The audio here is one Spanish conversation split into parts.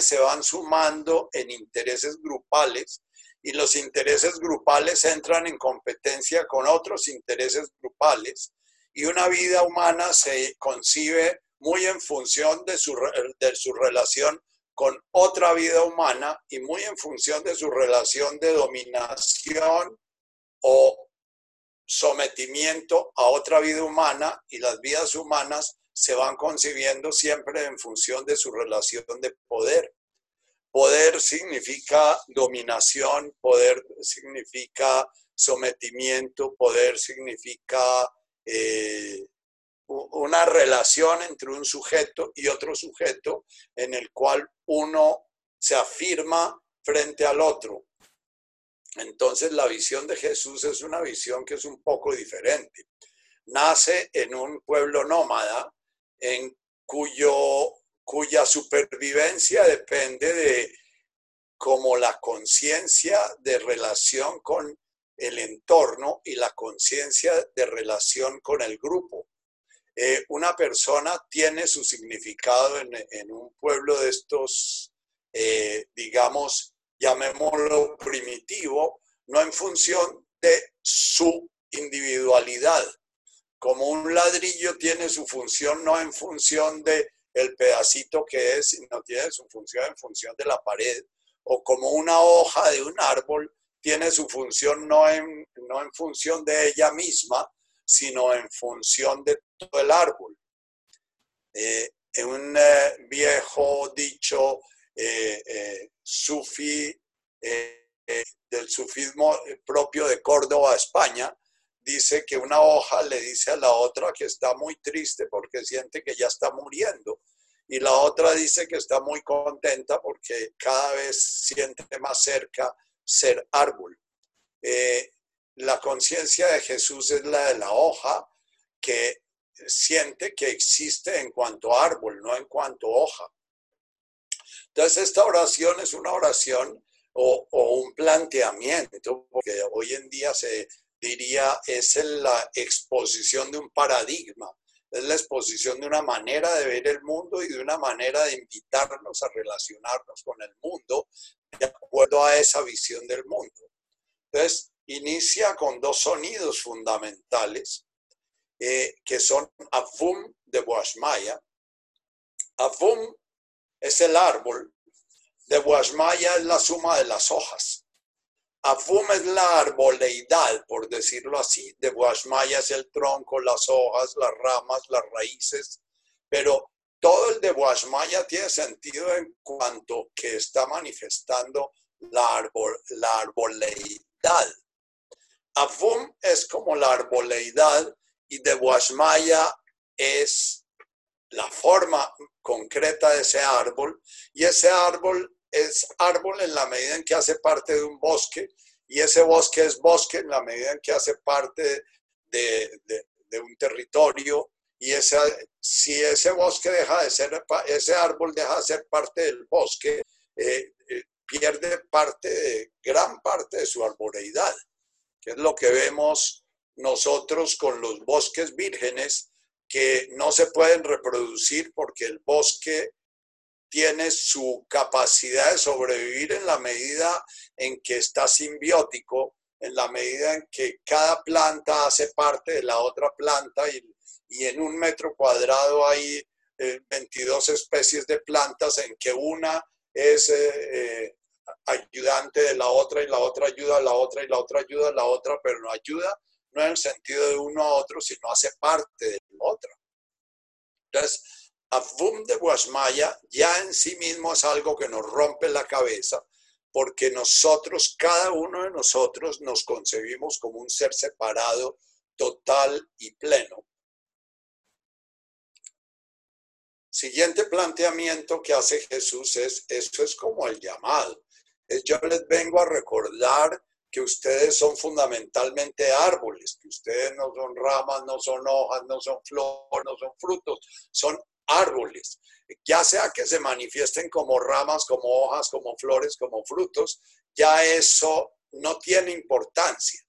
se van sumando en intereses grupales y los intereses grupales entran en competencia con otros intereses grupales y una vida humana se concibe muy en función de su, de su relación con otra vida humana y muy en función de su relación de dominación o sometimiento a otra vida humana y las vidas humanas se van concibiendo siempre en función de su relación de poder. Poder significa dominación, poder significa sometimiento, poder significa eh, una relación entre un sujeto y otro sujeto en el cual uno se afirma frente al otro. Entonces la visión de Jesús es una visión que es un poco diferente. Nace en un pueblo nómada en cuyo, cuya supervivencia depende de como la conciencia de relación con el entorno y la conciencia de relación con el grupo. Eh, una persona tiene su significado en, un pueblo de estos, eh, digamos, llamémoslo primitivo, no en función de su individualidad. Como un ladrillo tiene su función no en función de el pedacito que es, sino tiene su función en función de la pared. O como una hoja de un árbol tiene su función no en, no en función de ella misma, sino en función de todo el árbol. Eh, en un eh, viejo dicho eh, eh sufi, del sufismo propio de Córdoba, España, dice que una hoja le dice a la otra que está muy triste porque siente que ya está muriendo. Y la otra dice que está muy contenta porque cada vez siente más cerca ser árbol. Eh, la conciencia de Jesús es la de la hoja que siente que existe en cuanto árbol, no en cuanto hoja. Entonces, esta oración es una oración o, o, un planteamiento, porque hoy en día se diría es la exposición de un paradigma, es la exposición de una manera de ver el mundo y de una manera de invitarnos a relacionarnos con el mundo de acuerdo a esa visión del mundo. Entonces, inicia con dos sonidos fundamentales eh, que son Afum de Boasmaya. Afum es el árbol, de Boasmaya es la suma de las hojas. Afum es la arboleidad, por decirlo así. De Boasmaya es el tronco, las hojas, las ramas, las raíces. Pero todo el de Boasmaya tiene sentido en cuanto que está manifestando la, la arboleidad. Afum es como la arboleidad y de Boasmaya es la forma concreta de ese árbol. Y ese árbol es árbol en la medida en que hace parte de un bosque y ese bosque es bosque en la medida en que hace parte de, un territorio y si ese bosque deja de ser, ese árbol deja de ser parte del bosque, eh, eh, pierde parte de, gran parte de su arboreidad, que es lo que vemos nosotros con los bosques vírgenes que no se pueden reproducir porque el bosque tiene su capacidad de sobrevivir en la medida en que está simbiótico, en la medida en que cada planta hace parte de la otra planta y, en un metro cuadrado hay 22 eh, especies de plantas en que una es eh, eh, ayudante de la otra y la otra ayuda a la otra y la otra ayuda a la otra, pero no ayuda no en el sentido de uno a otro, sino hace parte de la otra. Entonces, Avum de Guasmaya ya en sí mismo es algo que nos rompe la cabeza porque nosotros, cada uno de nosotros, nos concebimos como un ser separado, total y pleno. Siguiente planteamiento que hace Jesús es, eso es como el llamado. Yo les vengo a recordar que ustedes son fundamentalmente árboles, que ustedes no son ramas, no son hojas, no son flores, no son frutos, son árboles, ya sea que se manifiesten como ramas, como hojas, como flores, como frutos, ya eso no tiene importancia.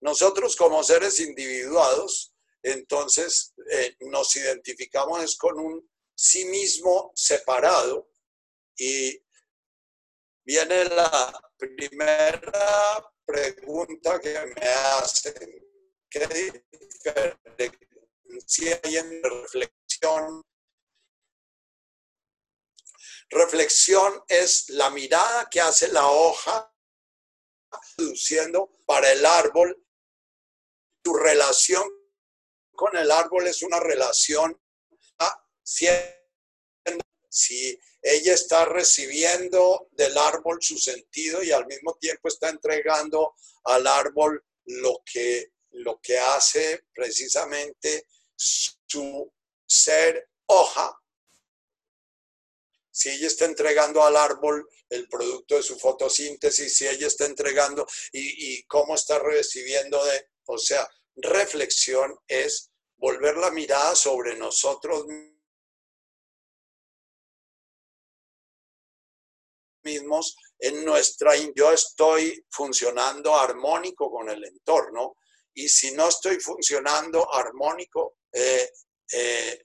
Nosotros como seres individuados, entonces eh, nos identificamos con un sí mismo separado Y viene la primera pregunta que me hacen. ¿Qué diferencia hay en reflexión? Reflexión es la mirada que hace la hoja produciendo para el árbol. Tu relación con el árbol es una relación si ella está recibiendo del árbol su sentido y al mismo tiempo está entregando al árbol lo que, lo que hace precisamente su ser hoja. Si ella está entregando al árbol el producto de su fotosíntesis, si ella está entregando y, cómo está recibiendo de, o sea, reflexión es volver la mirada sobre nosotros mismos en nuestra, yo estoy funcionando armónico con el entorno y si no estoy funcionando armónico, eh, eh,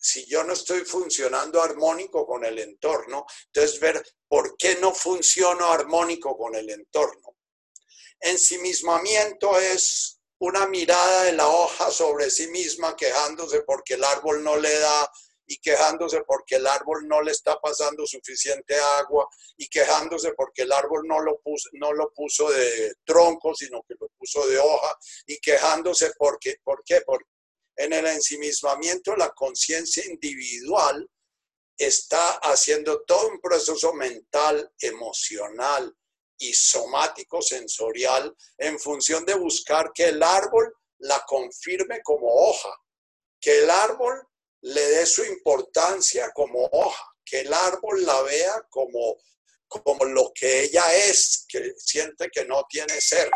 si yo no estoy funcionando armónico con el entorno, entonces ver por qué no funciono armónico con el entorno. Ensimismamiento es una mirada de la hoja sobre sí misma quejándose porque el árbol no le da y quejándose porque el árbol no le está pasando suficiente agua y quejándose porque el árbol no lo puso, no lo puso de tronco, sino que lo puso de hoja y quejándose porque, ¿por qué? Porque en el ensimismamiento la conciencia individual está haciendo todo un proceso mental, emocional, y somático sensorial en función de buscar que el árbol la confirme como hoja, que el árbol le dé su importancia como hoja, que el árbol la vea como, como lo que ella es, que siente que no tiene ser.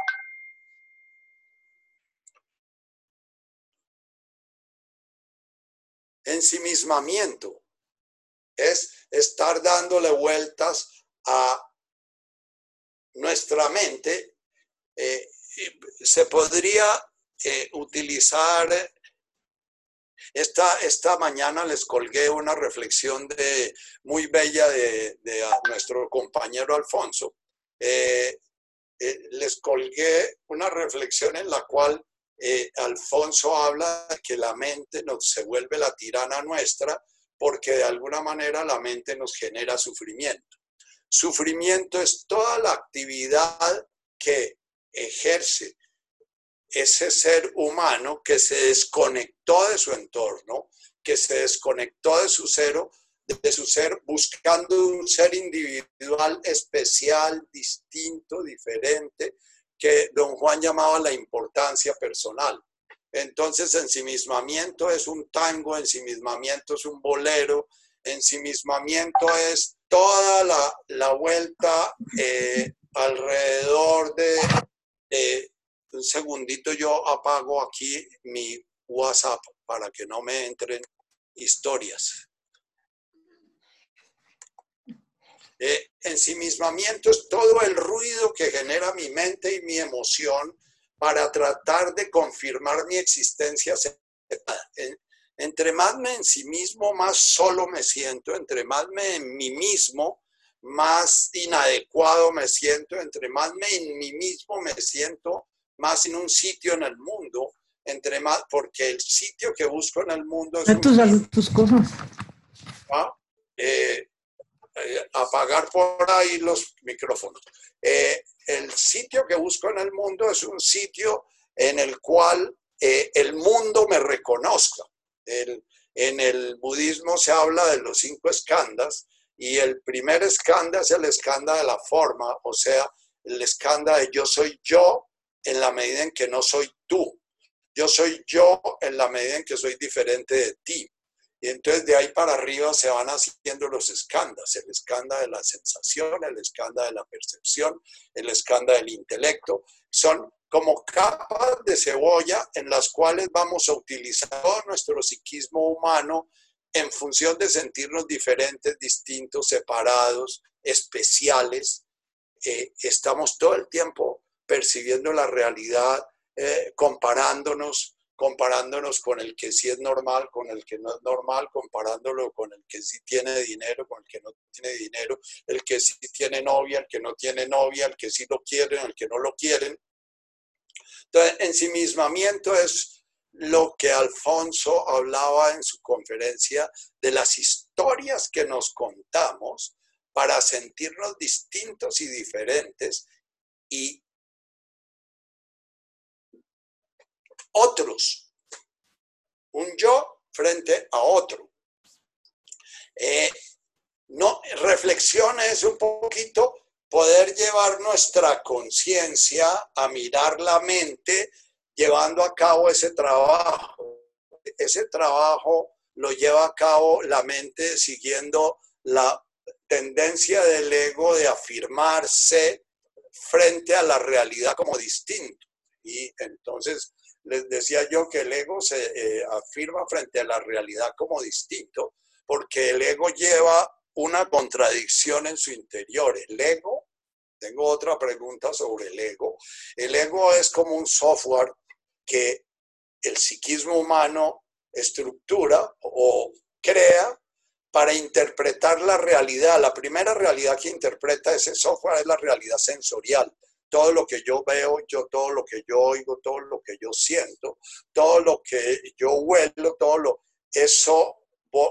Ensimismamiento es estar dándole vueltas a nuestra mente, eh, se podría eh, utilizar, esta, esta mañana les colgué una reflexión de, muy bella de, nuestro compañero Alfonso. Eh, les colgué una reflexión en la cual Alfonso habla de que la mente nos, se vuelve la tirana nuestra porque de alguna manera la mente nos genera sufrimiento. Sufrimiento es toda la actividad que ejerce ese ser humano que se desconectó de su entorno, que se desconectó de su cero, de su ser, buscando un ser individual especial, distinto, diferente, que don Juan llamaba la importancia personal. Entonces, ensimismamiento es un tango, ensimismamiento es un bolero, ensimismamiento es toda la, vuelta eh, alrededor de, un segundito yo apago aquí mi WhatsApp para que no me entren historias. Eh, ensimismamiento es todo el ruido que genera mi mente y mi emoción para tratar de confirmar mi existencia entre más me en sí mismo, más solo me siento, entre más me en mí mismo, más inadecuado me siento, entre más me en mí mismo me siento, más en un sitio en el mundo, entre más, porque el sitio que busco en el mundo es... tus, tus cosas. ¿Ah? Eh, apagar por ahí los micrófonos. Eh, el sitio que busco en el mundo es un sitio en el cual el mundo me reconozca en el budismo se habla de los cinco escandas y el primer escanda es el escanda de la forma, o sea, el escanda de yo soy yo en la medida en que no soy tú. Yo soy yo en la medida en que soy diferente de ti. Y entonces de ahí para arriba se van haciendo los escandas, el escanda de la sensación, el escanda de la percepción, el escanda del intelecto. Son como capas de cebolla en las cuales vamos a utilizar todo nuestro psiquismo humano en función de sentirnos diferentes, distintos, separados, especiales. Eh, estamos todo el tiempo percibiendo la realidad, eh, comparándonos, comparándonos con el que sí es normal, con el que no es normal, comparándolo con el que sí tiene dinero, con el que no tiene dinero, el que sí tiene novia, el que no tiene novia, el que sí lo quieren, el que no lo quieren. Entonces, ensimismamiento es lo que Alfonso hablaba en su conferencia de las historias que nos contamos para sentirnos distintos y diferentes y otros, un yo frente a otro. Eh, no, reflexiones un poquito poder llevar nuestra conciencia a mirar la mente llevando a cabo ese trabajo. Ese trabajo lo lleva a cabo la mente siguiendo la tendencia del ego de afirmarse frente a la realidad como distinto. Y entonces les decía yo que el ego se eh, afirma frente a la realidad como distinto, porque el ego lleva una contradicción en su interior. El ego, tengo otra pregunta sobre el ego, el ego es como un software que el psiquismo humano estructura o crea para interpretar la realidad. La primera realidad que interpreta ese software es la realidad sensorial. Todo lo que yo veo, yo todo lo que yo oigo, todo lo que yo siento, todo lo que yo huelo, todo lo eso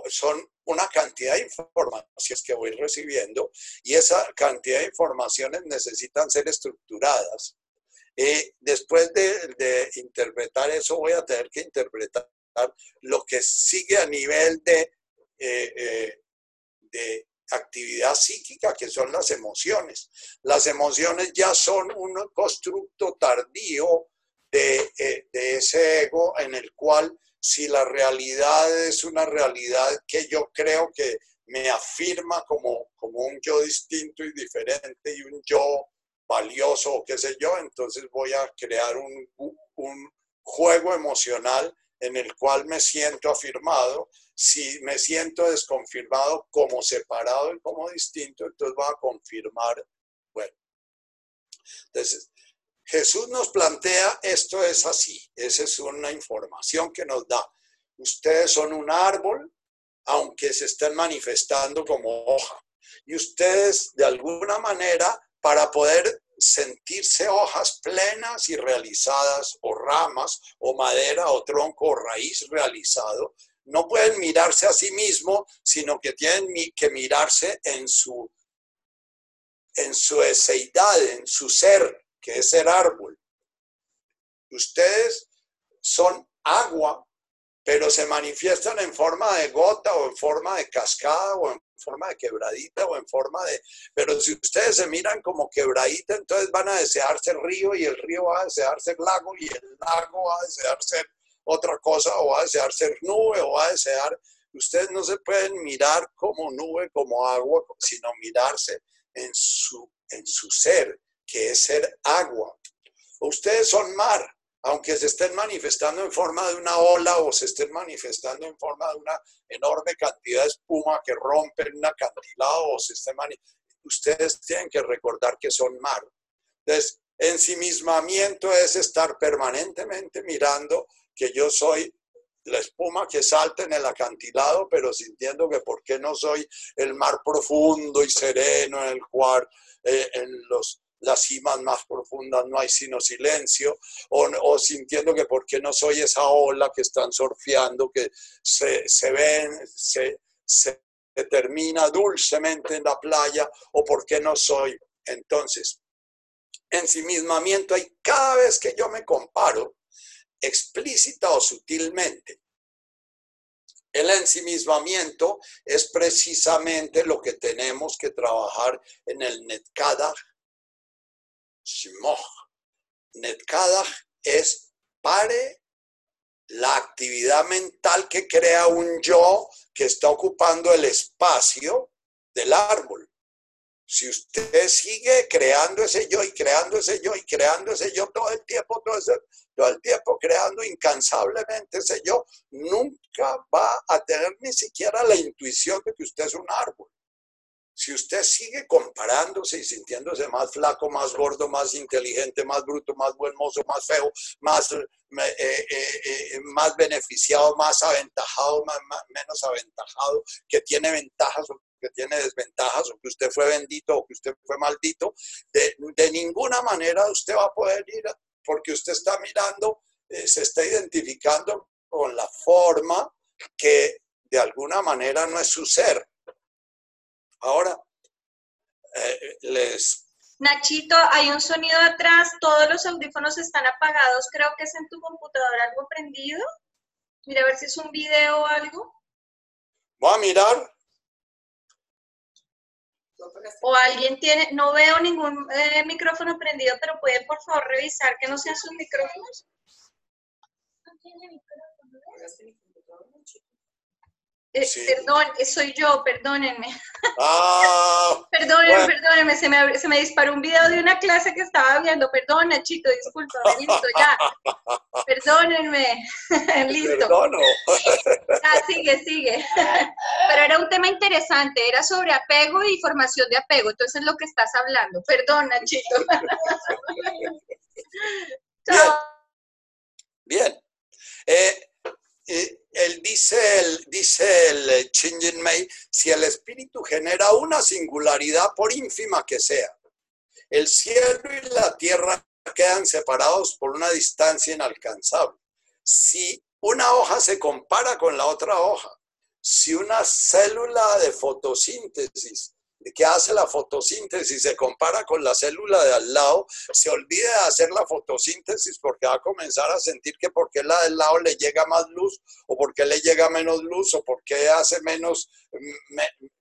son una cantidad de informaciones que voy recibiendo y esa cantidad de informaciones necesitan ser estructuradas. Eh, después de, interpretar eso, voy a tener que interpretar lo que sigue a nivel de, eh, eh, de actividad psíquica, que son las emociones. Las emociones ya son un constructo tardío de, de ese ego en el cual si la realidad es una realidad que yo creo que me afirma como, como un yo distinto y diferente y un yo valioso o qué sé yo, entonces voy a crear un, juego emocional en el cual me siento afirmado. Si me siento desconfirmado como separado y como distinto, entonces voy a confirmar, bueno. Entonces, Jesús nos plantea, esto es así, esa es una información que nos da. Ustedes son un árbol, aunque se estén manifestando como hoja. Y ustedes, de alguna manera, para poder sentirse hojas plenas y realizadas, o ramas, o madera, o tronco, o raíz realizado, no pueden mirarse a sí mismo, sino que tienen que mirarse en su, en su eseidad, en su ser, que es el árbol. Ustedes son agua, pero se manifiestan en forma de gota o en forma de cascada o en forma de quebradita o en forma de... Pero si ustedes se miran como quebradita, entonces van a desearse río y el río va a desear ser lago y el lago va a desear ser otra cosa o va a desear ser nube o va a desear... Ustedes no se pueden mirar como nube, como agua, sino mirarse en su, en su ser, que es ser agua. Ustedes son mar, aunque se estén manifestando en forma de una ola o se estén manifestando en forma de una enorme cantidad de espuma que rompe un acantilado o se estén ustedes tienen que recordar que son mar. Entonces, ensimismamiento es estar permanentemente mirando que yo soy la espuma que salta en el acantilado, pero sintiendo que por qué no soy el mar profundo y sereno en el cual eh, en los las cimas más profundas no hay sino silencio, o, sintiendo que por qué no soy esa ola que están surfeando, que se, se ven, se, se termina dulcemente en la playa, o por qué no soy. Entonces, ensimismamiento hay cada vez que yo me comparo, explícita o sutilmente. El ensimismamiento es precisamente lo que tenemos que trabajar en el Netkada Shimoh. Netkadach es pare la actividad mental que crea un yo que está ocupando el espacio del árbol. Si usted sigue creando ese yo y creando ese yo y creando ese yo todo el tiempo, todo, todo el tiempo creando incansablemente ese yo, nunca va a tener ni siquiera la intuición de que usted es un árbol si usted sigue comparándose y sintiéndose más flaco, más gordo, más inteligente, más bruto, más buen mozo, más feo, más, eh, eh, eh, más beneficiado, más aventajado, menos aventajado, que tiene ventajas o que tiene desventajas, o que usted fue bendito o que usted fue maldito, de, de ninguna manera usted va a poder ir, porque usted está mirando, se está identificando con la forma que de alguna manera no es su ser Ahora, eh, les... Nachito, hay un sonido atrás, todos los audífonos están apagados, creo que es en tu computadora algo prendido. Mira a ver si es un video o algo. Voy a mirar. O alguien tiene, no veo ningún eh, micrófono prendido, pero pueden por favor revisar que no sean sus micrófonos. No tiene micrófono. Eh, perdón, eh, soy yo, perdónenme. Ah, perdónenme, perdónenme, se me, se me, disparó un video de una clase que estaba viendo. Perdón, Nachito, disculpa, listo, ya. Perdónenme, listo. Perdono. Ah, sigue, sigue. Pero era un tema interesante, era sobre apego y formación de apego, entonces es lo que estás hablando. Perdón, Nachito. Chao. Bien. Eh, él dice el, dice el Chingen Mei, si el espíritu genera una singularidad por ínfima que sea, el cielo y la tierra quedan separados por una distancia inalcanzable. Si una hoja se compara con la otra hoja, si una célula de fotosíntesis que hace la fotosíntesis se compara con la célula de al lado, se olvida de hacer la fotosíntesis porque va a comenzar a sentir que porque la del lado le llega más luz o porque le llega menos luz o porque hace menos,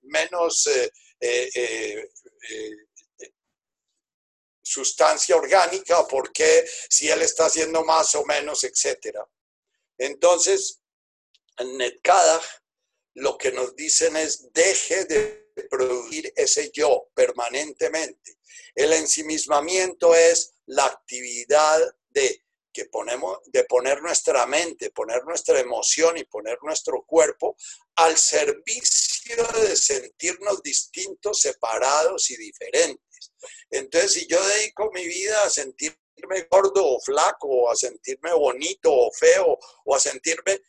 menos eh, eh, eh, sustancia orgánica o porque si él está haciendo más o menos, etc. Entonces, en Netkada lo que nos dicen es deje de producir ese yo permanentemente. El ensimismamiento es la actividad de que ponemos de poner nuestra mente, poner nuestra emoción y poner nuestro cuerpo al servicio de sentirnos distintos, separados y diferentes. Entonces, si yo dedico mi vida a sentirme gordo o flaco, o a sentirme bonito o feo, o a sentirme,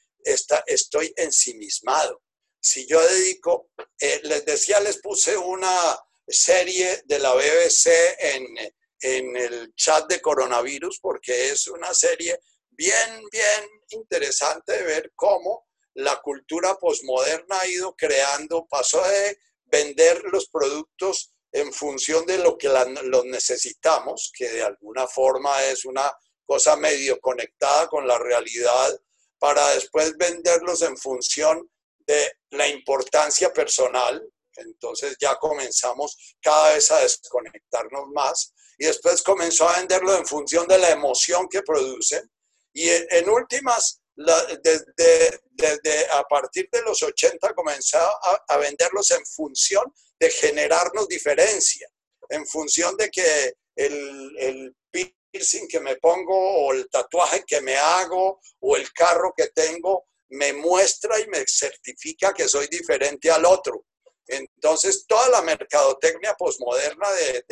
estoy ensimismado si yo dedico, eh, les decía, les puse una serie de la BBC en, en el chat de coronavirus porque es una serie bien, bien interesante de ver cómo la cultura posmoderna ha ido creando, pasó de vender los productos en función de lo que los necesitamos, que de alguna forma es una cosa medio conectada con la realidad, para después venderlos en función de la importancia personal, entonces ya comenzamos cada vez a desconectarnos más y después comenzó a venderlo en función de la emoción que producen y en, últimas, desde, desde, a partir de los 80 comenzó a, venderlos en función de generarnos diferencia, en función de que el, el piercing que me pongo o el tatuaje que me hago o el carro que tengo me muestra y me certifica que soy diferente al otro. Entonces, toda la mercadotecnia posmoderna de,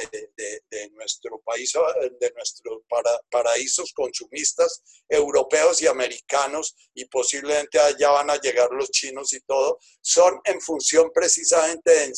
de, nuestro país, de nuestros paraísos consumistas europeos y americanos, y posiblemente allá van a llegar los chinos y todo, son en función precisamente de,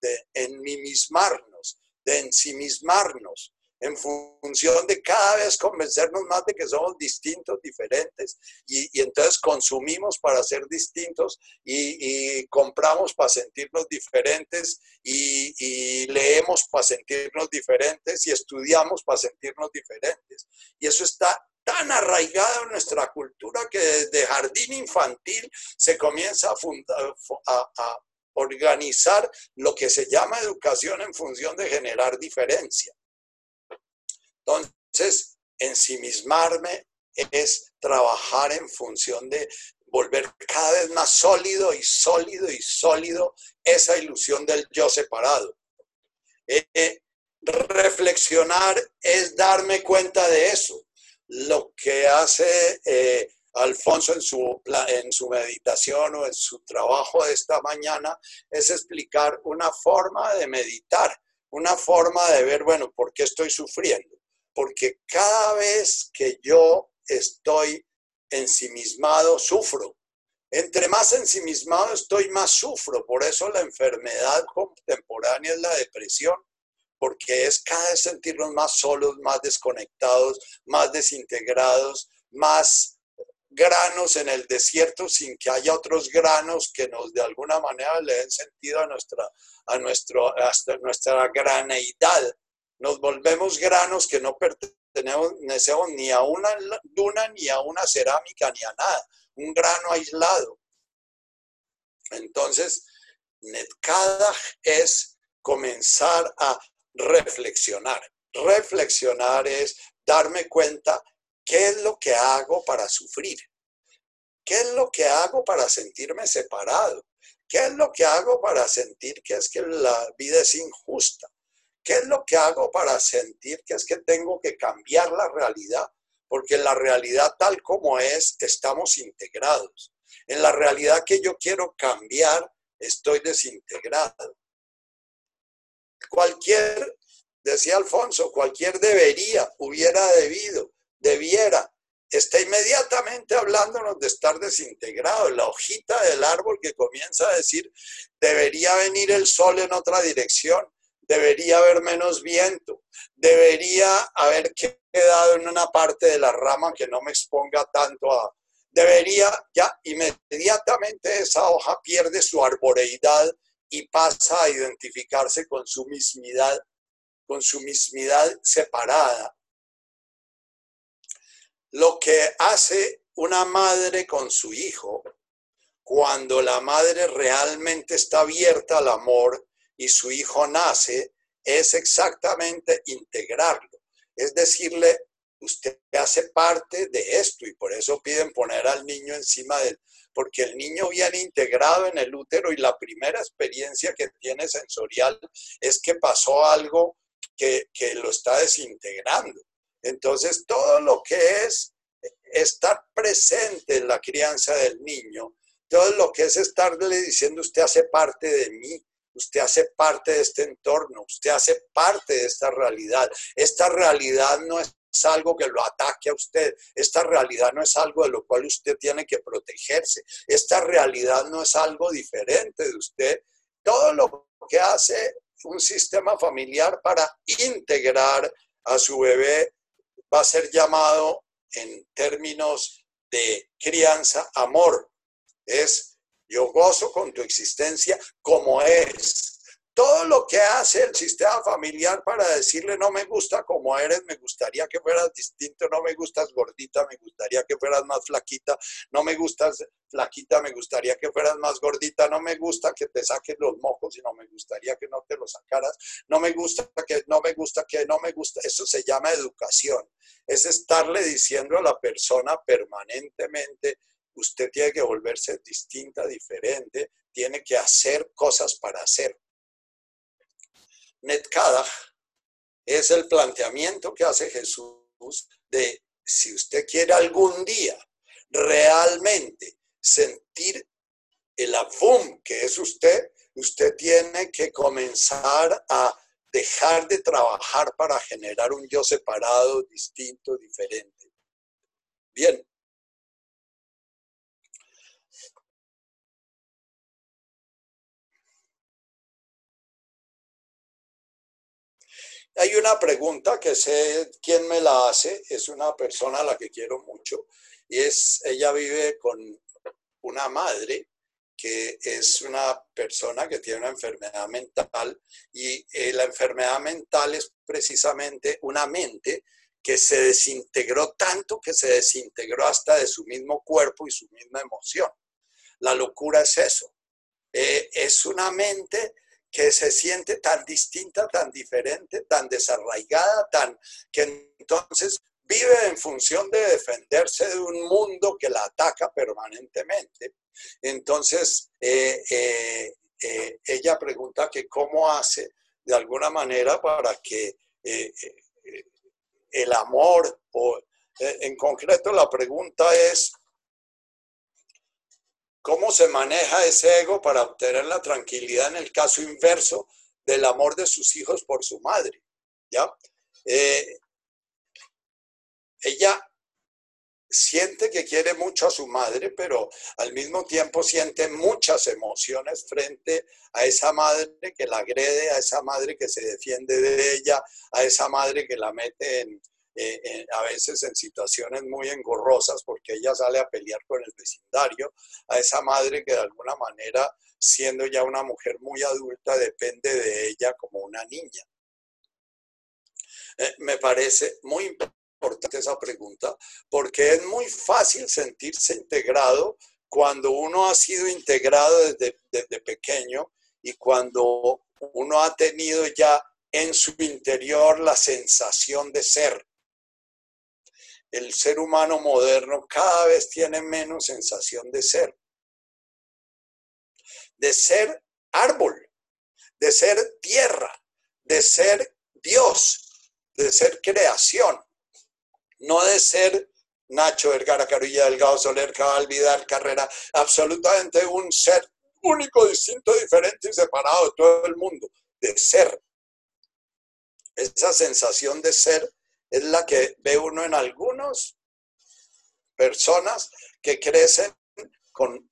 de ensimismarnos, de ensimismarnos en función de cada vez convencernos más de que somos distintos, diferentes, y, entonces consumimos para ser distintos y, compramos para sentirnos diferentes y, leemos para sentirnos diferentes y estudiamos para sentirnos diferentes. Y eso está tan arraigado en nuestra cultura que desde jardín infantil se comienza a organizar lo que se llama educación en función de generar diferencia. Entonces, ensimismarme es trabajar en función de volver cada vez más sólido y sólido y sólido esa ilusión del yo separado. Eh, reflexionar es darme cuenta de eso. Lo que hace eh, Alfonso en su, en su meditación o en su trabajo de esta mañana es explicar una forma de meditar, una forma de ver, bueno, ¿por qué estoy sufriendo? Porque cada vez que yo estoy ensimismado, sufro. Entre más ensimismado estoy, más sufro. Por eso la enfermedad contemporánea es la depresión, porque es cada vez sentirnos más solos, más desconectados, más desintegrados, más granos en el desierto sin que haya otros granos que nos de alguna manera le den sentido a nuestra, a nuestro, hasta nuestra graneidad. Nos volvemos granos que no pertenecemos ni a una duna, ni a una cerámica, ni a nada. Un grano aislado. Entonces, Netkadach es comenzar a reflexionar. Reflexionar es darme cuenta qué es lo que hago para sufrir. ¿Qué es lo que hago para sentirme separado? ¿Qué es lo que hago para sentir que es que la vida es injusta? ¿Qué es lo que hago para sentir que es que tengo que cambiar la realidad? Porque en la realidad tal como es, estamos integrados. En la realidad que yo quiero cambiar, estoy desintegrado. Cualquier, decía Alfonso, cualquier debería, hubiera debido, debiera, está inmediatamente hablándonos de estar desintegrado. La hojita del árbol que comienza a decir, debería venir el sol en otra dirección, debería haber menos viento, debería haber quedado en una parte de la rama que no me exponga tanto a... Debería, ya inmediatamente esa hoja pierde su arboreidad y pasa a identificarse con su mismidad, con su mismidad separada. Lo que hace una madre con su hijo, cuando la madre realmente está abierta al amor y su hijo nace, es exactamente integrarlo. Es decirle, usted hace parte de esto y por eso piden poner al niño encima del, porque el niño viene integrado en el útero y la primera experiencia que tiene sensorial es que pasó algo que, que lo está desintegrando. Entonces, todo lo que es estar presente en la crianza del niño, todo lo que es estarle diciendo usted hace parte de mí, usted hace parte de este entorno, usted hace parte de esta realidad. Esta realidad no es algo que lo ataque a usted. Esta realidad no es algo de lo cual usted tiene que protegerse. Esta realidad no es algo diferente de usted. Todo lo que hace un sistema familiar para integrar a su bebé va a ser llamado en términos de crianza amor. Es yo gozo con tu existencia como es. Todo lo que hace el sistema familiar para decirle no me gusta como eres, me gustaría que fueras distinto, no me gustas gordita, me gustaría que fueras más flaquita, no me gustas flaquita, me gustaría que fueras más gordita, no me gusta que te saques los mojos y no me gustaría que no te los sacaras, no me gusta que, no me gusta que, no me gusta, eso se llama educación, es estarle diciendo a la persona permanentemente, usted tiene que volverse distinta, diferente, tiene que hacer cosas para hacer. Netkadach es el planteamiento que hace Jesús de si usted quiere algún día realmente sentir el avum que es usted, usted tiene que comenzar a dejar de trabajar para generar un yo separado, distinto, diferente. Bien, Hay una pregunta que sé quién me la hace, es una persona a la que quiero mucho, y es, ella vive con una madre que es una persona que tiene una enfermedad mental y eh, la enfermedad mental es precisamente una mente que se desintegró tanto que se desintegró hasta de su mismo cuerpo y su misma emoción. La locura es eso. Eh, es una mente que se siente tan distinta, tan diferente, tan desarraigada, tan que entonces vive en función de defenderse de un mundo que la ataca permanentemente. Entonces, eh, eh, eh, ella pregunta que cómo hace de alguna manera para que el amor, o en concreto la pregunta es, ¿Cómo se maneja ese ego para obtener la tranquilidad en el caso inverso del amor de sus hijos por su madre? ¿Ya? Eh, ella siente que quiere mucho a su madre, pero al mismo tiempo siente muchas emociones frente a esa madre que la agrede, a esa madre que se defiende de ella, a esa madre que la mete en, eh, a veces en situaciones muy engorrosas porque ella sale a pelear con el vecindario, a esa madre que de alguna manera, siendo ya una mujer muy adulta, depende de ella como una niña. Eh, me parece muy importante esa pregunta, porque es muy fácil sentirse integrado cuando uno ha sido integrado desde, desde pequeño y cuando uno ha tenido ya en su interior la sensación de ser. El ser humano moderno cada vez tiene menos sensación de ser. De ser árbol, de ser tierra, de ser Dios, de ser creación no de ser Nacho Vergara, Carulla Delgado, Soler, Cabal, Vidal, Carrera, absolutamente un ser único, distinto, diferente y separado de todo el mundo, de ser. Esa sensación de ser es la que ve uno en personas que crecen con,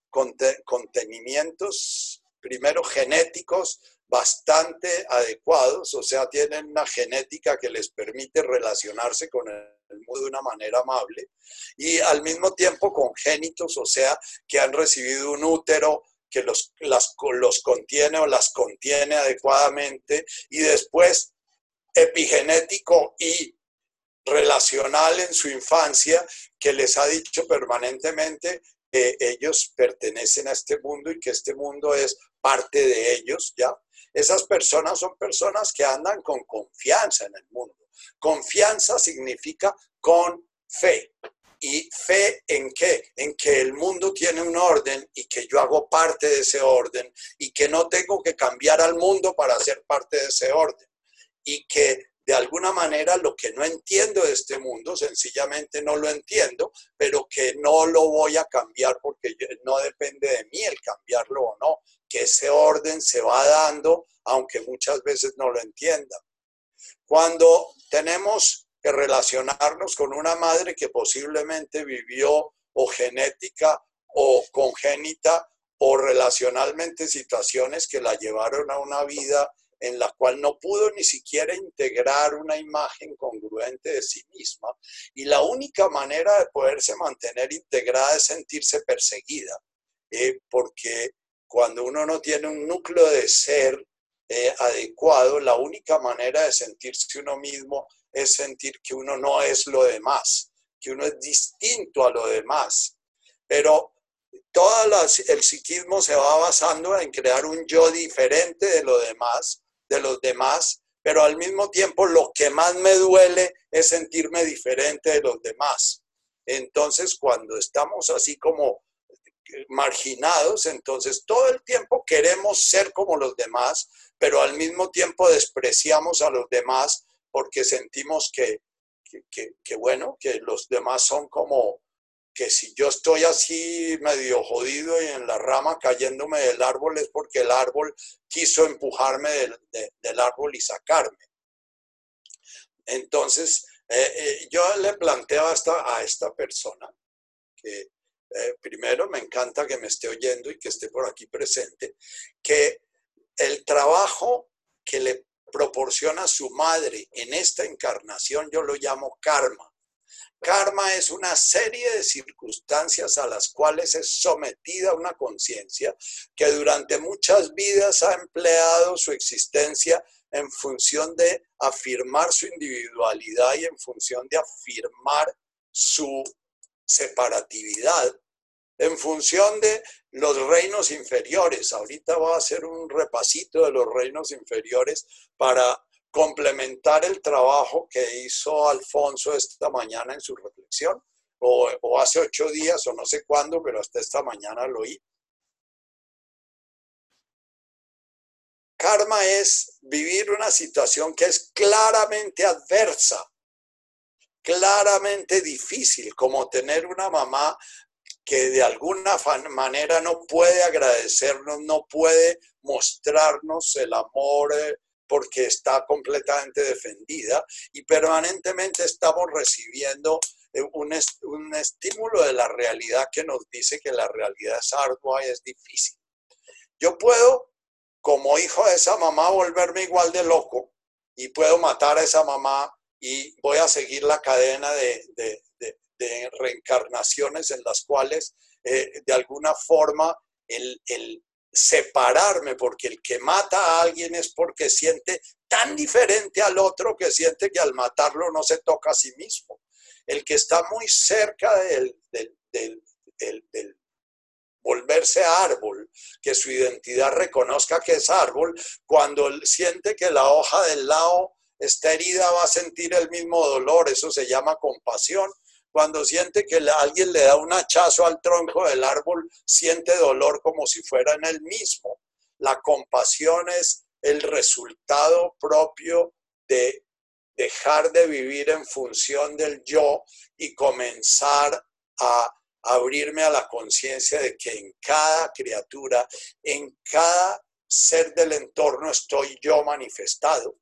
contenimientos, primero genéticos, bastante adecuados, o sea, tienen una genética que les permite relacionarse con el mundo de una manera amable, y al mismo tiempo congénitos, o sea, que han recibido un útero que los, las, los contiene o las contiene adecuadamente, y después epigenético y relacional en su infancia, que les ha dicho permanentemente que ellos pertenecen a este mundo y que este mundo es parte de ellos, ¿ya? Esas personas son personas que andan con confianza en el mundo. Confianza significa con fe. ¿Y fe en qué? En que el mundo tiene un orden y que yo hago parte de ese orden y que no tengo que cambiar al mundo para ser parte de ese orden. Y que de alguna manera lo que no entiendo de este mundo, sencillamente no lo entiendo, pero que no lo voy a cambiar porque no depende de mí el cambiarlo o no, que ese orden se va dando, aunque muchas veces no lo entienda. Cuando tenemos que relacionarnos con una madre que posiblemente vivió o genética o congénita o relacionalmente situaciones que la llevaron a una vida en la cual no pudo ni siquiera integrar una imagen congruente de sí misma. Y la única manera de poderse mantener integrada es sentirse perseguida, eh, porque cuando uno no tiene un núcleo de ser eh, adecuado, la única manera de sentirse uno mismo es sentir que uno no es lo demás, que uno es distinto a lo demás. Pero todo el psiquismo se va basando en crear un yo diferente de lo demás de los demás, pero al mismo tiempo lo que más me duele es sentirme diferente de los demás. Entonces, cuando estamos así como marginados, entonces todo el tiempo queremos ser como los demás, pero al mismo tiempo despreciamos a los demás porque sentimos que, que, bueno, que los demás son como, que si yo estoy así medio jodido y en la rama cayéndome del árbol es porque el árbol quiso empujarme del, árbol y sacarme. Entonces, eh, eh, yo le planteo hasta a esta persona que eh, primero me encanta que me esté oyendo y que esté por aquí presente, que el trabajo que le proporciona su madre en esta encarnación yo lo llamo karma Karma es una serie de circunstancias a las cuales es sometida una conciencia que durante muchas vidas ha empleado su existencia en función de afirmar su individualidad y en función de afirmar su separatividad, en función de los reinos inferiores. Ahorita voy a hacer un repasito de los reinos inferiores para complementar el trabajo que hizo Alfonso esta mañana en su reflexión, o, hace ocho días, o no sé cuándo, pero hasta esta mañana lo oí. Karma es vivir una situación que es claramente adversa, claramente difícil, como tener una mamá que de alguna manera no puede agradecernos, no puede mostrarnos el amor eh, porque está completamente defendida y permanentemente estamos recibiendo eh, un, un, estímulo de la realidad que nos dice que la realidad es ardua y es difícil. Yo puedo, como hijo de esa mamá, volverme igual de loco y puedo matar a esa mamá y voy a seguir la cadena de, de, de, reencarnaciones en las cuales eh, de alguna forma el, el separarme, porque el que mata a alguien es porque siente tan diferente al otro que siente que al matarlo no se toca a sí mismo. El que está muy cerca del, del, del, volverse árbol, que su identidad reconozca que es árbol, cuando siente que la hoja del lado está herida va a sentir el mismo dolor, eso se llama compasión. Cuando siente que alguien le da un hachazo al tronco del árbol, siente dolor como si fuera en él mismo. La compasión es el resultado propio de dejar de vivir en función del yo y comenzar a abrirme a la conciencia de que en cada criatura, en cada ser del entorno estoy yo manifestado.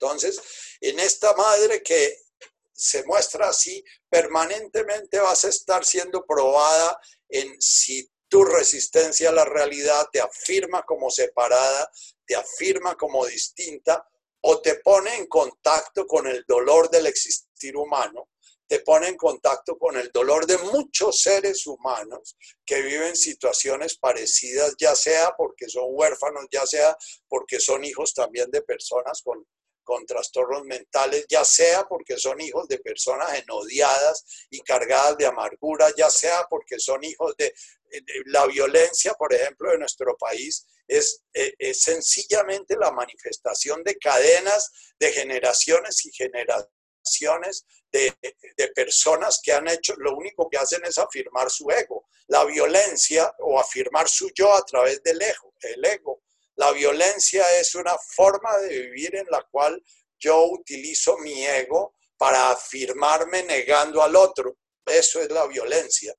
Entonces, en esta madre que se muestra así, permanentemente vas a estar siendo probada en si tu resistencia a la realidad te afirma como separada, te afirma como distinta o te pone en contacto con el dolor del existir humano te pone en contacto con el dolor de muchos seres humanos que viven situaciones parecidas, ya sea porque son huérfanos, ya sea porque son hijos también de personas con, con trastornos mentales, ya sea porque son hijos de personas enodiadas y cargadas de amargura, ya sea porque son hijos de, la violencia, por ejemplo, de nuestro país, es, es, sencillamente la manifestación de cadenas de generaciones y generaciones de, personas que han hecho, lo único que hacen es afirmar su ego. La violencia o afirmar su yo a través del ego. El ego. La violencia es una forma de vivir en la cual yo utilizo mi ego para afirmarme negando al otro. Eso es la violencia.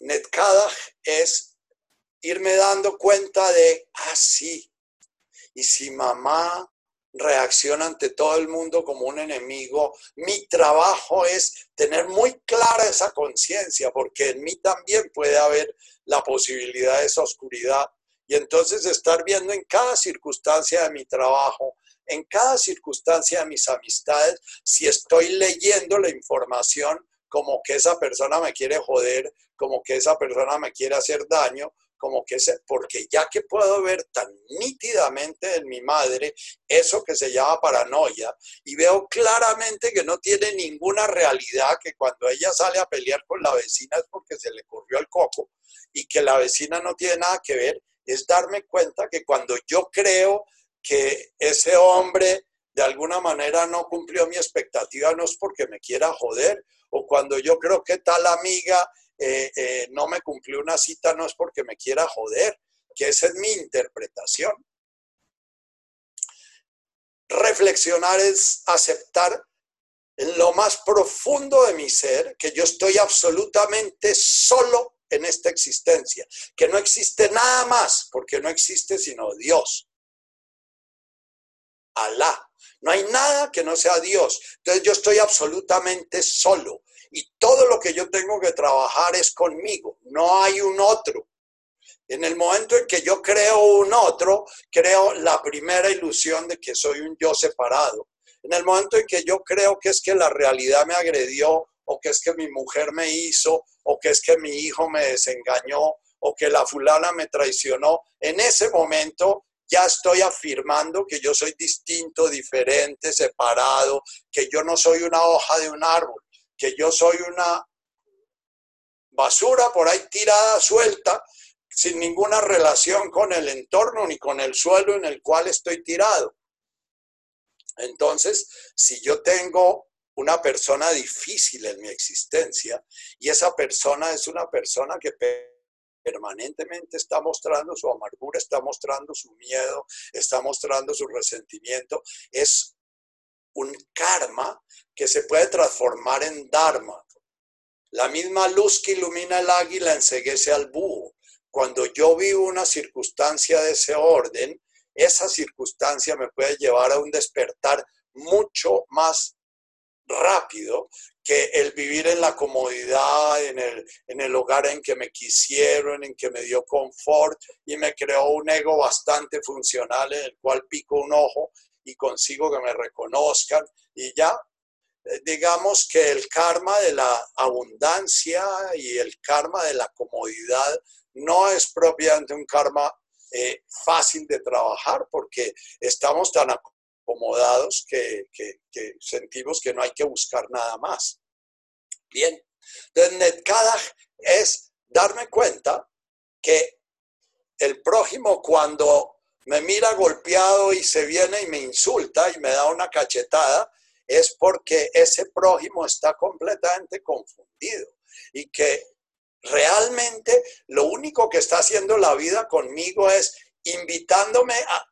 Netkada es irme dando cuenta de, ah, sí, y si mamá reacciona ante todo el mundo como un enemigo. Mi trabajo es tener muy clara esa conciencia, porque en mí también puede haber la posibilidad de esa oscuridad. Y entonces estar viendo en cada circunstancia de mi trabajo, en cada circunstancia de mis amistades, si estoy leyendo la información como que esa persona me quiere joder, como que esa persona me quiere hacer daño, como que se, porque ya que puedo ver tan nítidamente en mi madre eso que se llama paranoia y veo claramente que no tiene ninguna realidad, que cuando ella sale a pelear con la vecina es porque se le corrió el coco y que la vecina no tiene nada que ver, es darme cuenta que cuando yo creo que ese hombre de alguna manera no cumplió mi expectativa, no es porque me quiera joder, o cuando yo creo que tal amiga eh, eh, no me cumplió una cita no es porque me quiera joder, que esa es mi interpretación. Reflexionar es aceptar en lo más profundo de mi ser que yo estoy absolutamente solo en esta existencia, que no existe nada más, porque no existe sino Dios. Alá. No hay nada que no sea Dios. Entonces yo estoy absolutamente solo y todo lo que yo tengo que trabajar es conmigo, no hay un otro. En el momento en que yo creo un otro, creo la primera ilusión de que soy un yo separado. En el momento en que yo creo que es que la realidad me agredió, o que es que mi mujer me hizo, o que es que mi hijo me desengañó, o que la fulana me traicionó, en ese momento ya estoy afirmando que yo soy distinto, diferente, separado, que yo no soy una hoja de un árbol, que yo soy una basura por ahí tirada, suelta, sin ninguna relación con el entorno ni con el suelo en el cual estoy tirado. Entonces, si yo tengo una persona difícil en mi existencia y esa persona es una persona que permanentemente está mostrando su amargura, está mostrando su miedo, está mostrando su resentimiento, es un karma que se puede transformar en dharma. La misma luz que ilumina el águila enseguece al búho. Cuando yo vivo una circunstancia de ese orden, esa circunstancia me puede llevar a un despertar mucho más rápido que el vivir en la comodidad, en el, en el hogar en que me quisieron, en que me dio confort y me creó un ego bastante funcional en el cual pico un ojo y consigo que me reconozcan y ya. Eh, digamos que el karma de la abundancia y el karma de la comodidad no es propiamente un karma eh, fácil de trabajar porque estamos tan acomodados que, sentimos que no hay que buscar nada más. Bien, entonces Netkada es darme cuenta que el prójimo cuando me mira golpeado y se viene y me insulta y me da una cachetada, es porque ese prójimo está completamente confundido y que realmente lo único que está haciendo la vida conmigo es invitándome a,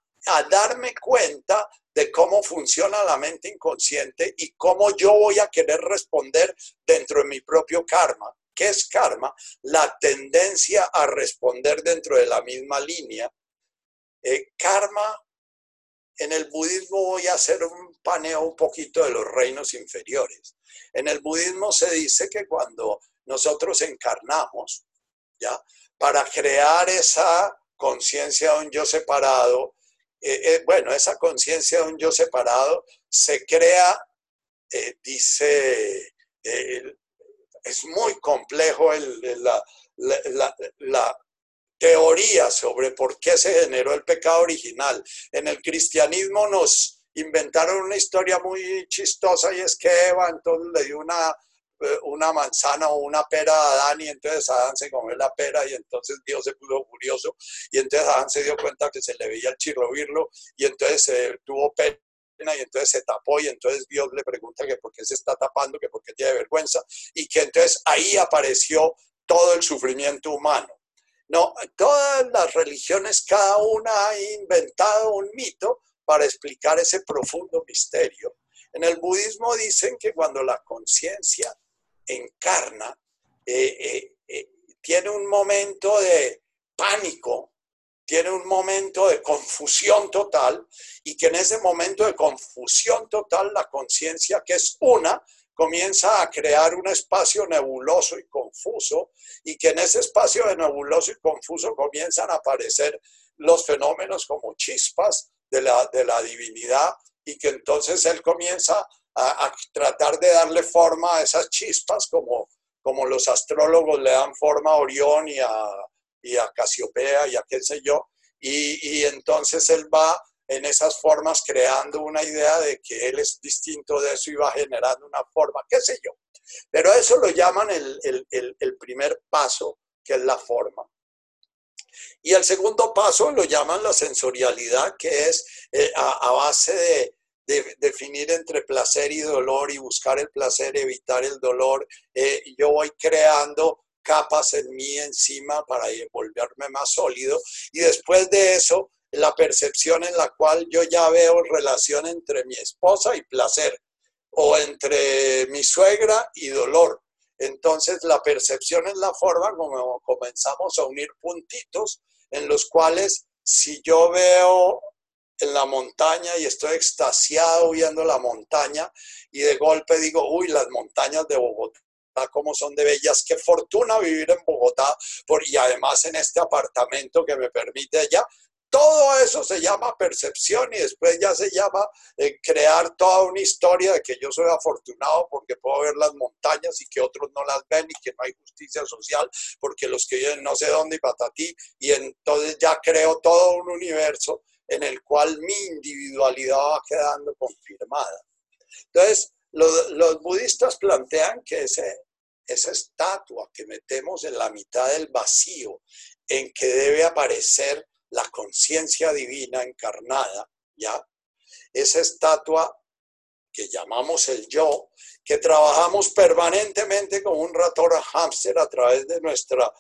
darme cuenta de cómo funciona la mente inconsciente y cómo yo voy a querer responder dentro de mi propio karma. ¿Qué es karma? La tendencia a responder dentro de la misma línea. Eh, karma, en el budismo voy a hacer un paneo un poquito de los reinos inferiores. En el budismo se dice que cuando nosotros encarnamos, ¿ya? Para crear esa conciencia de un yo separado, eh, eh, bueno, esa conciencia de un yo separado se crea, dice, es muy complejo la, la, teoría sobre por qué se generó el pecado original. En el cristianismo nos inventaron una historia muy chistosa y es que Eva entonces le dio una eh, una manzana o una pera a Adán y entonces Adán se comió la pera y entonces Dios se puso furioso y entonces Adán se dio cuenta que se le veía el chirrovirlo y entonces se tuvo pena y entonces se tapó y entonces Dios le pregunta que por qué se está tapando, que por qué tiene vergüenza y que entonces ahí apareció todo el sufrimiento humano. No, todas las religiones, cada una ha inventado un mito para explicar ese profundo misterio. En el budismo dicen que cuando la conciencia encarna, eh, eh, eh, tiene un momento de pánico, tiene un momento de confusión total y que en ese momento de confusión total la conciencia, que es una, comienza a crear un espacio nebuloso y confuso y que en ese espacio de nebuloso y confuso comienzan a aparecer los fenómenos como chispas de la, de la divinidad y que entonces él comienza a, tratar de darle forma a esas chispas como, como los astrólogos le dan forma a Orión y a, y a Casiopea y a qué sé yo, y, y entonces él va en esas formas creando una idea de que él es distinto de eso y va generando una forma, qué sé yo. Pero eso lo llaman el, el, el, primer paso, que es la forma. Y el segundo paso lo llaman la sensorialidad, que es eh, a, base de de definir entre placer y dolor y buscar el placer, evitar el dolor. Eh, yo voy creando capas en mí encima para volverme más sólido y después de eso la percepción en la cual yo ya veo relación entre mi esposa y placer o entre mi suegra y dolor. Entonces la percepción es la forma como comenzamos a unir puntitos en los cuales si yo veo en la montaña y estoy extasiado viendo la montaña y de golpe digo, uy, las montañas de Bogotá, cómo son de bellas, qué fortuna vivir en Bogotá por, y además en este apartamento que me permite allá. Todo eso se llama percepción y después ya se llama eh, crear toda una historia de que yo soy afortunado porque puedo ver las montañas y que otros no las ven y que no hay justicia social porque los que viven no sé dónde y patatí y entonces ya creo todo un universo en el cual mi individualidad va quedando confirmada. Entonces, los, budistas plantean que ese, esa estatua que metemos en la mitad del vacío, en que debe aparecer la conciencia divina encarnada, ¿ya? Esa estatua que llamamos el yo, que trabajamos permanentemente como un ratón hámster a través de nuestra,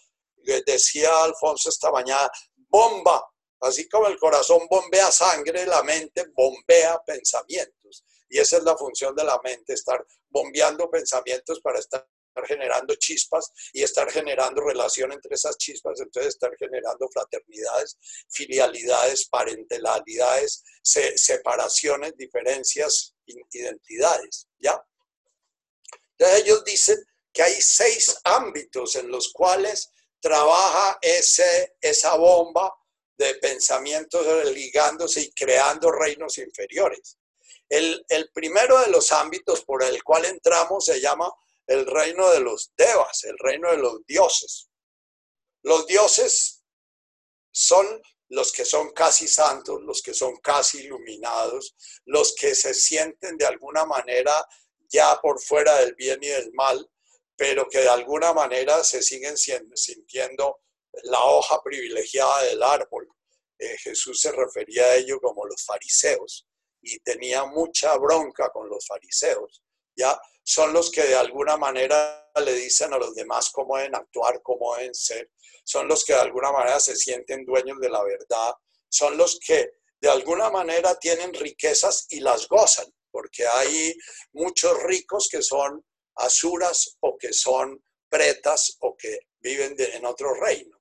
decía Alfonso esta mañana, bomba Así como el corazón bombea sangre, la mente bombea pensamientos. Y esa es la función de la mente, estar bombeando pensamientos para estar generando chispas y estar generando relación entre esas chispas, entonces estar generando fraternidades, filialidades, parentalidades, separaciones, diferencias, identidades, ¿ya? Entonces ellos dicen que hay seis ámbitos en los cuales trabaja ese, esa bomba de pensamientos ligándose y creando reinos inferiores. El, el, primero de los ámbitos por el cual entramos se llama el reino de los devas, el reino de los dioses. Los dioses son los que son casi santos, los que son casi iluminados, los que se sienten de alguna manera ya por fuera del bien y del mal, pero que de alguna manera se siguen sintiendo la hoja privilegiada del árbol. Eh, Jesús se refería a ello como los fariseos y tenía mucha bronca con los fariseos. Ya son los que de alguna manera le dicen a los demás cómo deben actuar, cómo deben ser. Son los que de alguna manera se sienten dueños de la verdad. Son los que de alguna manera tienen riquezas y las gozan, porque hay muchos ricos que son asuras o que son pretas o que viven en otro reino.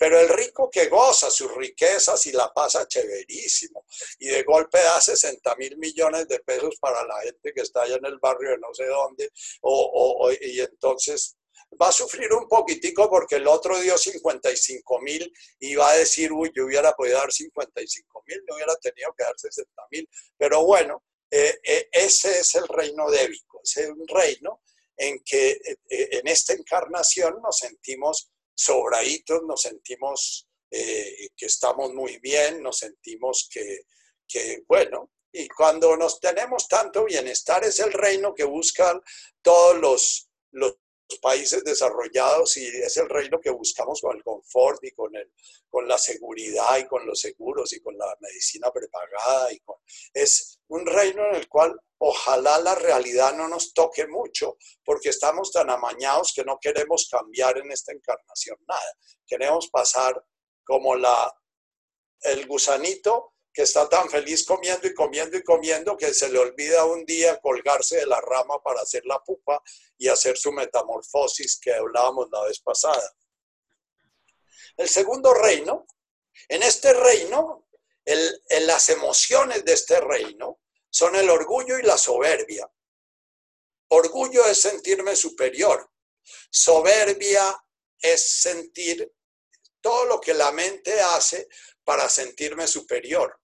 Pero el rico que goza sus riquezas y la pasa chéverísimo. Y de golpe da 60 mil millones de pesos para la gente que está allá en el barrio de no sé dónde, o, y entonces va a sufrir un poquitico porque el otro dio 55 mil y va a decir, uy, yo hubiera podido dar 55 mil, no hubiera tenido que dar 60 mil. Pero bueno, eh, eh, ese es el reino débico, ese es un reino en que eh, en esta encarnación nos sentimos sobraditos, nos sentimos eh, que estamos muy bien, nos sentimos que, bueno, y cuando nos tenemos tanto bienestar es el reino que buscan todos los, los países desarrollados y es el reino que buscamos con el confort y con, el, con la seguridad y con los seguros y con la medicina prepagada. Y es un reino en el cual ojalá la realidad no nos toque mucho porque estamos tan amañados que no queremos cambiar en esta encarnación nada. Queremos pasar como la, el gusanito que está tan feliz comiendo y comiendo y comiendo que se le olvida un día colgarse de la rama para hacer la pupa y hacer su metamorfosis que hablábamos la vez pasada. El segundo reino, en este reino, el, las emociones de este reino son el orgullo y la soberbia. Orgullo es sentirme superior. Soberbia es sentir todo lo que la mente hace para sentirme superior.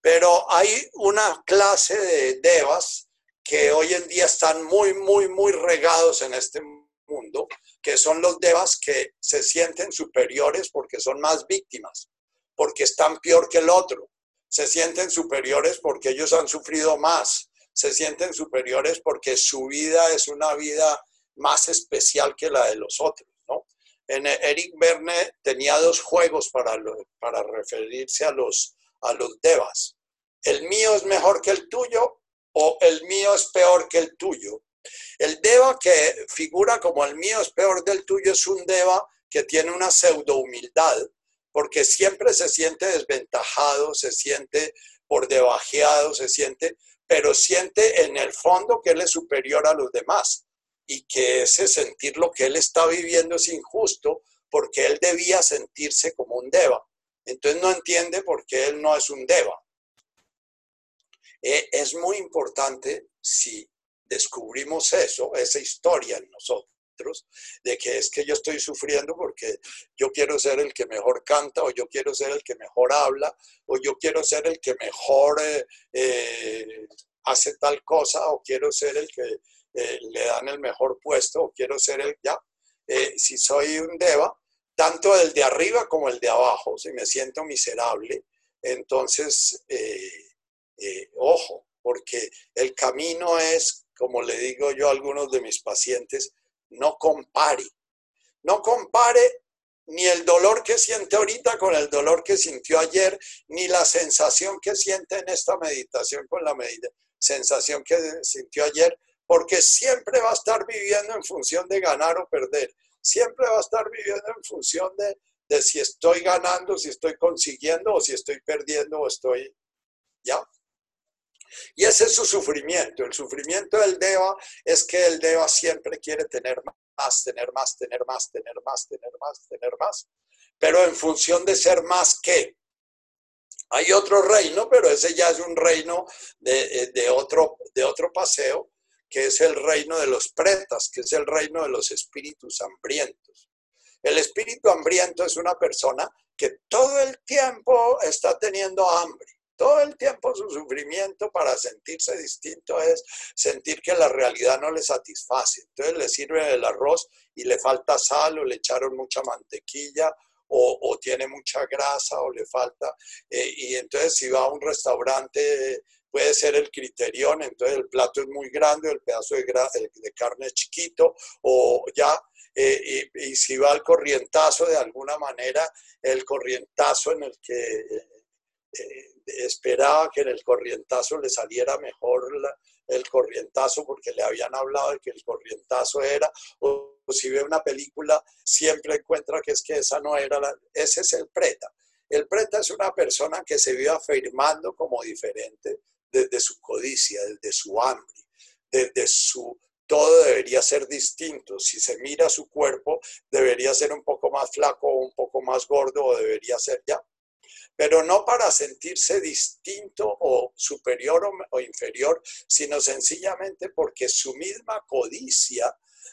Pero hay una clase de devas que hoy en día están muy, muy, muy regados en este mundo, que son los devas que se sienten superiores porque son más víctimas, porque están peor que el otro. Se sienten superiores porque ellos han sufrido más. Se sienten superiores porque su vida es una vida más especial que la de los otros. ¿no? En Eric Verne tenía dos juegos para, para referirse a los, a los devas. El mío es mejor que el tuyo o el mío es peor que el tuyo. El deva que figura como el mío es peor del tuyo es un deva que tiene una pseudo humildad, porque siempre se siente desventajado, se siente por debajeado, se siente, pero siente en el fondo que él es superior a los demás y que ese sentir lo que él está viviendo es injusto porque él debía sentirse como un deva. Entonces no entiende por qué él no es un deva. Eh, es muy importante si descubrimos eso, esa historia en nosotros, de que es que yo estoy sufriendo porque yo quiero ser el que mejor canta o yo quiero ser el que mejor habla o yo quiero ser el que mejor eh, eh, hace tal cosa o quiero ser el que le dan el mejor puesto o quiero ser el ya. si soy un deva, tanto el de arriba como el de abajo, si me siento miserable, entonces, eh, eh, ojo, porque el camino es, como le digo yo a algunos de mis pacientes, no compare. No compare ni el dolor que siente ahorita con el dolor que sintió ayer, ni la sensación que siente en esta meditación con la sensación que sintió ayer, porque siempre va a estar viviendo en función de ganar o perder siempre va a estar viviendo en función de, si estoy ganando, si estoy consiguiendo o si estoy perdiendo o estoy, ¿ya? Y ese es su sufrimiento. El sufrimiento del Deva es que el Deva siempre quiere tener más, tener más, tener más, tener más, tener más, tener más. Pero en función de ser más que. Hay otro reino, pero ese ya es un reino de, de, otro, de otro paseo, que es el reino de los pretas, que es el reino de los espíritus hambrientos. El espíritu hambriento es una persona que todo el tiempo está teniendo hambre todo el tiempo su sufrimiento para sentirse distinto es sentir que la realidad no le satisface. Entonces le sirve el arroz y le falta sal o le echaron mucha mantequilla o, tiene mucha grasa o le falta. Eh, y entonces si va a un restaurante puede ser el criterión, entonces el plato es muy grande, el pedazo de, de carne es chiquito o ya. Eh, y, si va al corrientazo de alguna manera, el corrientazo en el que... Eh, esperaba que en el corrientazo le saliera mejor el corrientazo porque le habían hablado de que el corrientazo era, o, si ve una película siempre encuentra que es que esa no era, la, ese es el preta. El preta es una persona que se vive afirmando como diferente desde su codicia, desde su hambre, desde su... Todo debería ser distinto. Si se mira su cuerpo, debería ser un poco más flaco o un poco más gordo o debería ser ya pero no para sentirse distinto o superior o, inferior, sino sencillamente porque su misma codicia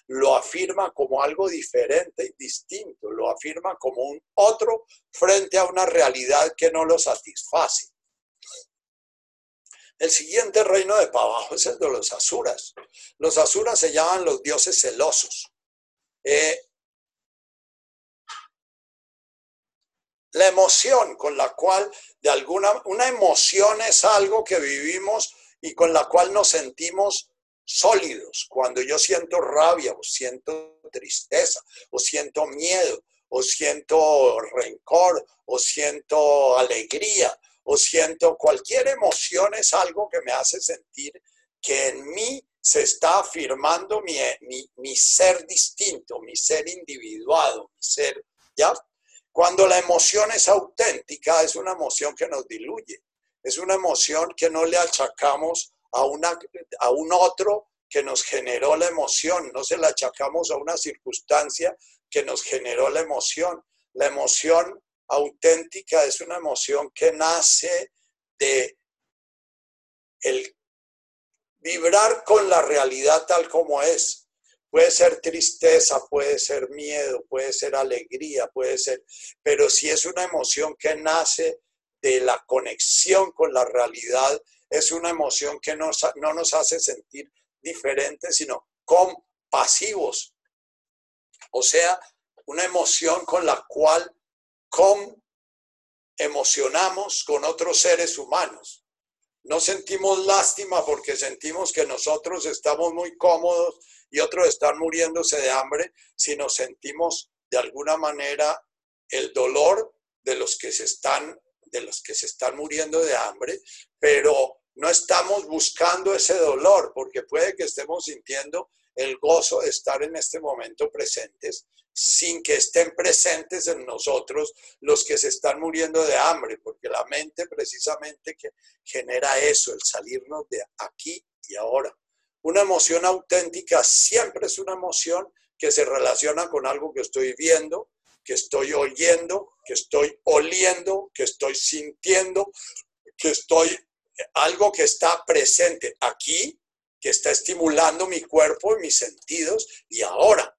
lo afirma como algo diferente y distinto, lo afirma como un otro frente a una realidad que no lo satisface. El siguiente reino de para abajo es el de los asuras. Los asuras se llaman los dioses celosos. Eh, La emoción con la cual, de alguna, una emoción es algo que vivimos y con la cual nos sentimos sólidos. Cuando yo siento rabia o siento tristeza o siento miedo o siento rencor o siento alegría o siento cualquier emoción es algo que me hace sentir que en mí se está afirmando mi, mi, mi ser distinto, mi ser individuado, mi ser, ¿ya? Cuando la emoción es auténtica, es una emoción que nos diluye, es una emoción que no le achacamos a, una, a un otro que nos generó la emoción, no se la achacamos a una circunstancia que nos generó la emoción. La emoción auténtica es una emoción que nace de el vibrar con la realidad tal como es, Puede ser tristeza, puede ser miedo, puede ser alegría, puede ser, pero si es una emoción que nace de la conexión con la realidad, es una emoción que no nos hace sentir diferentes, sino compasivos. O sea, una emoción con la cual emocionamos con otros seres humanos. No sentimos lástima porque sentimos que nosotros estamos muy cómodos y otros están muriéndose de hambre, si nos sentimos de alguna manera el dolor de los que se están de los que se están muriendo de hambre, pero no estamos buscando ese dolor, porque puede que estemos sintiendo el gozo de estar en este momento presentes, sin que estén presentes en nosotros los que se están muriendo de hambre, porque la mente precisamente que genera eso, el salirnos de aquí y ahora. Una emoción auténtica siempre es una emoción que se relaciona con algo que estoy viendo, que estoy oyendo, que estoy oliendo, que estoy sintiendo, que estoy, algo que está presente aquí, que está estimulando mi cuerpo y mis sentidos y ahora.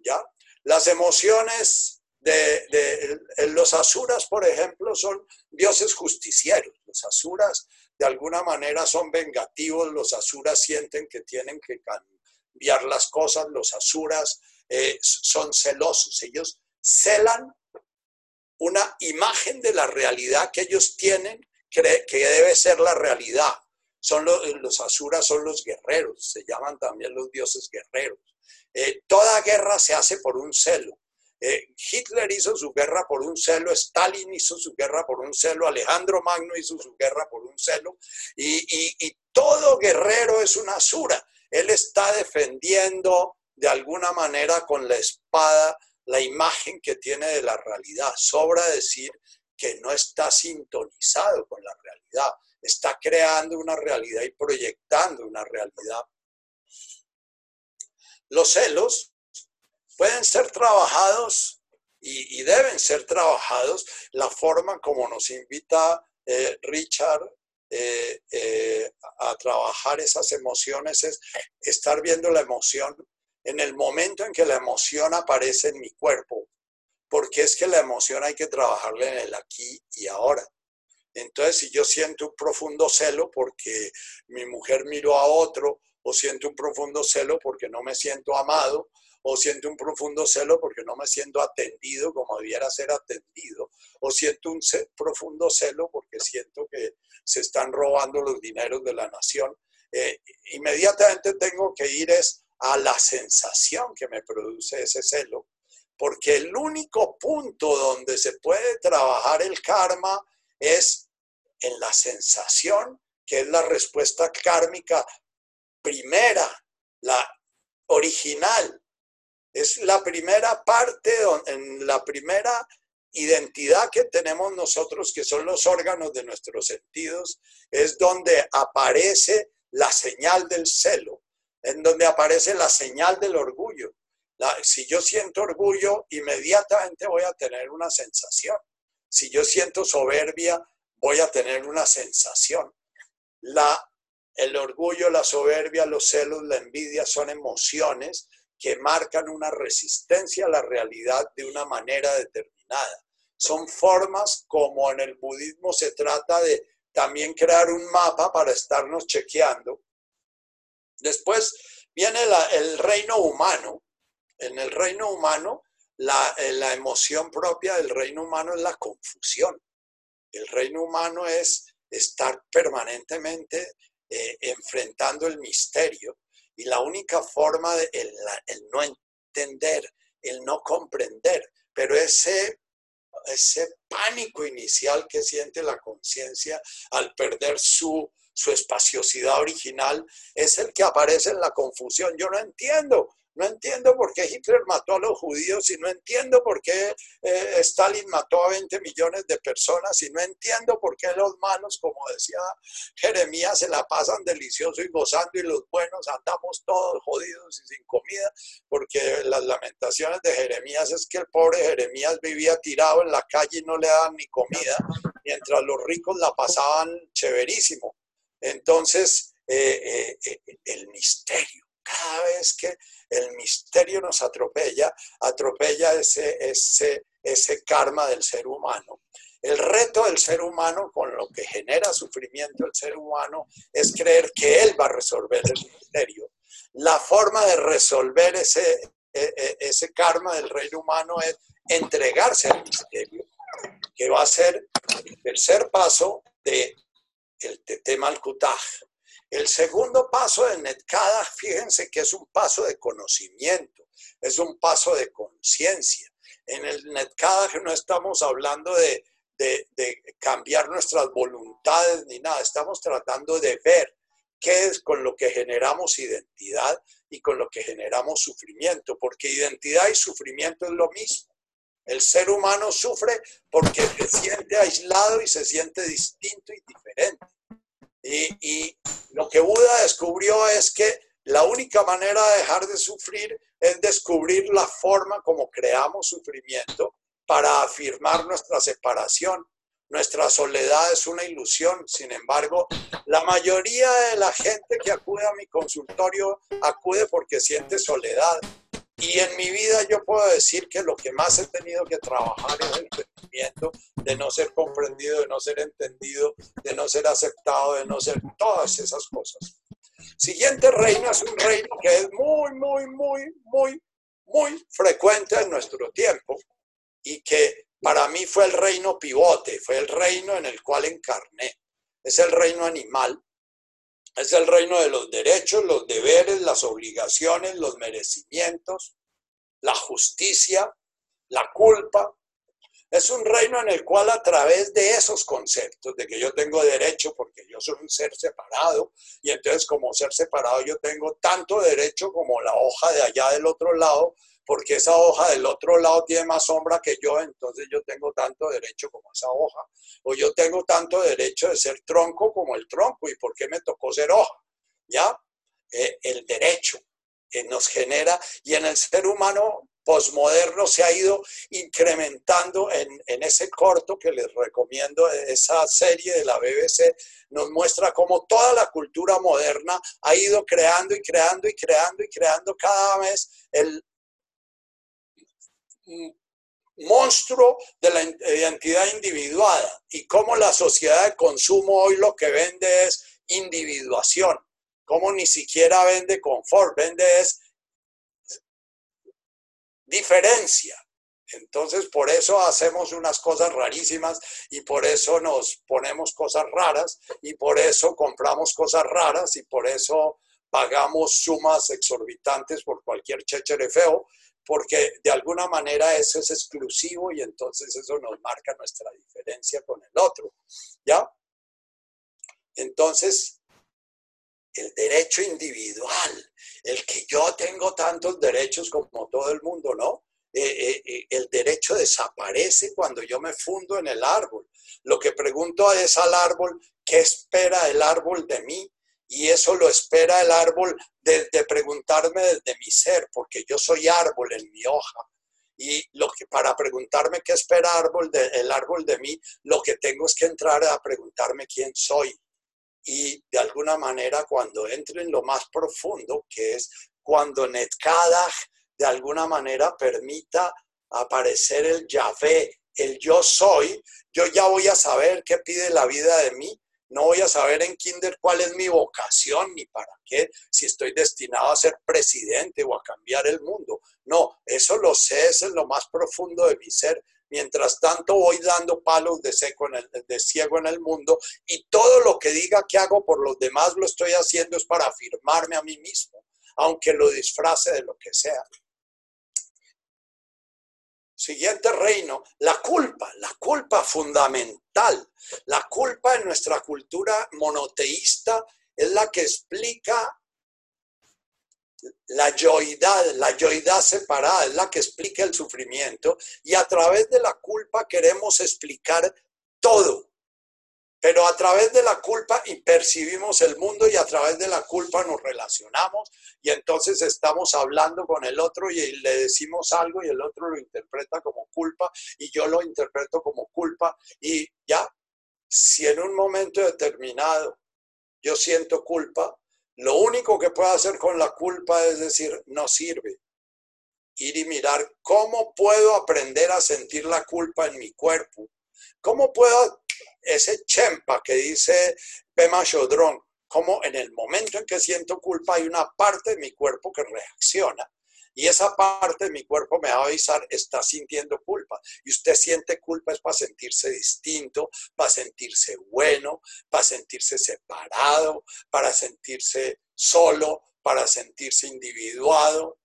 ¿Ya? Las emociones de, los asuras, por ejemplo, son dioses justicieros. Los asuras de alguna manera son vengativos, los asuras sienten que tienen que cambiar las cosas, los asuras eh, son celosos, ellos celan una imagen de la realidad que ellos tienen, que debe ser la realidad. Son los, los asuras son los guerreros, se llaman también los dioses guerreros. Eh, toda guerra se hace por un celo. Eh, Hitler hizo su guerra por un celo, Stalin hizo su guerra por un celo, Alejandro Magno hizo su guerra por un celo, y, todo guerrero es una asura. Él está defendiendo de alguna manera con la espada la imagen que tiene de la realidad. Sobra decir que no está sintonizado con la realidad. está creando una realidad y proyectando una realidad. Los celos pueden ser trabajados y, deben ser trabajados la forma como nos invita eh, Richard eh, eh, a trabajar esas emociones es estar viendo la emoción en el momento en que la emoción aparece en mi cuerpo, porque es que la emoción hay que trabajarla en el aquí y ahora. Entonces, si yo siento un profundo celo porque mi mujer miró a otro, o siento un profundo celo porque no me siento amado, o siento un profundo celo porque no me siento atendido como debiera ser atendido, o siento un profundo celo porque siento que se están robando los dineros de la nación, eh, inmediatamente tengo que ir es a la sensación que me produce ese celo, porque el único punto donde se puede trabajar el karma es en la sensación, que es la respuesta kármica primera, la original, es la primera parte, en la primera identidad que tenemos nosotros, que son los órganos de nuestros sentidos, es donde aparece la señal del celo, en donde aparece la señal del orgullo. si yo siento orgullo, inmediatamente voy a tener una sensación. Si yo siento soberbia, voy a tener una sensación. La, el orgullo, la soberbia, los celos, la envidia son emociones que marcan una resistencia a la realidad de una manera determinada. Son formas como en el budismo se trata de también crear un mapa para estarnos chequeando. Después viene el reino humano. En el reino humano, la, eh, la emoción propia del reino humano es la confusión. El reino humano es estar permanentemente eh, enfrentando el misterio. Y la única forma de el, no entender, el no comprender, pero ese, ese pánico inicial que siente la conciencia al perder su, su espaciosidad original es el que aparece en la confusión. Yo no entiendo no entiendo por qué Hitler mató a los judíos y no entiendo por qué eh, Stalin mató a 20 millones de personas y no entiendo por qué los malos, como decía Jeremías, se la pasan delicioso y gozando y los buenos andamos todos jodidos y sin comida, porque las lamentaciones de Jeremías es que el pobre Jeremías vivía tirado en la calle y no le daban ni comida, mientras los ricos la pasaban chéverísimo. Entonces, eh, eh, el misterio cada vez que el misterio nos atropella, atropella ese, ese, ese karma del ser humano. El reto del ser humano, con lo que genera sufrimiento el ser humano, es creer que él va a resolver el misterio. La forma de resolver ese, e, e, ese karma del reino humano es entregarse al misterio, que va a ser el tercer paso de el tema al el segundo paso de Netkada, fíjense que es un paso de conocimiento, es un paso de conciencia. En el Netkada no estamos hablando de, cambiar nuestras voluntades ni nada, estamos tratando de ver qué es con lo que generamos identidad y con lo que generamos sufrimiento, porque identidad y sufrimiento es lo mismo. El ser humano sufre porque se siente aislado y se siente distinto y diferente. Y, lo que Buda descubrió es que la única manera de dejar de sufrir es descubrir la forma como creamos sufrimiento para afirmar nuestra separación. Nuestra soledad es una ilusión, sin embargo, la mayoría de la gente que acude a mi consultorio acude porque siente soledad, y en mi vida yo puedo decir que lo que más he tenido que trabajar es el sentimiento de no ser comprendido, de no ser entendido, de no ser aceptado, de no ser todas esas cosas. Siguiente reino es un reino que es muy, muy, muy, muy, muy frecuente en nuestro tiempo y que para mí fue el reino pivote, fue el reino en el cual encarné. Es el reino animal es el reino de los derechos, los deberes, las obligaciones, los merecimientos, la justicia, la culpa. Es un reino en el cual a través de esos conceptos, de que yo tengo derecho porque yo soy un ser separado, y entonces como ser separado yo tengo tanto derecho como la hoja de allá del otro lado, porque esa hoja del otro lado tiene más sombra que yo, entonces yo tengo tanto derecho como esa hoja. O yo tengo tanto derecho de ser tronco como el tronco, ¿y por qué me tocó ser hoja? ¿Ya? Eh, el derecho que nos genera, y en el ser humano posmoderno se ha ido incrementando en, en, ese corto que les recomiendo, esa serie de la BBC, nos muestra cómo toda la cultura moderna ha ido creando y creando y creando y creando cada vez el monstruo de la identidad individuada y cómo la sociedad de consumo hoy lo que vende es individuación, cómo ni siquiera vende confort, vende es diferencia. Entonces, por eso hacemos unas cosas rarísimas y por eso nos ponemos cosas raras y por eso compramos cosas raras y por eso pagamos sumas exorbitantes por cualquier chéchere feo, porque de alguna manera eso es exclusivo y entonces eso nos marca nuestra diferencia con el otro. ¿Ya? Entonces, el derecho individual, el que yo tengo tantos derechos como todo el mundo, ¿no? Eh, eh, eh, el derecho desaparece cuando yo me fundo en el árbol. Lo que pregunto es al árbol, ¿qué espera el árbol de mí? Y eso lo espera el árbol desde preguntarme desde mi ser, porque yo soy árbol en mi hoja. Y lo que, para preguntarme qué espera árbol de, el árbol de mí, lo que tengo es que entrar a preguntarme quién soy y de alguna manera cuando entre en lo más profundo, que es cuando Netkadach de alguna manera permita aparecer el Yahvé, el yo soy, yo ya voy a saber qué pide la vida de mí, no voy a saber en kinder cuál es mi vocación ni para qué, si estoy destinado a ser presidente o a cambiar el mundo. No, eso lo sé, es en lo más profundo de mi ser, Mientras tanto voy dando palos de, seco en el, de ciego en el mundo y todo lo que diga que hago por los demás lo estoy haciendo es para afirmarme a mí mismo, aunque lo disfrace de lo que sea. Siguiente reino, la culpa, la culpa fundamental. La culpa en nuestra cultura monoteísta es la que explica la yoidad, la yoidad separada es la que explica el sufrimiento y a través de la culpa queremos explicar todo. Pero a través de la culpa percibimos el mundo y a través de la culpa nos relacionamos y entonces estamos hablando con el otro y le decimos algo y el otro lo interpreta como culpa y yo lo interpreto como culpa y ya, si en un momento determinado yo siento culpa, lo único que puedo hacer con la culpa es decir, no sirve. Ir y mirar cómo puedo aprender a sentir la culpa en mi cuerpo. ¿Cómo puedo, ese chempa que dice Pema Chodrón, cómo en el momento en que siento culpa hay una parte de mi cuerpo que reacciona y esa parte de mi cuerpo me va a avisar, está sintiendo culpa. Y usted siente culpa es para sentirse distinto, para sentirse bueno, para sentirse separado, para sentirse solo, para sentirse individuado.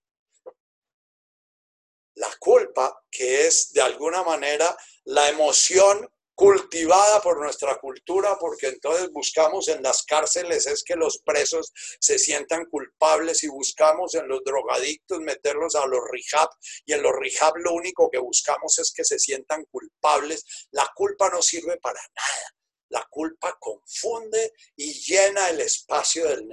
La culpa, que es de alguna manera la emoción cultivada por nuestra cultura, porque entonces buscamos en las cárceles es que los presos se sientan culpables y buscamos en los drogadictos meterlos a los rehab y en los rehab lo único que buscamos es que se sientan culpables. La culpa no sirve para nada. La culpa confunde y llena el espacio del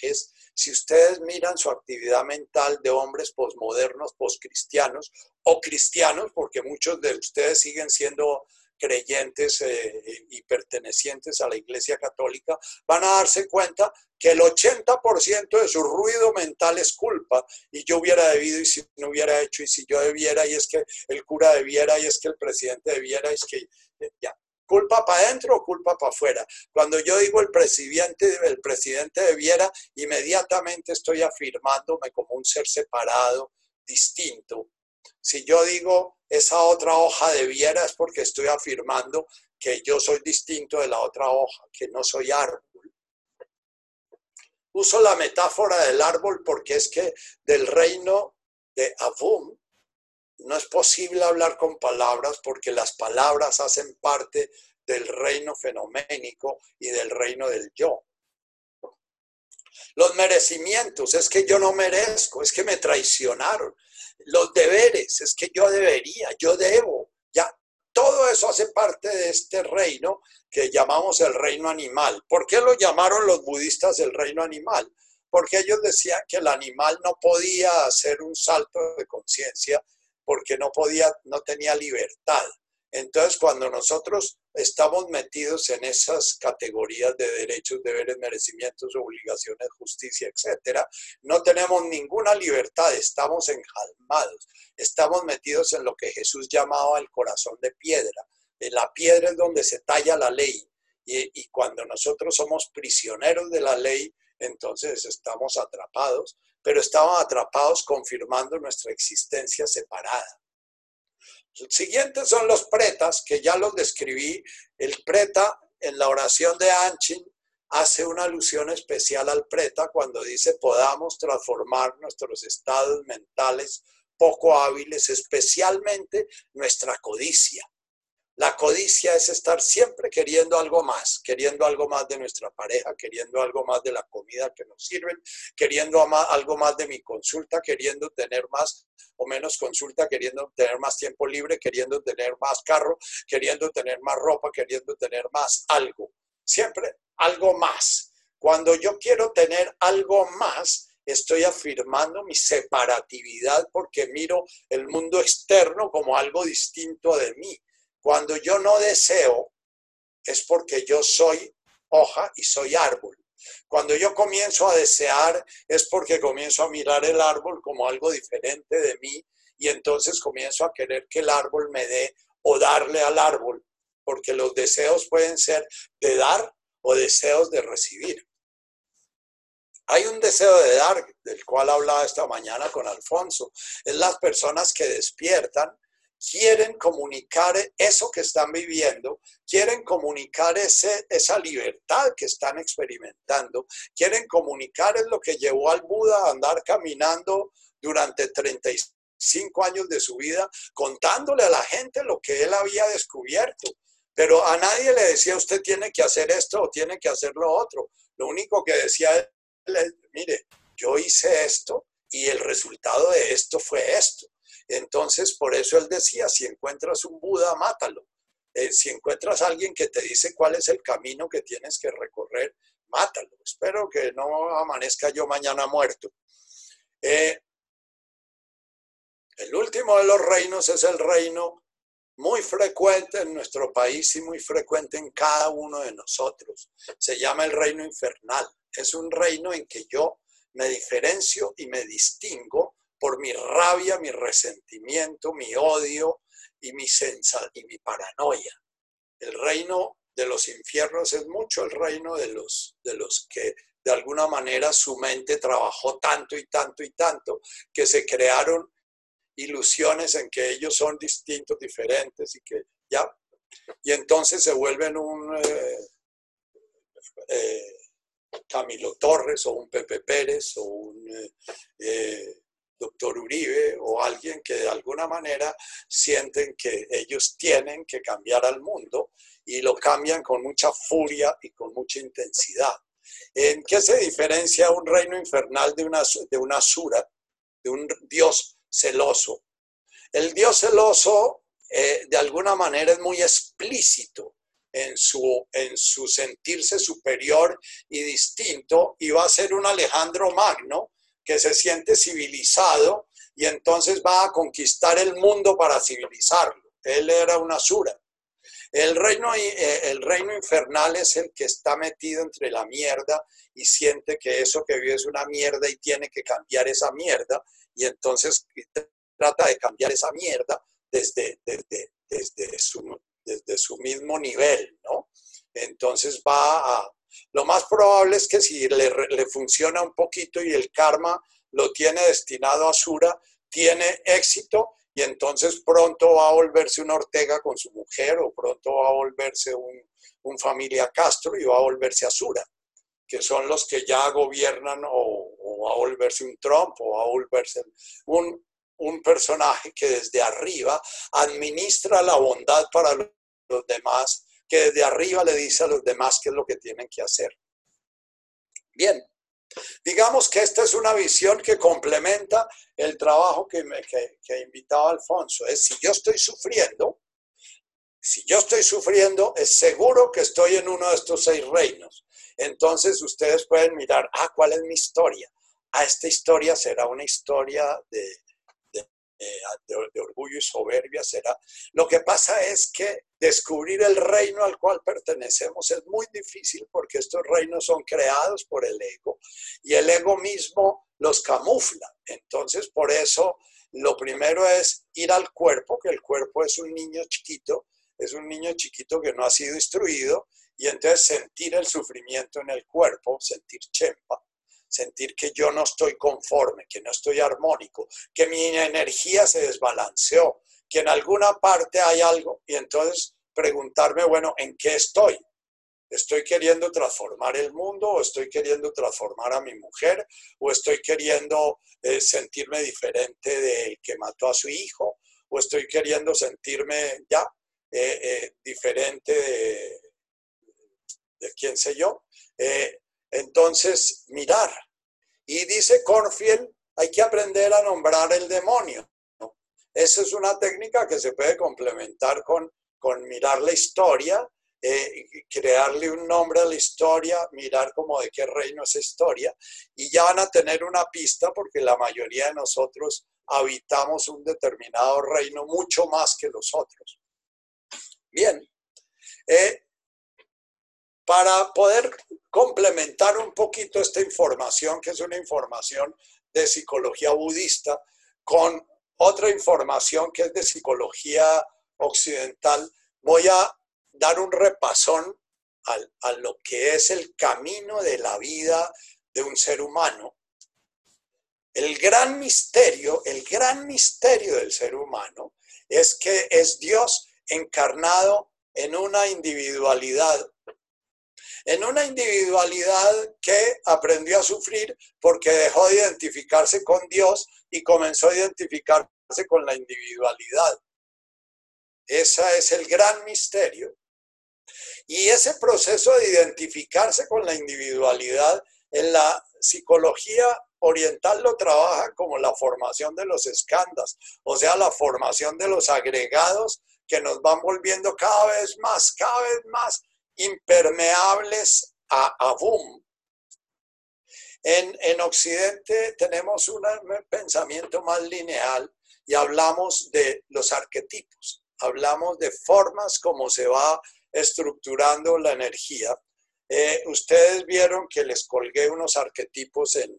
Es Si ustedes miran su actividad mental de hombres posmodernos, poscristianos o cristianos, porque muchos de ustedes siguen siendo creyentes eh, y pertenecientes a la Iglesia Católica van a darse cuenta que el 80% de su ruido mental es culpa y yo hubiera debido y si no hubiera hecho y si yo debiera y es que el cura debiera y es que el presidente debiera y es que eh, ya. ¿Culpa para adentro o culpa para afuera? Cuando yo digo el presidente, el presidente debiera, inmediatamente estoy afirmándome como un ser separado, distinto, si yo digo esa otra hoja debiera es porque estoy afirmando que yo soy distinto de la otra hoja, que no soy árbol. Uso la metáfora del árbol porque es que del reino de Avum no es posible hablar con palabras porque las palabras hacen parte del reino fenoménico y del reino del yo. Los merecimientos, es que yo no merezco, es que me traicionaron, los deberes, es que yo debería, yo debo, ya. Todo eso hace parte de este reino que llamamos el reino animal. ¿Por qué lo llamaron los budistas el reino animal? Porque ellos decían que el animal no podía hacer un salto de conciencia porque no podía, no tenía libertad. Entonces, cuando nosotros estamos metidos en esas categorías de derechos, deberes, merecimientos, obligaciones, justicia, etcétera, no tenemos ninguna libertad, estamos enjalmados, estamos metidos en lo que Jesús llamaba el corazón de piedra. La piedra es donde se talla la ley. Y, y cuando nosotros somos prisioneros de la ley, entonces estamos atrapados, pero estamos atrapados confirmando nuestra existencia separada. Siguientes son los pretas, que ya los describí. El preta en la oración de Anchin hace una alusión especial al preta cuando dice podamos transformar nuestros estados mentales poco hábiles, especialmente nuestra codicia. La codicia es estar siempre queriendo algo más, queriendo algo más de nuestra pareja, queriendo algo más de la comida que nos sirven, queriendo algo más de mi consulta, queriendo tener más o menos consulta, queriendo tener más tiempo libre, queriendo tener más carro, queriendo tener más ropa, queriendo tener más algo. Siempre algo más. Cuando yo quiero tener algo más, estoy afirmando mi separatividad porque miro el mundo externo como algo distinto de mí cuando yo no deseo, es porque yo soy hoja y soy árbol. Cuando yo comienzo a desear, es porque comienzo a mirar el árbol como algo diferente de mí y entonces comienzo a querer que el árbol me dé o darle al árbol, porque los deseos pueden ser de dar o deseos de recibir. Hay un deseo de dar, del cual hablaba esta mañana con Alfonso. Es las personas que despiertan quieren comunicar eso que están viviendo, quieren comunicar ese, esa libertad que están experimentando, quieren comunicar es lo que llevó al Buda a andar caminando durante 35 años de su vida, contándole a la gente lo que él había descubierto. Pero a nadie le decía, usted tiene que hacer esto o tiene que hacer lo otro. Lo único que decía él es, mire, yo hice esto y el resultado de esto fue esto. Entonces, por eso él decía, si encuentras un Buda, mátalo. Eh, si encuentras a alguien que te dice cuál es el camino que tienes que recorrer, mátalo. Espero que no amanezca yo mañana muerto. Eh, el último de los reinos es el reino muy frecuente en nuestro país y muy frecuente en cada uno de nosotros. Se llama el reino infernal. Es un reino en que yo me diferencio y me distingo por mi rabia, mi resentimiento, mi odio y mi, sensa, y mi paranoia. El reino de los infiernos es mucho el reino de los, de los que de alguna manera su mente trabajó tanto y tanto y tanto que se crearon ilusiones en que ellos son distintos, diferentes y que ya, y entonces se vuelven un eh, eh, Camilo Torres o un Pepe Pérez o un eh, doctor Uribe o alguien que de alguna manera sienten que ellos tienen que cambiar al mundo y lo cambian con mucha furia y con mucha intensidad. ¿En qué se diferencia un reino infernal de una, de una asura, de un dios celoso? El dios celoso eh, de alguna manera es muy explícito en su, en su sentirse superior y distinto y va a ser un Alejandro Magno que se siente civilizado y entonces va a conquistar el mundo para civilizarlo. Él era una asura. El reino, eh, el reino infernal es el que está metido entre la mierda y siente que eso que vive es una mierda y tiene que cambiar esa mierda y entonces trata de cambiar esa mierda desde, desde, desde, su, desde su mismo nivel, ¿no? Entonces va a, lo más probable es que si le, funciona un poquito y el karma lo tiene destinado a Sura, tiene éxito y entonces pronto va a volverse un Ortega con su mujer o pronto va a volverse un, familia Castro y va a volverse Asura, que son los que ya gobiernan o, va a volverse un Trump o va a volverse un, un personaje que desde arriba administra la bondad para los demás que desde arriba le dice a los demás qué es lo que tienen que hacer. Bien, Digamos que esta es una visión que complementa el trabajo que, me, que, invitaba Alfonso. Es si yo estoy sufriendo, si yo estoy sufriendo, es seguro que estoy en uno de estos seis reinos. Entonces ustedes pueden mirar, ah, ¿cuál es mi historia? Ah, esta historia será una historia de, de, orgullo y soberbia será. Lo que pasa es que descubrir el reino al cual pertenecemos es muy difícil porque estos reinos son creados por el ego y el ego mismo los camufla. Entonces, por eso, lo primero es ir al cuerpo, que el cuerpo es un niño chiquito, es un niño chiquito que no ha sido instruido y entonces sentir el sufrimiento en el cuerpo, sentir chempa sentir que yo no estoy conforme, que no estoy armónico, que mi energía se desbalanceó, que en alguna parte hay algo y entonces preguntarme, bueno, ¿en qué estoy? ¿Estoy queriendo transformar el mundo o estoy queriendo transformar a mi mujer o estoy queriendo eh, sentirme diferente del que mató a su hijo o estoy queriendo sentirme ya eh, eh, diferente de, de quién sé yo? Entonces, mirar. Y dice Cornfield, hay que aprender a nombrar el demonio. Esa es una técnica que se puede complementar con, con mirar la historia, eh, crearle un nombre a la historia, mirar como de qué reino es historia, y ya van a tener una pista porque la mayoría de nosotros habitamos un determinado reino mucho más que los otros. Bien, eh, para poder complementar un poquito esta información, que es una información de psicología budista, con otra información que es de psicología occidental, voy a dar un repasón a, lo que es el camino de la vida de un ser humano. El gran misterio, el gran misterio del ser humano es que es Dios encarnado en una individualidad en una individualidad que aprendió a sufrir porque dejó de identificarse con Dios y comenzó a identificarse con la individualidad. Ese es el gran misterio. Y ese proceso de identificarse con la individualidad en la psicología oriental lo trabaja como la formación de los escándalos, o sea, la formación de los agregados que nos van volviendo cada vez más, cada vez más impermeables a, boom. En, en, Occidente tenemos un pensamiento más lineal y hablamos de los arquetipos, hablamos de formas como se va estructurando la energía. Eh, ustedes vieron que les colgué unos arquetipos en,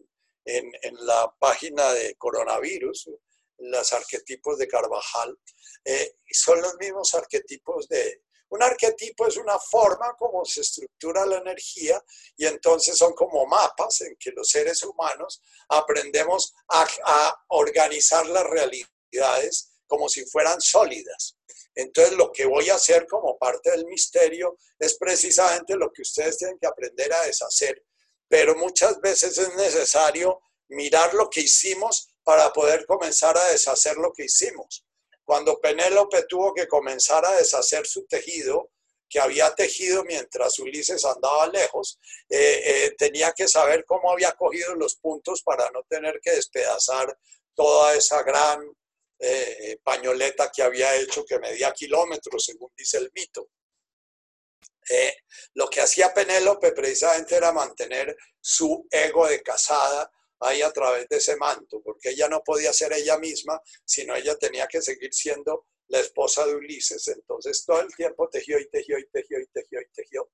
en, en la página de coronavirus, los arquetipos de Carvajal, eh, son los mismos arquetipos de, un arquetipo es una forma como se estructura la energía y entonces son como mapas en que los seres humanos aprendemos a, organizar las realidades como si fueran sólidas. Entonces lo que voy a hacer como parte del misterio es precisamente lo que ustedes tienen que aprender a deshacer. Pero muchas veces es necesario mirar lo que hicimos para poder comenzar a deshacer lo que hicimos. Cuando Penélope tuvo que comenzar a deshacer su tejido, que había tejido mientras Ulises andaba lejos, eh, eh, tenía que saber cómo había cogido los puntos para no tener que despedazar toda esa gran eh, pañoleta que había hecho que medía kilómetros, según dice el mito. lo que hacía Penélope precisamente era mantener su ego de casada ahí a través de ese manto, porque ella no podía ser ella misma, sino ella tenía que seguir siendo la esposa de Ulises. Entonces todo el tiempo tejió y tejió y tejió y tejió y tejió.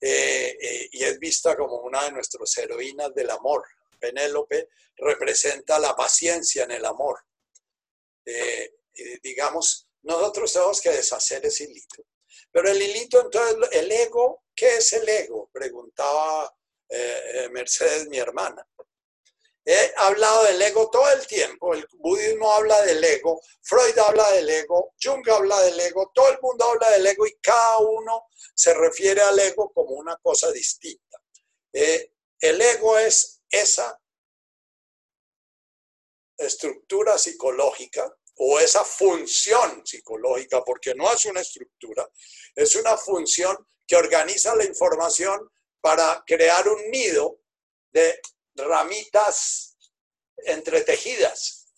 Eh, eh, y es vista como una de nuestras heroínas del amor. Penélope representa la paciencia en el amor. Eh, digamos, nosotros tenemos que deshacer ese hilito. Pero el hilito, entonces, el ego, ¿qué es el ego? Preguntaba Mercedes, mi hermana. He hablado del ego todo el tiempo. El budismo habla del ego, Freud habla del ego, Jung habla del ego, todo el mundo habla del ego y cada uno se refiere al ego como una cosa distinta. Eh, el ego es esa estructura psicológica o esa función psicológica, porque no es una estructura, es una función que organiza la información para crear un nido de ramitas entretejidas.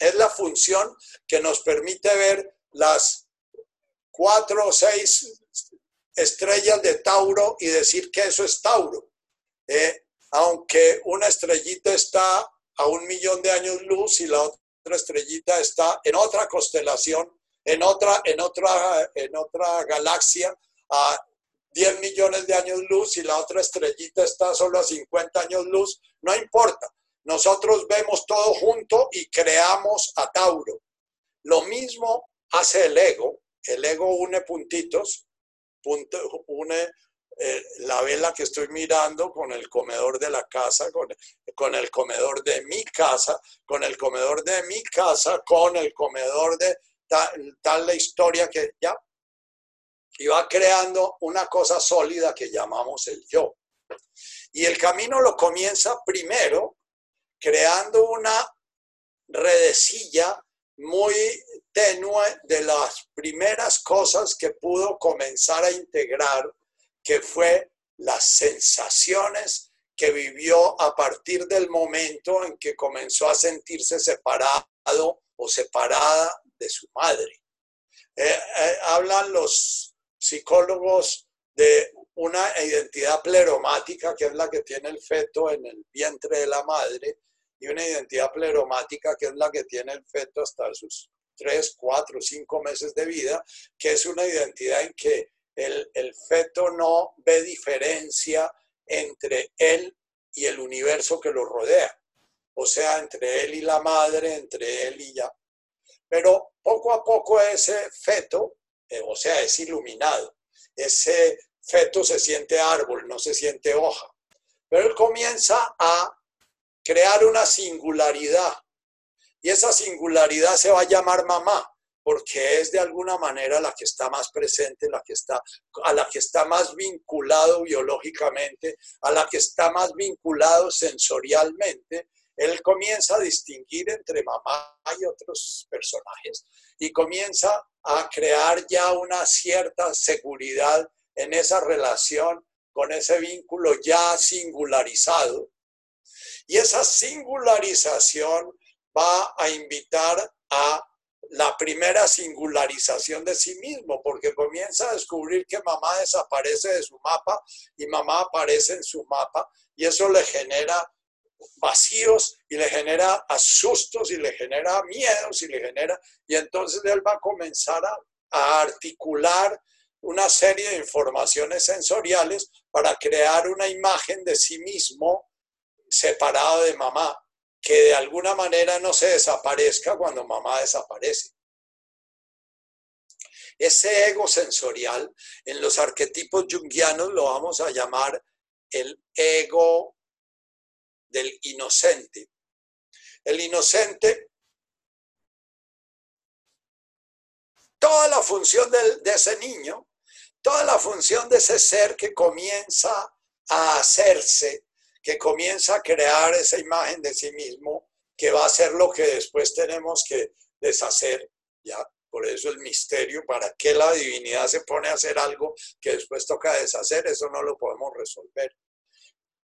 es la función que nos permite ver las cuatro o seis estrellas de Tauro y decir que eso es Tauro. Eh, aunque una estrellita está a un millón de años luz y la otra estrellita está en otra constelación, en otra, en otra, en otra galaxia 10 millones de años luz y la otra estrellita está solo a 50 años luz, no importa. Nosotros vemos todo junto y creamos a Tauro. Lo mismo hace el ego. El ego une puntitos, une eh, la vela que estoy mirando con el comedor de la casa, con, con, el comedor de mi casa, con el comedor de mi casa, con el comedor de tal, tal la historia que ya. Y va creando una cosa sólida que llamamos el yo. Y el camino lo comienza primero creando una redecilla muy tenue de las primeras cosas que pudo comenzar a integrar, que fue las sensaciones que vivió a partir del momento en que comenzó a sentirse separado o separada de su madre. Eh, eh, hablan los psicólogos de una identidad pleromática, que es la que tiene el feto en el vientre de la madre, y una identidad pleromática, que es la que tiene el feto hasta sus tres, cuatro, cinco meses de vida, que es una identidad en que el, el feto no ve diferencia entre él y el universo que lo rodea. O sea, entre él y la madre, entre él y ya. Pero poco a poco ese feto, eh, o sea, es iluminado. Ese feto se siente árbol, no se siente hoja. Pero él comienza a crear una singularidad. Y esa singularidad se va a llamar mamá, porque es de alguna manera la que está más presente, la que está, a la que está más vinculado biológicamente, a la que está más vinculado sensorialmente. Él comienza a distinguir entre mamá y otros personajes y comienza a crear ya una cierta seguridad en esa relación con ese vínculo ya singularizado. Y esa singularización va a invitar a la primera singularización de sí mismo, porque comienza a descubrir que mamá desaparece de su mapa y mamá aparece en su mapa, y eso le genera vacíos y le genera asustos y le genera miedos y le genera, y entonces él va a comenzar a, a articular una serie de informaciones sensoriales para crear una imagen de sí mismo separado de mamá, que de alguna manera no se desaparezca cuando mamá desaparece. Ese ego sensorial, en los arquetipos junguianos lo vamos a llamar el ego del inocente. El inocente, toda la función de, ese niño, toda la función de ese ser que comienza a hacerse que comienza a crear esa imagen de sí mismo que va a ser lo que después tenemos que deshacer, ¿ya? Por eso el misterio, ¿para qué la divinidad se pone a hacer algo que después toca deshacer? Eso no lo podemos resolver.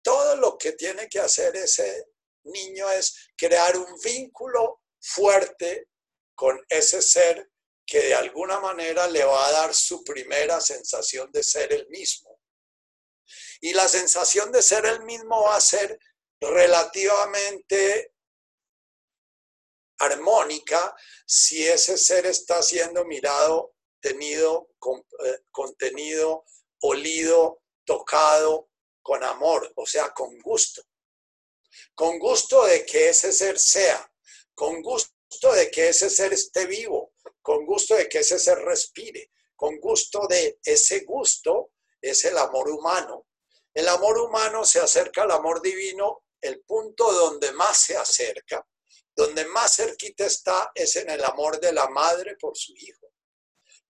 Todo lo que tiene que hacer ese niño es crear un vínculo fuerte con ese ser que de alguna manera le va a dar su primera sensación de ser el mismo. Y la sensación de ser el mismo va a ser relativamente armónica si ese ser está siendo mirado, tenido, eh, contenido, olido, tocado con amor, o sea, con gusto. Con gusto de que ese ser sea, con gusto de que ese ser esté vivo, con gusto de que ese ser respire, con gusto de ese gusto es el amor humano el amor humano se acerca al amor divino, el punto donde más se acerca, donde más cerquita está es en el amor de la madre por su hijo.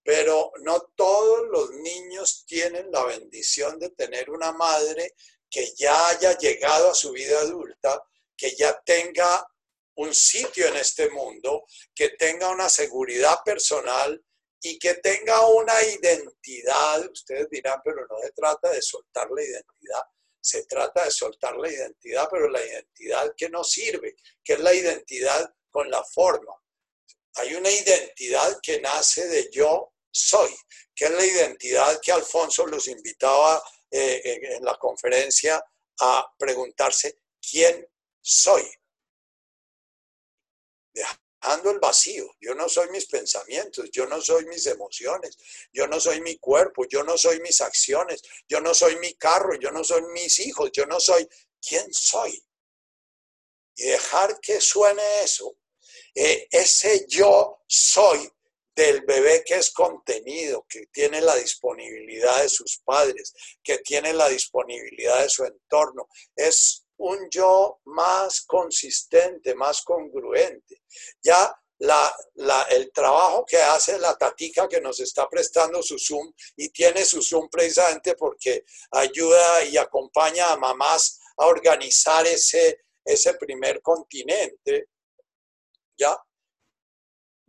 Pero no todos los niños tienen la bendición de tener una madre que ya haya llegado a su vida adulta, que ya tenga un sitio en este mundo, que tenga una seguridad personal y que tenga una identidad, ustedes dirán, pero no se trata de soltar la identidad, Se trata de soltar la identidad, pero la identidad que no sirve, que es la identidad con la forma. Hay una identidad que nace de yo soy, que es la identidad que Alfonso los invitaba eh, en la conferencia a preguntarse, ¿quién soy? Dejando el vacío. Yo no soy mis pensamientos, yo no soy mis emociones, yo no soy mi cuerpo, yo no soy mis acciones, yo no soy mi carro, yo no soy mis hijos, yo no soy quién soy. Y dejar que suene eso. Eh, ese yo soy del bebé que es contenido, que tiene la disponibilidad de sus padres, que tiene la disponibilidad de su entorno. Es un yo más consistente, más congruente. Ya el trabajo que hace la tatica que nos está prestando su Zoom y tiene su Zoom precisamente porque ayuda y acompaña a mamás a organizar ese, ese primer continente, ¿ya?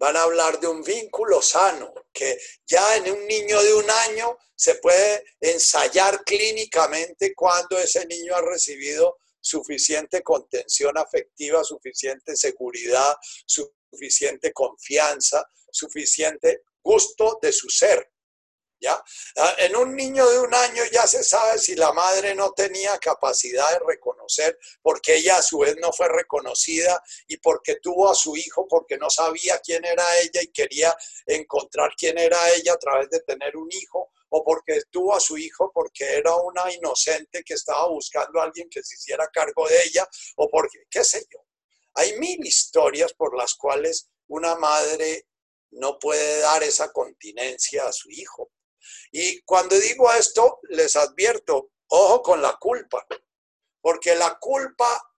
Van a hablar de un vínculo sano, que ya en un niño de un año se puede ensayar clínicamente cuando ese niño ha recibido suficiente contención afectiva, suficiente seguridad, suficiente confianza, suficiente gusto de su ser. Ah, en un niño de un año ya se sabe si la madre no tenía capacidad de reconocer, porque ella a su vez no fue reconocida y porque tuvo a su hijo porque no sabía quién era ella y quería encontrar quién era ella a través de tener un hijo, o porque tuvo a su hijo porque era una inocente que estaba buscando a alguien que se hiciera cargo de ella, o porque, qué sé yo. Hay mil historias por las cuales una madre no puede dar esa continencia a su hijo. Y cuando digo esto, les advierto, ojo con la culpa, porque la culpa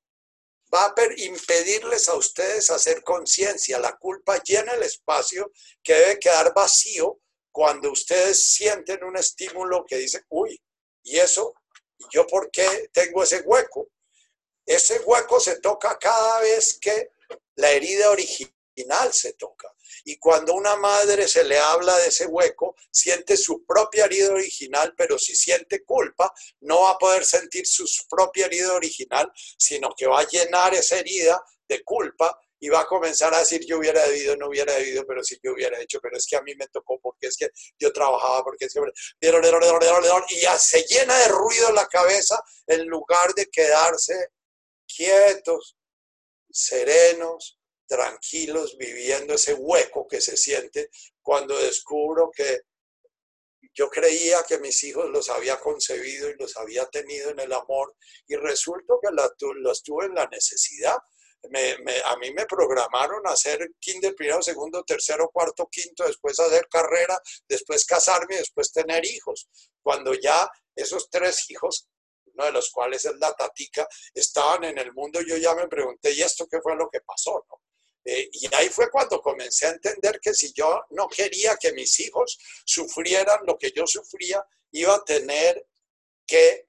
va a impedirles a ustedes hacer conciencia. La culpa llena el espacio que debe quedar vacío cuando ustedes sienten un estímulo que dice, uy, ¿y eso? ¿Y yo por qué tengo ese hueco? Ese hueco se toca cada vez que la herida original se toca. Y cuando una madre se le habla de ese hueco, siente su propia herida original, pero si siente culpa, no va a poder sentir su propia herida original, sino que va a llenar esa herida de culpa y va a comenzar a decir yo hubiera debido, no hubiera debido, pero si yo hubiera hecho, pero es que a mí me tocó, porque es que yo trabajaba, porque es que... Y ya se llena de ruido la cabeza en lugar de quedarse quietos, serenos, tranquilos viviendo ese hueco que se siente cuando descubro que yo creía que mis hijos los había concebido y los había tenido en el amor y resulta que los tuve en la necesidad. a mí me programaron a hacer kinder primero, segundo, tercero, cuarto, quinto, después hacer carrera, después casarme después tener hijos. Cuando ya esos tres hijos uno de los cuales es la tatica, estaban en el mundo, yo ya me pregunté, ¿y esto qué fue lo que pasó? Eh, y ahí fue cuando comencé a entender que si yo no quería que mis hijos sufrieran lo que yo sufría, iba a tener que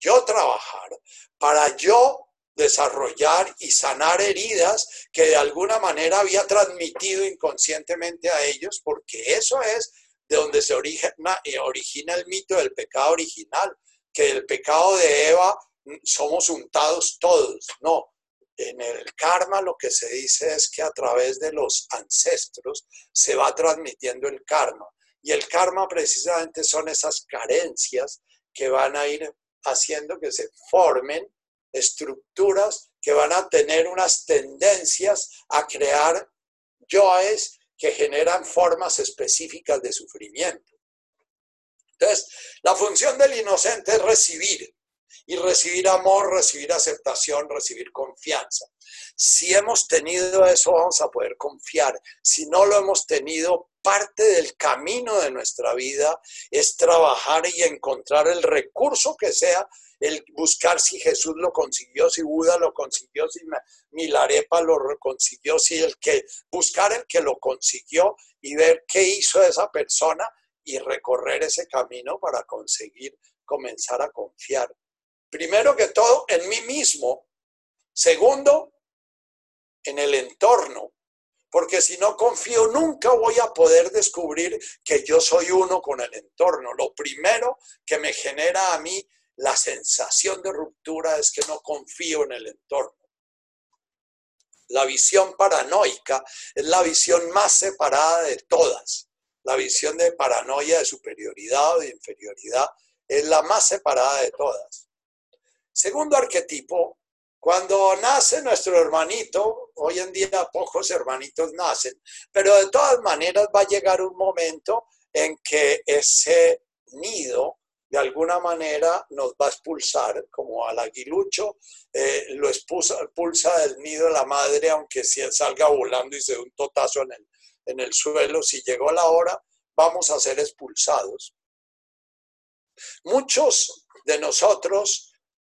yo trabajar para yo desarrollar y sanar heridas que de alguna manera había transmitido inconscientemente a ellos, porque eso es de donde se origina, eh, origina el mito del pecado original, que el pecado de Eva mm, somos untados todos. No, en el karma lo que se dice es que a través de los ancestros se va transmitiendo el karma. Y el karma precisamente son esas carencias que van a ir haciendo que se formen estructuras que van a tener unas tendencias a crear yoes que generan formas específicas de sufrimiento. Entonces, la función del inocente es recibir, y recibir amor, recibir aceptación, recibir confianza. Si hemos tenido eso, vamos a poder confiar. Si no lo hemos tenido, parte del camino de nuestra vida es trabajar y encontrar el recurso que sea, el buscar si Jesús lo consiguió, si Buda lo consiguió, si Milarepa lo consiguió, si el que, buscar el que lo consiguió y ver qué hizo esa persona y recorrer ese camino para conseguir comenzar a confiar primero que todo, en mí mismo. Segundo, en el entorno. Porque si no confío, nunca voy a poder descubrir que yo soy uno con el entorno. Lo primero que me genera a mí la sensación de ruptura es que no confío en el entorno. La visión paranoica es la visión más separada de todas. La visión de paranoia de superioridad o de inferioridad es la más separada de todas. Segundo arquetipo, cuando nace nuestro hermanito, hoy en día pocos hermanitos nacen, pero de todas maneras va a llegar un momento en que ese nido de alguna manera nos va a expulsar, como al aguilucho, eh, lo expulsa, del nido la madre, aunque si salga volando y se dé un totazo en el, en el suelo, si llegó la hora, vamos a ser expulsados. Muchos de nosotros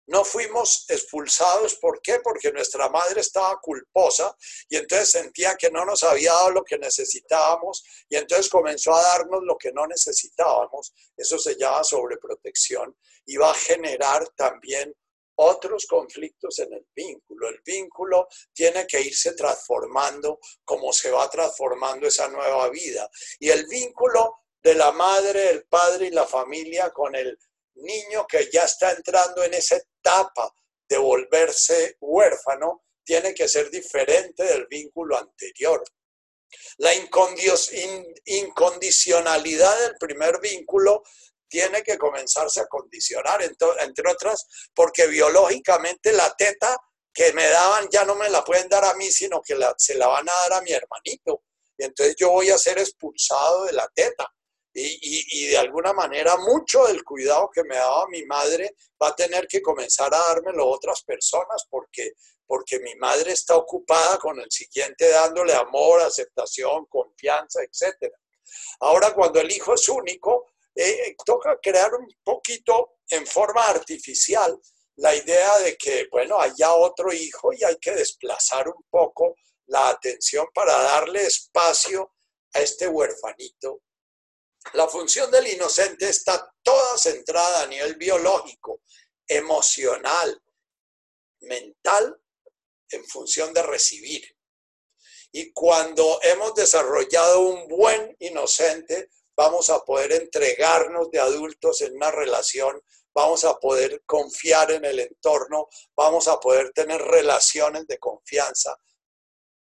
no fuimos expulsados, ¿por qué? Porque nuestra madre estaba culposa y entonces sentía que no nos había dado lo que necesitábamos y entonces comenzó a darnos lo que no necesitábamos. Eso se llama sobreprotección y va a generar también otros conflictos en el vínculo. El vínculo tiene que irse transformando como se va transformando esa nueva vida. Y el vínculo de la madre, el padre y la familia con el niño que ya está entrando en esa etapa de volverse huérfano tiene que ser diferente del vínculo anterior. La incondicionalidad del primer vínculo tiene que comenzarse a condicionar, entre otras, porque biológicamente la teta que me daban ya no me la pueden dar a mí, sino que se la van a dar a mi hermanito. Y entonces yo voy a ser expulsado de la teta y, de alguna manera mucho del cuidado que me daba mi madre va a tener que comenzar a dármelo otras personas porque, porque mi madre está ocupada con el siguiente dándole amor, aceptación, confianza, etc. Ahora cuando el hijo es único, eh, toca crear un poquito en forma artificial la idea de que, bueno, haya otro hijo y hay que desplazar un poco la atención para darle espacio a este huerfanito la función del inocente está toda centrada a nivel biológico, emocional, mental, en función de recibir. Y cuando hemos desarrollado un buen inocente, vamos a poder entregarnos de adultos en una relación, vamos a poder confiar en el entorno, vamos a poder tener relaciones de confianza,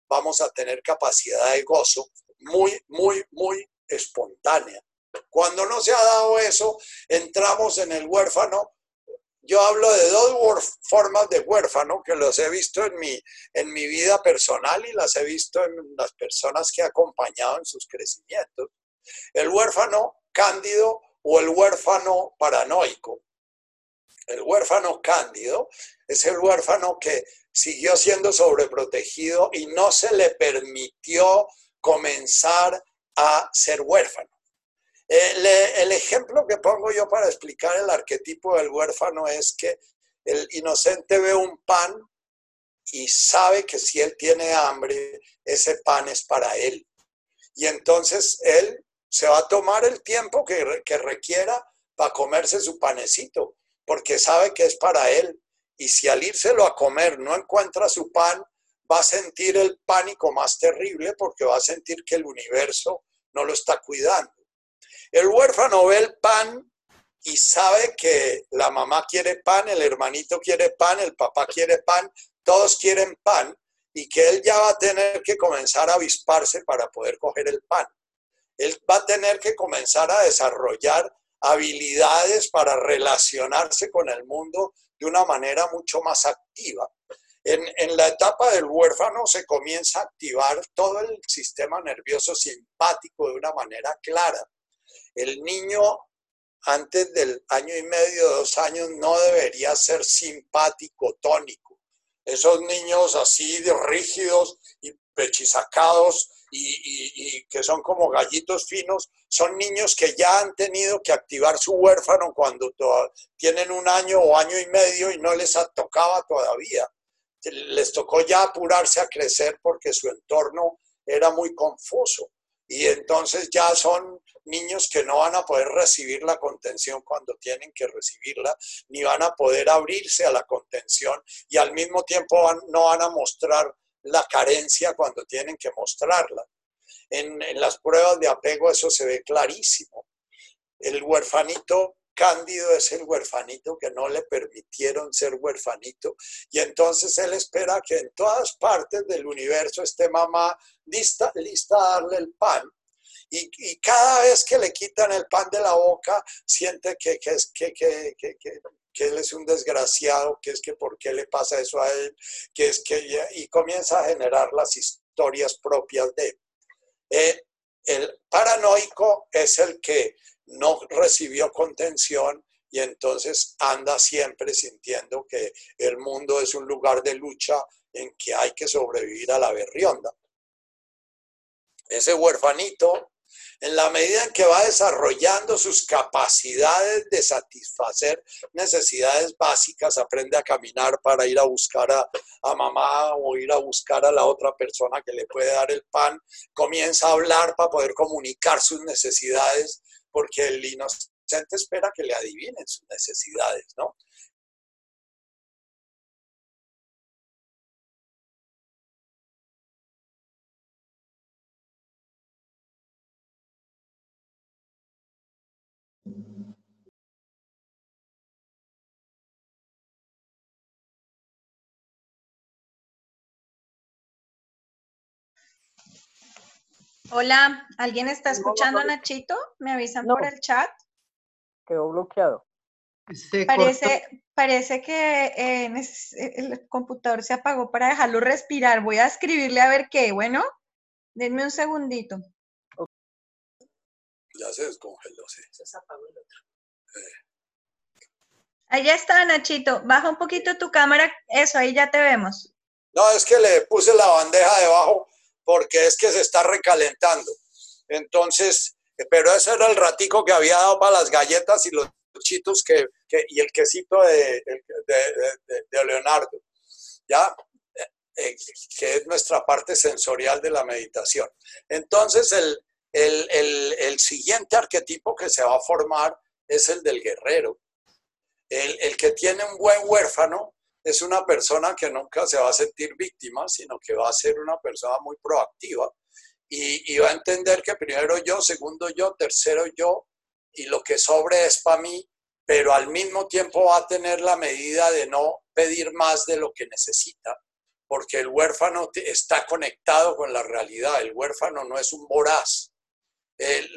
vamos a tener capacidad de gozo muy, muy, muy espontánea. Cuando no se ha dado eso, entramos en el huérfano. Yo hablo de dos formas de huérfano que los he visto en mi, en mi vida personal y las he visto en las personas que he acompañado en sus crecimientos. El huérfano cándido o el huérfano paranoico. El huérfano cándido es el huérfano que siguió siendo sobreprotegido y no se le permitió comenzar a ser huérfano. El, ejemplo que pongo yo para explicar el arquetipo del huérfano es que el inocente ve un pan y sabe que si él tiene hambre, ese pan es para él. Y entonces él se va a tomar el tiempo que, que requiera para comerse su panecito, porque sabe que es para él. Y si al írselo a comer no encuentra su pan, va a sentir el pánico más terrible porque va a sentir que el universo no lo está cuidando. El huérfano ve el pan y sabe que la mamá quiere pan, el hermanito quiere pan, el papá quiere pan, todos quieren pan y que él ya va a tener que comenzar a avisparse para poder coger el pan. Él va a tener que comenzar a desarrollar habilidades para relacionarse con el mundo de una manera mucho más activa. En, la etapa del huérfano se comienza a activar todo el sistema nervioso simpático de una manera clara. El niño antes del año y medio, dos años, no debería ser simpático, tónico. Esos niños así de rígidos y pechisacados y, que son como gallitos finos, son niños que ya han tenido que activar su huérfano cuando tienen un año o año y medio y no les tocaba todavía. Les tocó ya apurarse a crecer porque su entorno era muy confuso y entonces ya son niños que no van a poder recibir la contención cuando tienen que recibirla, ni van a poder abrirse a la contención y al mismo tiempo no van a mostrar la carencia cuando tienen que mostrarla. En, en las pruebas de apego eso se ve clarísimo. El huerfanito Cándido es el huerfanito que no le permitieron ser huerfanito. Y entonces él espera que en todas partes del universo esté mamá lista, lista a darle el pan. Y, cada vez que le quitan el pan de la boca, siente que, que, que, que, que él es un desgraciado, que es que por qué le pasa eso a él, que es que y comienza a generar las historias propias de él. Eh, el paranoico es el que no recibió contención y entonces anda siempre sintiendo que el mundo es un lugar de lucha en que hay que sobrevivir a la berrionda. Ese huerfanito en la medida en que va desarrollando sus capacidades de satisfacer necesidades básicas, aprende a caminar para ir a buscar a, mamá o ir a buscar a la otra persona que le puede dar el pan, comienza a hablar para poder comunicar sus necesidades, porque el inocente espera que le adivinen sus necesidades, ¿no? Hola, ¿alguien está escuchando a Nachito? ¿Me avisan por el chat? Quedó bloqueado. Parece, parece que eh, el computador se apagó para dejarlo respirar. Voy a escribirle a ver qué. Bueno, denme un segundito. Ya se descongeló, sí. Se apagó el otro. Ahí está, Nachito. Baja un poquito tu cámara. Eso, ahí ya te vemos. No, es que le puse la bandeja debajo porque es que se está recalentando. Entonces, pero ese era el ratico que había dado para las galletas y los chitos que, y el quesito de, Leonardo, ¿ya? Eh, que es nuestra parte sensorial de la meditación. Entonces, el, el, el, siguiente arquetipo que se va a formar es el del guerrero. El, que tiene un buen huérfano es una persona que nunca se va a sentir víctima, sino que va a ser una persona muy proactiva y, va a entender que primero yo, segundo yo, tercero yo, y lo que sobre es para mí, pero al mismo tiempo va a tener la medida de no pedir más de lo que necesita, porque el huérfano está conectado con la realidad, el huérfano no es un voraz.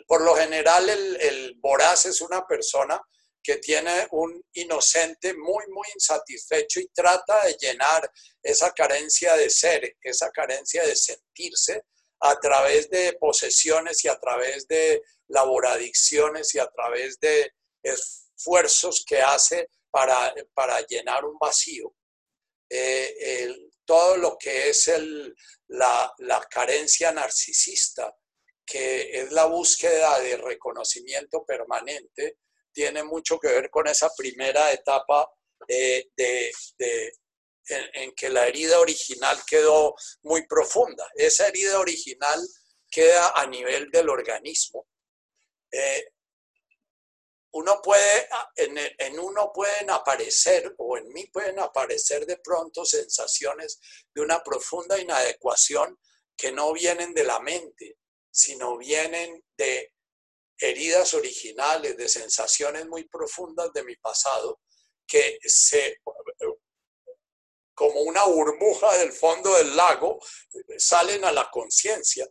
por lo general el, el voraz es una persona que tiene un inocente muy, muy insatisfecho y trata de llenar esa carencia de ser, esa carencia de sentirse a través de posesiones y a través de laboradicciones y a través de esfuerzos que hace para, para llenar un vacío. Eh, todo lo que es el, la, la carencia narcisista, que es la búsqueda de reconocimiento permanente, tiene mucho que ver con esa primera etapa de, en, que la herida original quedó muy profunda. Esa herida original queda a nivel del organismo. Eh, uno puede, en, en, uno pueden aparecer, o en mí pueden aparecer de pronto sensaciones de una profunda inadecuación que no vienen de la mente, sino vienen de heridas originales, de sensaciones muy profundas de mi pasado, que se, como una burbuja del fondo del lago, salen a la conciencia.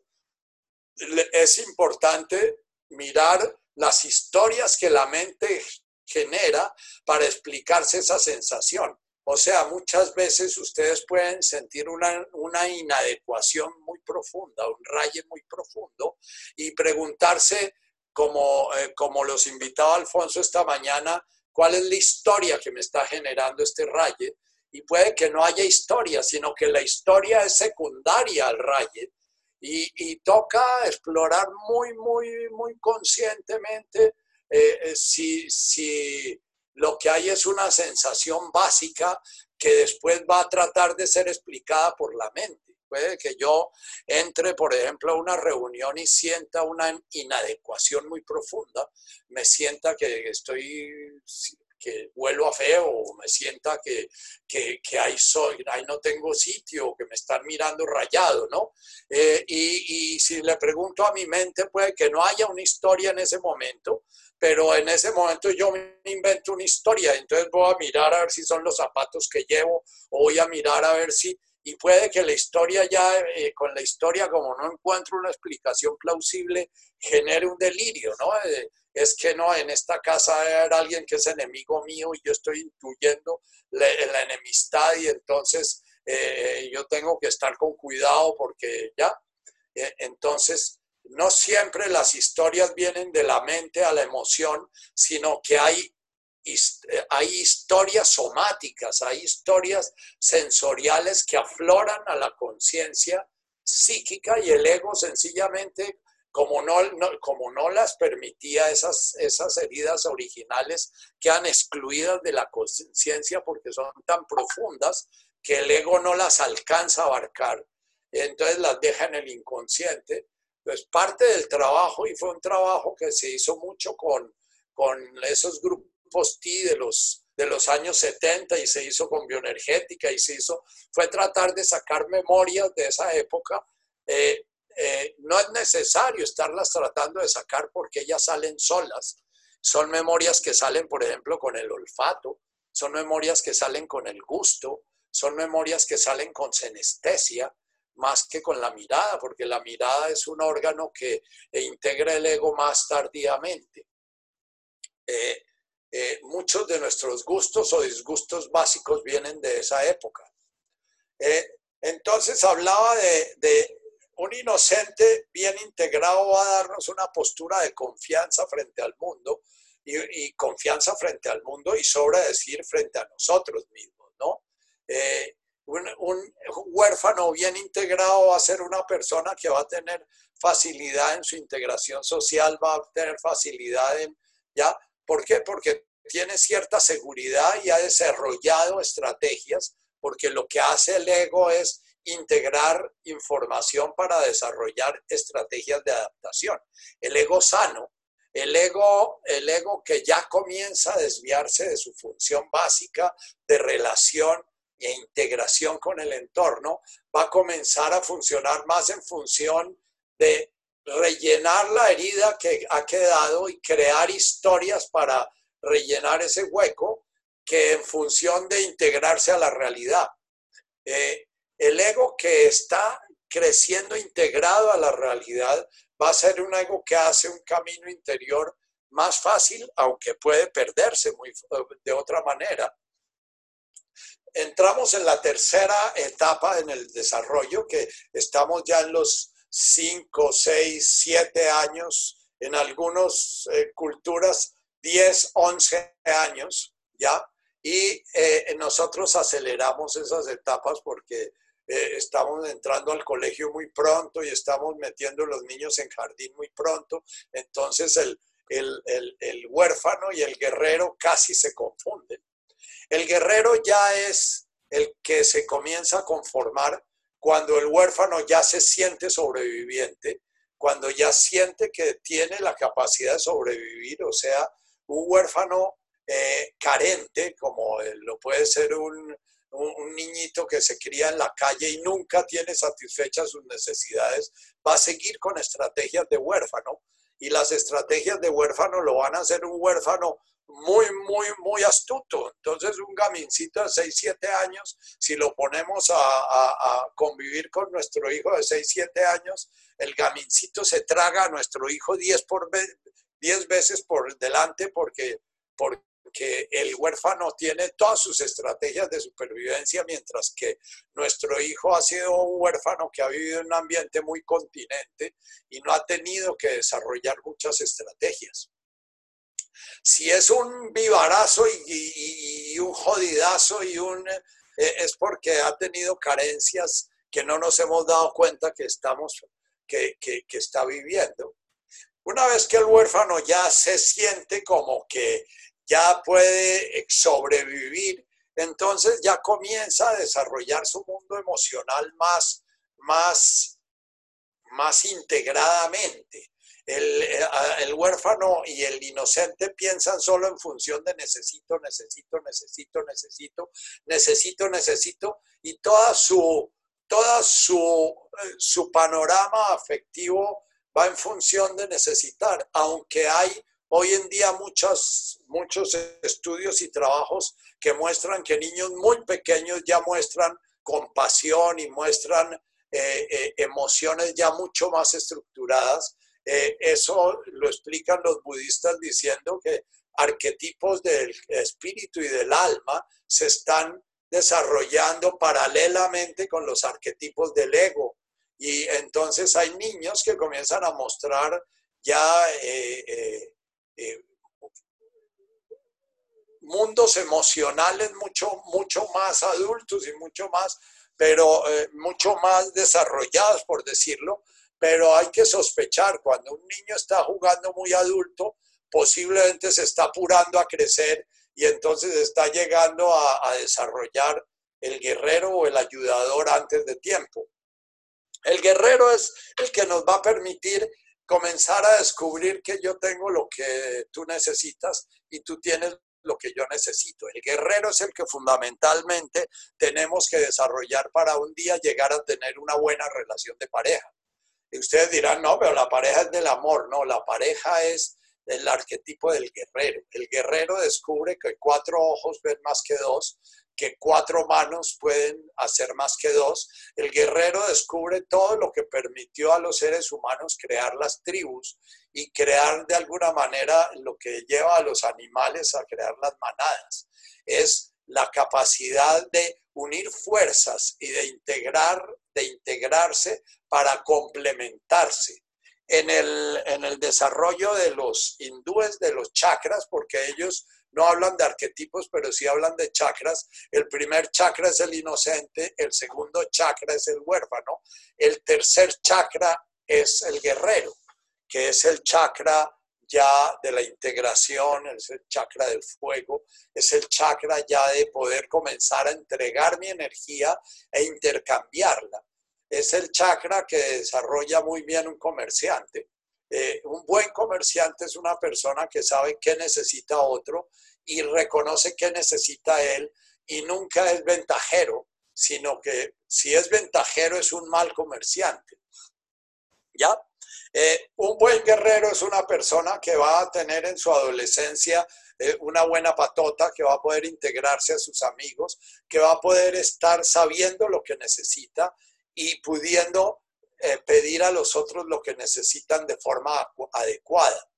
Es importante mirar las historias que la mente genera para explicarse esa sensación. O sea, muchas veces ustedes pueden sentir una, una, inadecuación muy profunda, un raye muy profundo, y preguntarse como, eh, como los invitaba Alfonso esta mañana, cuál es la historia que me está generando este raye. Y puede que no haya historia, sino que la historia es secundaria al raye. Y, toca explorar muy, muy, muy conscientemente eh, eh, si, si lo que hay es una sensación básica que después va a tratar de ser explicada por la mente. Puede que yo entre, por ejemplo, a una reunión y sienta una inadecuación muy profunda, me sienta que estoy que huelo a feo me sienta que, que, que ahí, soy, ahí no tengo sitio, que me están mirando rayado, ¿no? Eh, y, y si le pregunto a mi mente, puede que no haya una historia en ese momento, pero en ese momento yo invento una historia, entonces voy a mirar a ver si son los zapatos que llevo voy a mirar a ver si, y puede que la historia ya, eh, con la historia como no encuentro una explicación plausible, genere un delirio, ¿no? Eh, es que no, en esta casa era alguien que es enemigo mío y yo estoy intuyendo la, enemistad y entonces eh, yo tengo que estar con cuidado porque ya, entonces no siempre las historias vienen de la mente a la emoción, sino que hay, hay historias somáticas, hay historias sensoriales que afloran a la conciencia psíquica y el ego sencillamente, como no, como no las permitía esas, esas heridas originales, quedan excluidas de la conciencia porque son tan profundas que el ego no las alcanza a abarcar. Entonces las deja en el inconsciente pues parte del trabajo, y fue un trabajo que se hizo mucho con, con esos grupos T de los, de los años 70 y se hizo con bioenergética y se hizo, fue tratar de sacar memorias de esa época. Eh, eh, no es necesario estarlas tratando de sacar porque ellas salen solas. Son memorias que salen, por ejemplo, con el olfato, son memorias que salen con el gusto, son memorias que salen con senestesia, más que con la mirada, porque la mirada es un órgano que integra el ego más tardíamente. Eh, eh, muchos de nuestros gustos o disgustos básicos vienen de esa época. Eh, entonces hablaba de, un inocente bien integrado va a darnos una postura de confianza frente al mundo y, confianza frente al mundo y sobra decir frente a nosotros mismos, ¿no? un, huérfano bien integrado va a ser una persona que va a tener facilidad en su integración social, va a tener facilidad en, ¿ya? ¿Por qué? Porque tiene cierta seguridad y ha desarrollado estrategias, porque lo que hace el ego es integrar información para desarrollar estrategias de adaptación. El ego sano, el ego, el ego que ya comienza a desviarse de su función básica de relación e integración con el entorno va a comenzar a funcionar más en función de rellenar la herida que ha quedado y crear historias para rellenar ese hueco que en función de integrarse a la realidad. Eh, el ego que está creciendo integrado a la realidad va a ser un ego que hace un camino interior más fácil, aunque puede perderse muy, de otra manera entramos en la tercera etapa en el desarrollo, que estamos ya en los 5, 6, 7 años, en algunas eh, culturas 10, 11 años, ¿ya? Y eh, nosotros aceleramos esas etapas porque eh, estamos entrando al colegio muy pronto y estamos metiendo los niños en jardín muy pronto, entonces el, el huérfano y el guerrero casi se confunden. El guerrero ya es el que se comienza a conformar cuando el huérfano ya se siente sobreviviente, cuando ya siente que tiene la capacidad de sobrevivir, o sea, un huérfano eh, carente, como lo puede ser un, un, niñito que se cría en la calle y nunca tiene satisfechas sus necesidades, va a seguir con estrategias de huérfano. Y las estrategias de huérfano lo van a hacer un huérfano muy, muy, muy astuto. Entonces, un gamincito de 6, 7 años, si lo ponemos a, convivir con nuestro hijo de 6, 7 años, el gamincito se traga a nuestro hijo 10, por, 10 veces por delante porque, porque el huérfano tiene todas sus estrategias de supervivencia, mientras que nuestro hijo ha sido un huérfano que ha vivido en un ambiente muy continente y no ha tenido que desarrollar muchas estrategias. Si es un vivarazo y, un jodidazo y un eh, es porque ha tenido carencias que no nos hemos dado cuenta que estamos que, que, está viviendo. Una vez que el huérfano ya se siente como que ya puede sobrevivir, entonces ya comienza a desarrollar su mundo emocional más, más, más integradamente. El, huérfano y el inocente piensan solo en función de necesito, necesito, necesito, necesito, necesito, necesito, y toda su, toda su, eh, su panorama afectivo va en función de necesitar, aunque hay hoy en día muchos, muchos estudios y trabajos que muestran que niños muy pequeños ya muestran compasión y muestran eh, eh, emociones ya mucho más estructuradas eh, eso lo explican los budistas diciendo que arquetipos del espíritu y del alma se están desarrollando paralelamente con los arquetipos del ego. Y entonces hay niños que comienzan a mostrar ya eh, eh, mundos emocionales mucho, mucho más adultos y mucho más, pero mucho más desarrollados, por decirlo, pero hay que sospechar, cuando un niño está jugando muy adulto, posiblemente se está apurando a crecer y entonces está llegando a, desarrollar el guerrero o el ayudador antes de tiempo. El guerrero es el que nos va a permitir comenzar a descubrir que yo tengo lo que tú necesitas y tú tienes lo que yo necesito. El guerrero es el que fundamentalmente tenemos que desarrollar para un día llegar a tener una buena relación de pareja. Y ustedes dirán, no, pero la pareja es del amor. No, la pareja es el arquetipo del guerrero. El guerrero descubre que cuatro ojos ven más que dos, que cuatro manos pueden hacer más que dos. El guerrero descubre todo lo que permitió a los seres humanos crear las tribus y crear de alguna manera lo que lleva a los animales a crear las manadas. Es la capacidad de unir fuerzas y de integrar, integrarse para complementarse. En el, en el desarrollo de los hindúes, de los chakras, porque ellos no hablan de arquetipos, pero sí hablan de chakras. El primer chakra es el inocente, el segundo chakra es el huérfano, el tercer chakra es el guerrero, que es el chakra ya de la integración, es el chakra del fuego, es el chakra ya de poder comenzar a entregar mi energía e intercambiarla. Es el chakra que desarrolla muy bien un comerciante. Eh, un buen comerciante es una persona que sabe qué necesita otro y reconoce qué necesita él y nunca es ventajero, sino que si es ventajero es un mal comerciante. ¿Ya? Eh, un buen guerrero es una persona que va a tener en su adolescencia eh, una buena patota, que va a poder integrarse a sus amigos, que va a poder estar sabiendo lo que necesita y pudiendo eh, pedir a los otros lo que necesitan de forma adecuada.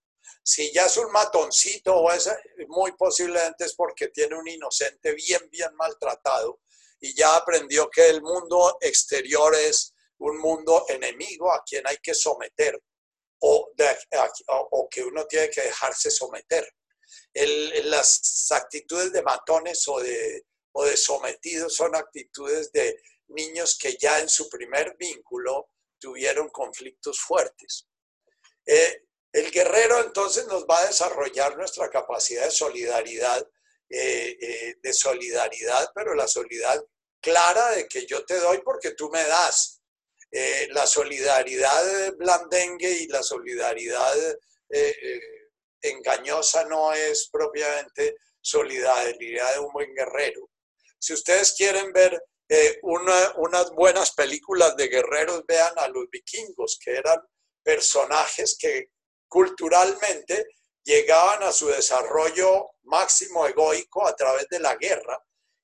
Si ya es un matoncito o es muy posiblemente es porque tiene un inocente bien, bien maltratado y ya aprendió que el mundo exterior es un mundo enemigo a quien hay que someter o, que uno tiene que dejarse someter. las actitudes de matones o de, o de sometidos son actitudes de niños que ya en su primer vínculo tuvieron conflictos fuertes. Eh, el guerrero entonces nos va a desarrollar nuestra capacidad de solidaridad, eh, eh, de solidaridad, pero la solidaridad clara de que yo te doy porque tú me das, la solidaridad blandengue y la solidaridad engañosa no es propiamente solidaridad de un buen guerrero. Si ustedes quieren ver unas buenas películas de guerreros, vean a los vikingos, que eran personajes que culturalmente llegaban a su desarrollo máximo egoico a través de la guerra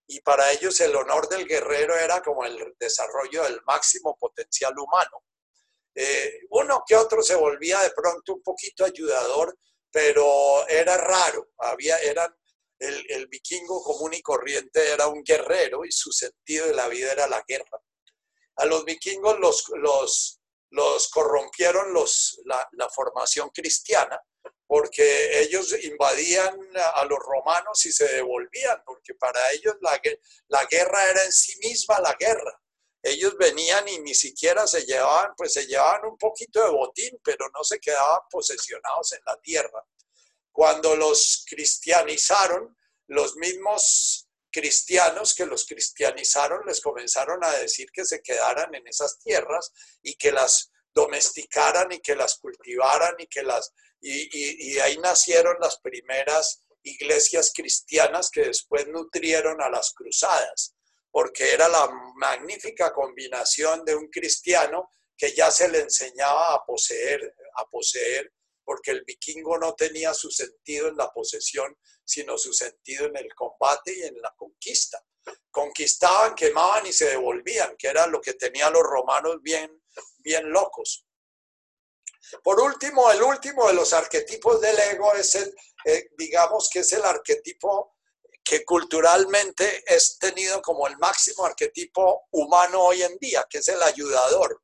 y para ellos el honor del guerrero era como el desarrollo del máximo potencial humano. Eh, uno que otro se volvía de pronto un poquito ayudador, pero era raro. Había, eran, el, vikingo común y corriente era un guerrero y su sentido de la vida era la guerra. A los vikingos los, corrompieron los, la, formación cristiana porque ellos invadían a los romanos y se devolvían, porque para ellos la, guerra era en sí misma la guerra. Ellos venían y ni siquiera se llevaban, pues se llevaban un poquito de botín, pero no se quedaban posesionados en la tierra. Cuando los cristianizaron, los mismos cristianos que los cristianizaron les comenzaron a decir que se quedaran en esas tierras y que las domesticaran y que las cultivaran y que las... Y, ahí nacieron las primeras iglesias cristianas que después nutrieron a las cruzadas, porque era la magnífica combinación de un cristiano que ya se le enseñaba a poseer, a poseer, porque el vikingo no tenía su sentido en la posesión, sino su sentido en el combate y en la conquista. Conquistaban, quemaban y se devolvían, que era lo que tenían los romanos bien, bien locos. Por último, el último de los arquetipos del ego es el, eh, digamos que es el arquetipo que culturalmente es tenido como el máximo arquetipo humano hoy en día, que es el ayudador.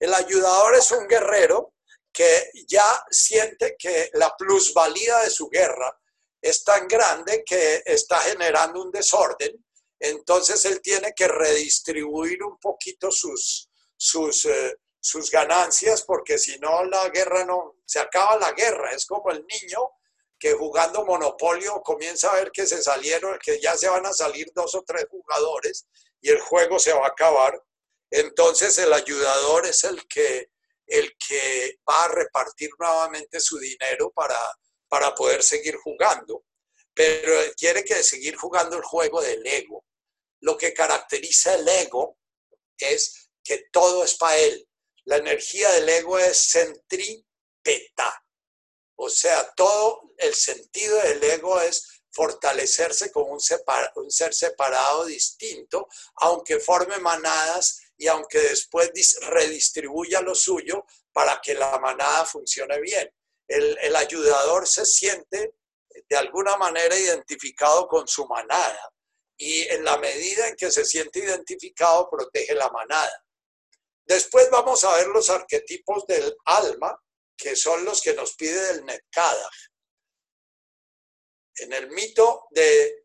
El ayudador es un guerrero que ya siente que la plusvalía de su guerra es tan grande que está generando un desorden, entonces él tiene que redistribuir un poquito sus, sus, eh, sus ganancias, porque si no la guerra no, se acaba la guerra, es como el niño que jugando monopolio comienza a ver que se salieron, que ya se van a salir dos o tres jugadores y el juego se va a acabar. Entonces el ayudador es el que, el que va a repartir nuevamente su dinero para, para poder seguir jugando, pero quiere que seguir jugando el juego del ego. Lo que caracteriza el ego es que todo es para él. La energía del ego es centrípeta. O sea, todo el sentido del ego es fortalecerse como un, un, ser separado, distinto, aunque forme manadas y aunque después redistribuya lo suyo para que la manada funcione bien. El, ayudador se siente de alguna manera identificado con su manada y en la medida en que se siente identificado protege la manada. Después vamos a ver los arquetipos del alma, que son los que nos pide el Netkada. En el mito de,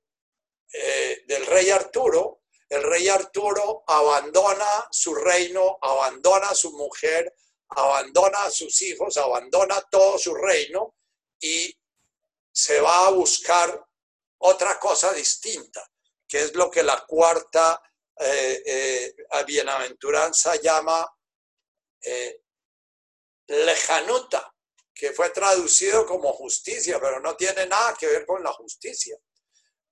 eh, del rey Arturo, el rey Arturo abandona su reino, abandona a su mujer, abandona a sus hijos, abandona todo su reino y se va a buscar otra cosa distinta, que es lo que la cuarta eh, eh, bienaventuranza llama eh, lejanuta, que fue traducido como justicia, pero no tiene nada que ver con la justicia.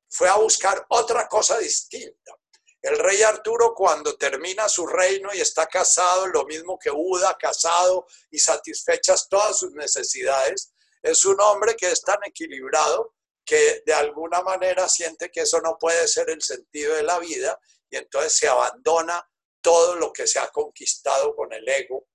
Fue a buscar otra cosa distinta. El rey Arturo cuando termina su reino y está casado, lo mismo que Uda, casado y satisfechas todas sus necesidades, es un hombre que es tan equilibrado que de alguna manera siente que eso no puede ser el sentido de la vida y entonces se abandona todo lo que se ha conquistado con el ego.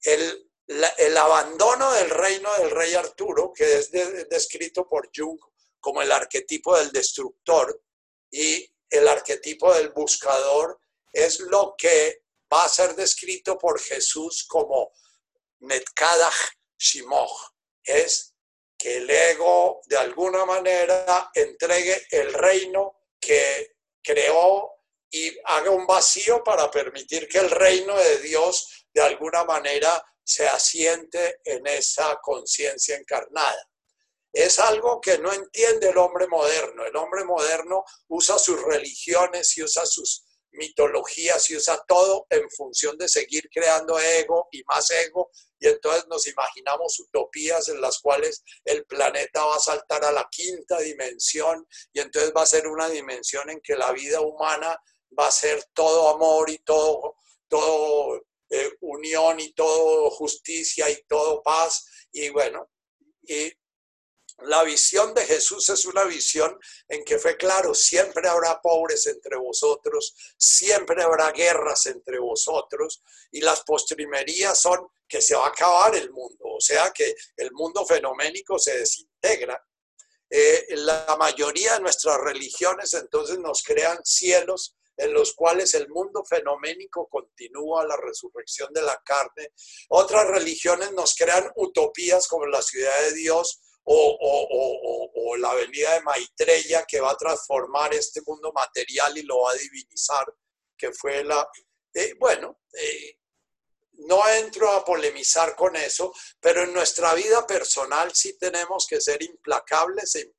El abandono del reino del rey Arturo, que es descrito por Jung como el arquetipo del destructor, y el arquetipo del buscador es lo que va a ser descrito por Jesús como Netkadach Shimoch. Es que el ego de alguna manera entregue el reino que creó y haga un vacío para permitir que el reino de Dios de alguna manera se asiente en esa conciencia encarnada es algo que no entiende el hombre moderno. El hombre moderno usa sus religiones y usa sus mitologías y usa todo en función de seguir creando ego y más ego y entonces nos imaginamos utopías en las cuales el planeta va a saltar a la quinta dimensión y entonces va a ser una dimensión en que la vida humana va a ser todo amor y todo, todo eh, unión y todo justicia y todo paz y bueno, y la visión de Jesús es una visión en que fue claro, siempre habrá pobres entre vosotros, siempre habrá guerras entre vosotros y las postrimerías son que se va a acabar el mundo, o sea que el mundo fenoménico se desintegra. Eh, la mayoría de nuestras religiones entonces nos crean cielos en los cuales el mundo fenoménico continúa la resurrección de la carne. Otras religiones nos crean utopías como la ciudad de Dios, o, la avenida de Maitreya que va a transformar este mundo material y lo va a divinizar, que fue la... Eh, bueno, eh, no entro a polemizar con eso, pero en nuestra vida personal sí tenemos que ser implacables e,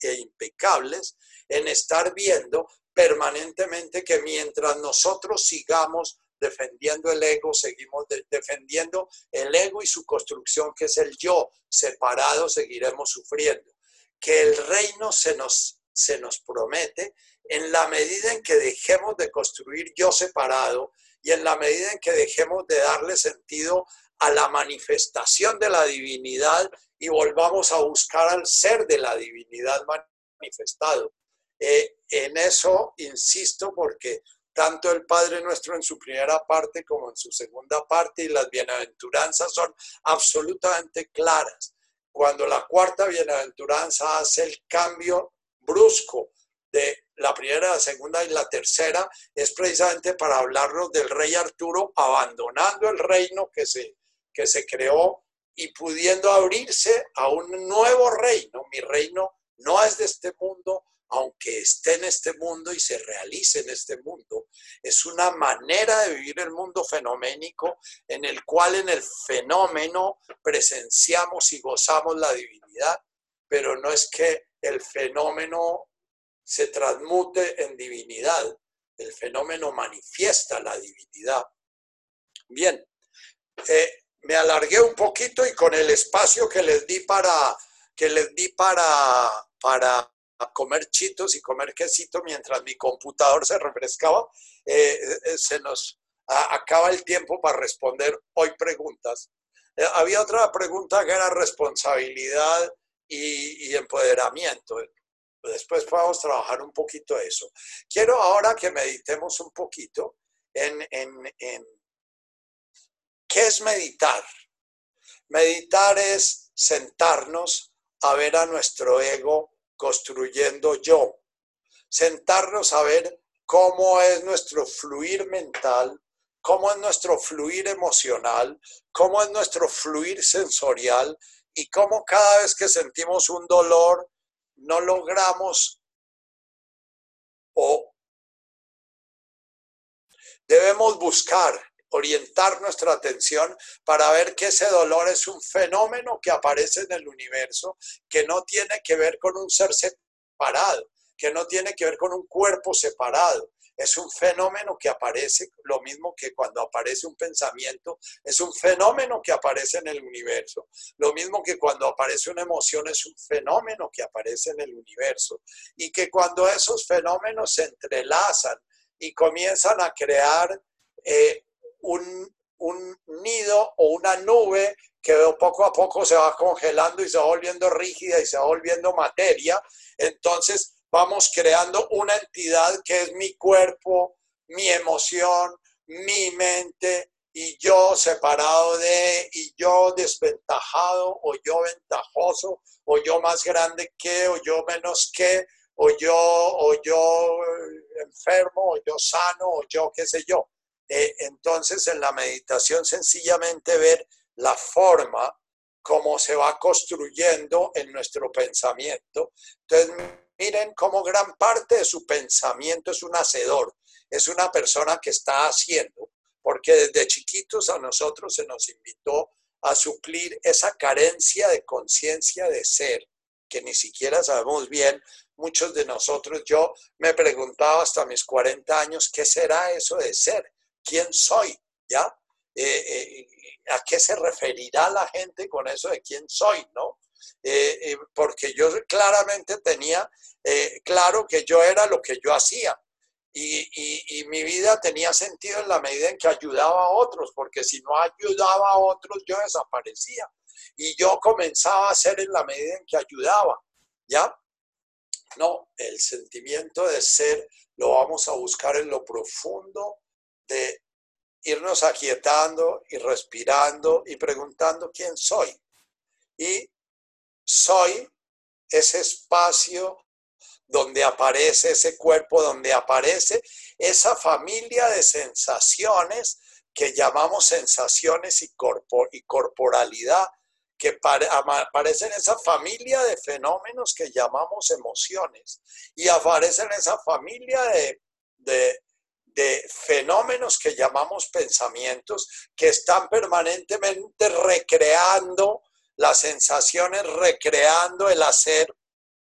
e impecables en estar viendo permanentemente que mientras nosotros sigamos defendiendo el ego, seguimos defendiendo el ego y su construcción, que es el yo. Separado seguiremos sufriendo. Que el reino se nos, se nos promete en la medida en que dejemos de construir yo separado y en la medida en que dejemos de darle sentido a la manifestación de la divinidad y volvamos a buscar al ser de la divinidad manifestado. Eh, en eso insisto porque tanto el Padre Nuestro en su primera parte como en su segunda parte y las bienaventuranzas son absolutamente claras. Cuando la cuarta bienaventuranza hace el cambio brusco de la primera, la segunda y la tercera, es precisamente para hablarnos del rey Arturo abandonando el reino que se, que se creó y pudiendo abrirse a un nuevo reino. Mi reino no es de este mundo, aunque esté en este mundo y se realice en este mundo. Es una manera de vivir el mundo fenoménico en el cual en el fenómeno presenciamos y gozamos la divinidad, pero no es que el fenómeno se transmute en divinidad. El fenómeno manifiesta la divinidad. Bien, eh, me alargué un poquito y con el espacio que les di para, que les di para, para comer chitos y comer quesito mientras mi computador se refrescaba, eh, eh, se nos acaba el tiempo para responder hoy preguntas. había otra pregunta que era responsabilidad y, empoderamiento después podemos trabajar un poquito eso. Quiero ahora que meditemos un poquito en, qué es meditar. Meditar es sentarnos a ver a nuestro ego construyendo yo. Sentarnos a ver cómo es nuestro fluir mental, cómo es nuestro fluir emocional, cómo es nuestro fluir sensorial y cómo cada vez que sentimos un dolor, no logramos o debemos buscar orientar nuestra atención para ver que ese dolor es un fenómeno que aparece en el universo, que no tiene que ver con un ser separado, que no tiene que ver con un cuerpo separado, es un fenómeno que aparece, lo mismo que cuando aparece un pensamiento, es un fenómeno que aparece en el universo. Lo mismo que cuando aparece una emoción, es un fenómeno que aparece en el universo. Y que cuando esos fenómenos se entrelazan y comienzan a crear eh, un, un nido o una nube que poco a poco se va congelando y se va volviendo rígida y se va volviendo materia, entonces vamos creando una entidad que es mi cuerpo, mi emoción, mi mente y yo separado de, y yo desventajado, o yo ventajoso, o yo más grande que, o yo menos que, o yo, o yo enfermo, o yo sano, o yo qué sé yo. Eh, entonces en la meditación sencillamente ver la forma como se va construyendo en nuestro pensamiento. Entonces Miren cómo gran parte de su pensamiento es un hacedor, es una persona que está haciendo, porque desde chiquitos a nosotros se nos invitó a suplir esa carencia de conciencia de ser, que ni siquiera sabemos bien, muchos de nosotros, yo me preguntaba hasta mis 40 años, ¿qué será eso de ser? ¿Quién soy? ¿Ya? Eh, eh, ¿A qué se referirá la gente con eso de quién soy? ¿No? Eh, porque yo claramente tenía claro que yo era lo que yo hacía. Y, mi vida tenía sentido en la medida en que ayudaba a otros, porque si no ayudaba a otros, yo desaparecía. Y yo comenzaba a ser en la medida en que ayudaba. ¿Ya? No, el sentimiento de ser lo vamos a buscar en lo profundo de irnos aquietando y respirando y preguntando quién soy. Y soy ese espacio donde aparece ese cuerpo, donde aparece esa familia de sensaciones que llamamos sensaciones y, y corporalidad, que aparecen en esa familia de fenómenos que llamamos emociones y aparecen en esa familia de, de, de fenómenos que llamamos pensamientos que están permanentemente recreando las sensaciones, recreando el hacer.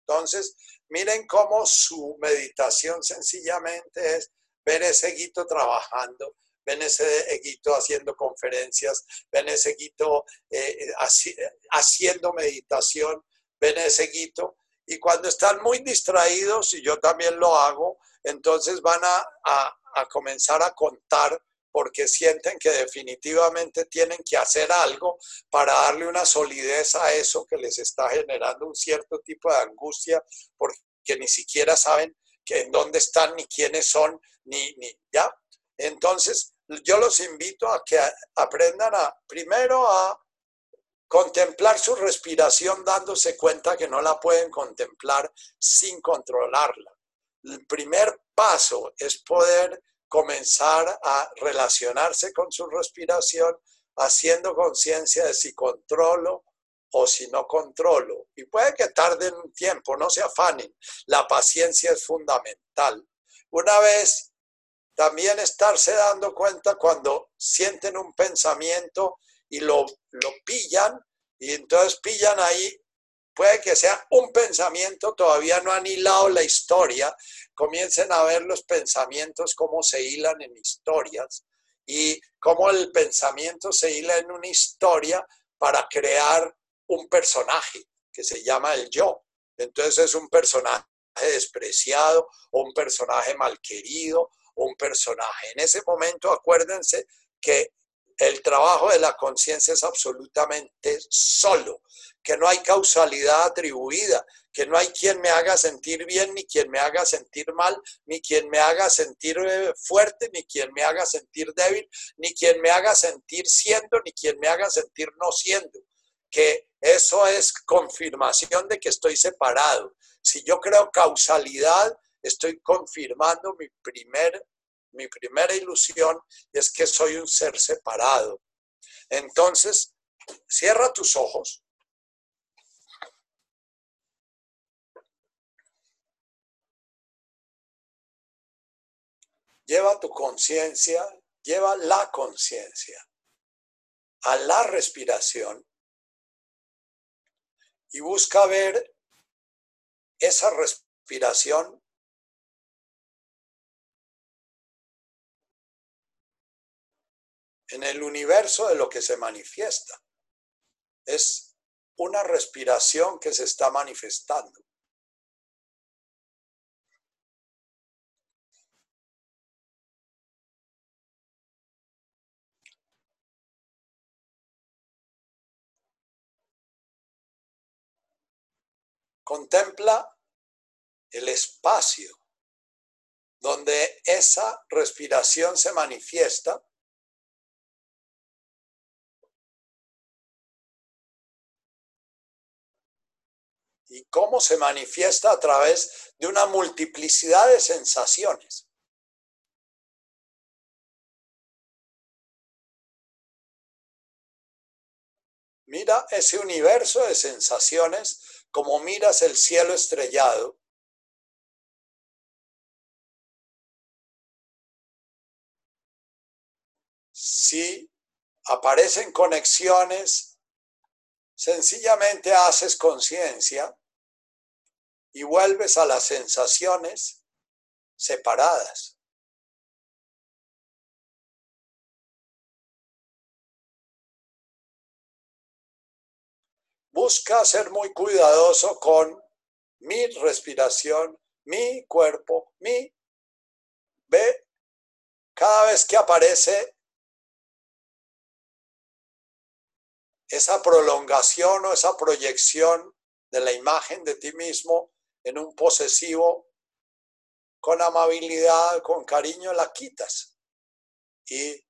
Entonces, Miren cómo su meditación sencillamente es ver ese guito trabajando, ven ese eguito haciendo conferencias, ven ese eguito eh, haciendo meditación, ven ese eguito. Y cuando están muy distraídos, y yo también lo hago, entonces van a comenzar a contar porque sienten que definitivamente tienen que hacer algo para darle una solidez a eso que les está generando un cierto tipo de angustia, porque ni siquiera saben que en dónde están, ni quiénes son, ni, ni ya. Entonces, yo los invito a que aprendan a, primero a contemplar su respiración dándose cuenta que no la pueden contemplar sin controlarla. El primer paso es poder comenzar a relacionarse con su respiración, haciendo conciencia de si controlo o si no controlo. Y puede que tarden un tiempo, no se afanen. La paciencia es fundamental. Una vez también estarse dando cuenta cuando sienten un pensamiento y lo, lo pillan, y entonces pillan ahí puede que sea un pensamiento, todavía no han hilado la historia, comiencen a ver los pensamientos, cómo se hilan en historias y cómo el pensamiento se hila en una historia para crear un personaje que se llama el yo. Entonces es un personaje despreciado un personaje malquerido o un personaje. En ese momento acuérdense que el trabajo de la conciencia es absolutamente solo que no hay causalidad atribuida, que no hay quien me haga sentir bien, ni quien me haga sentir mal, ni quien me haga sentir eh, fuerte, ni quien me haga sentir débil, ni quien me haga sentir siendo, ni quien me haga sentir no siendo. Que eso es confirmación de que estoy separado. Si yo creo causalidad, estoy confirmando mi, primer, mi primera ilusión, es que soy un ser separado. Entonces, cierra tus ojos lleva tu conciencia, lleva la conciencia a la respiración y busca ver esa respiración en el universo de lo que se manifiesta. Es una respiración que se está manifestando. Contempla el espacio donde esa respiración se manifiesta y cómo se manifiesta a través de una multiplicidad de sensaciones. Mira ese universo de sensaciones como miras el cielo estrellado, si aparecen conexiones, sencillamente haces conciencia y vuelves a las sensaciones separadas. Busca ser muy cuidadoso con mi respiración, mi cuerpo, mi... Ve, cada vez que aparece esa prolongación o esa proyección de la imagen de ti mismo en un posesivo, con amabilidad, con cariño, la quitas. Y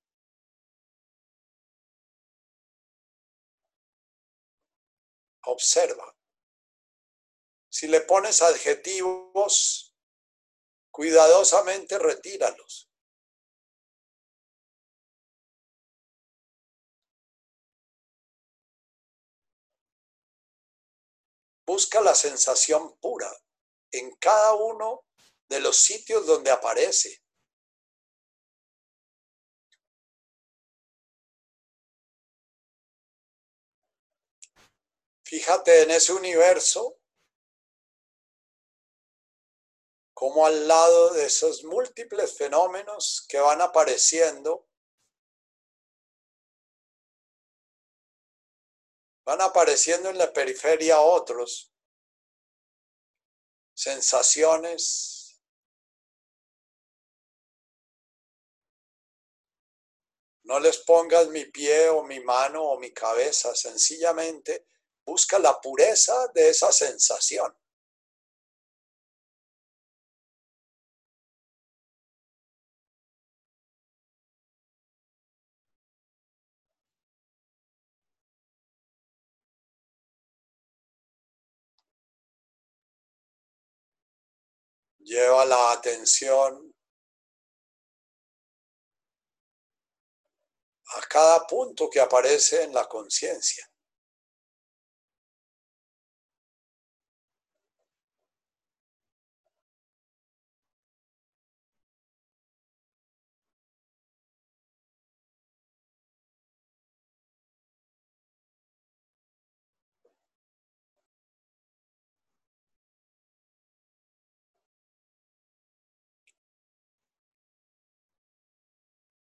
observa. Si le pones adjetivos, cuidadosamente retíralos. Busca la sensación pura en cada uno de los sitios donde aparece. Fíjate en ese universo, como al lado de esos múltiples fenómenos que van apareciendo, van apareciendo en la periferia otros, sensaciones, no les pongas mi pie o mi mano o mi cabeza, sencillamente busca la pureza de esa sensación. Lleva la atención a cada punto que aparece en la conciencia.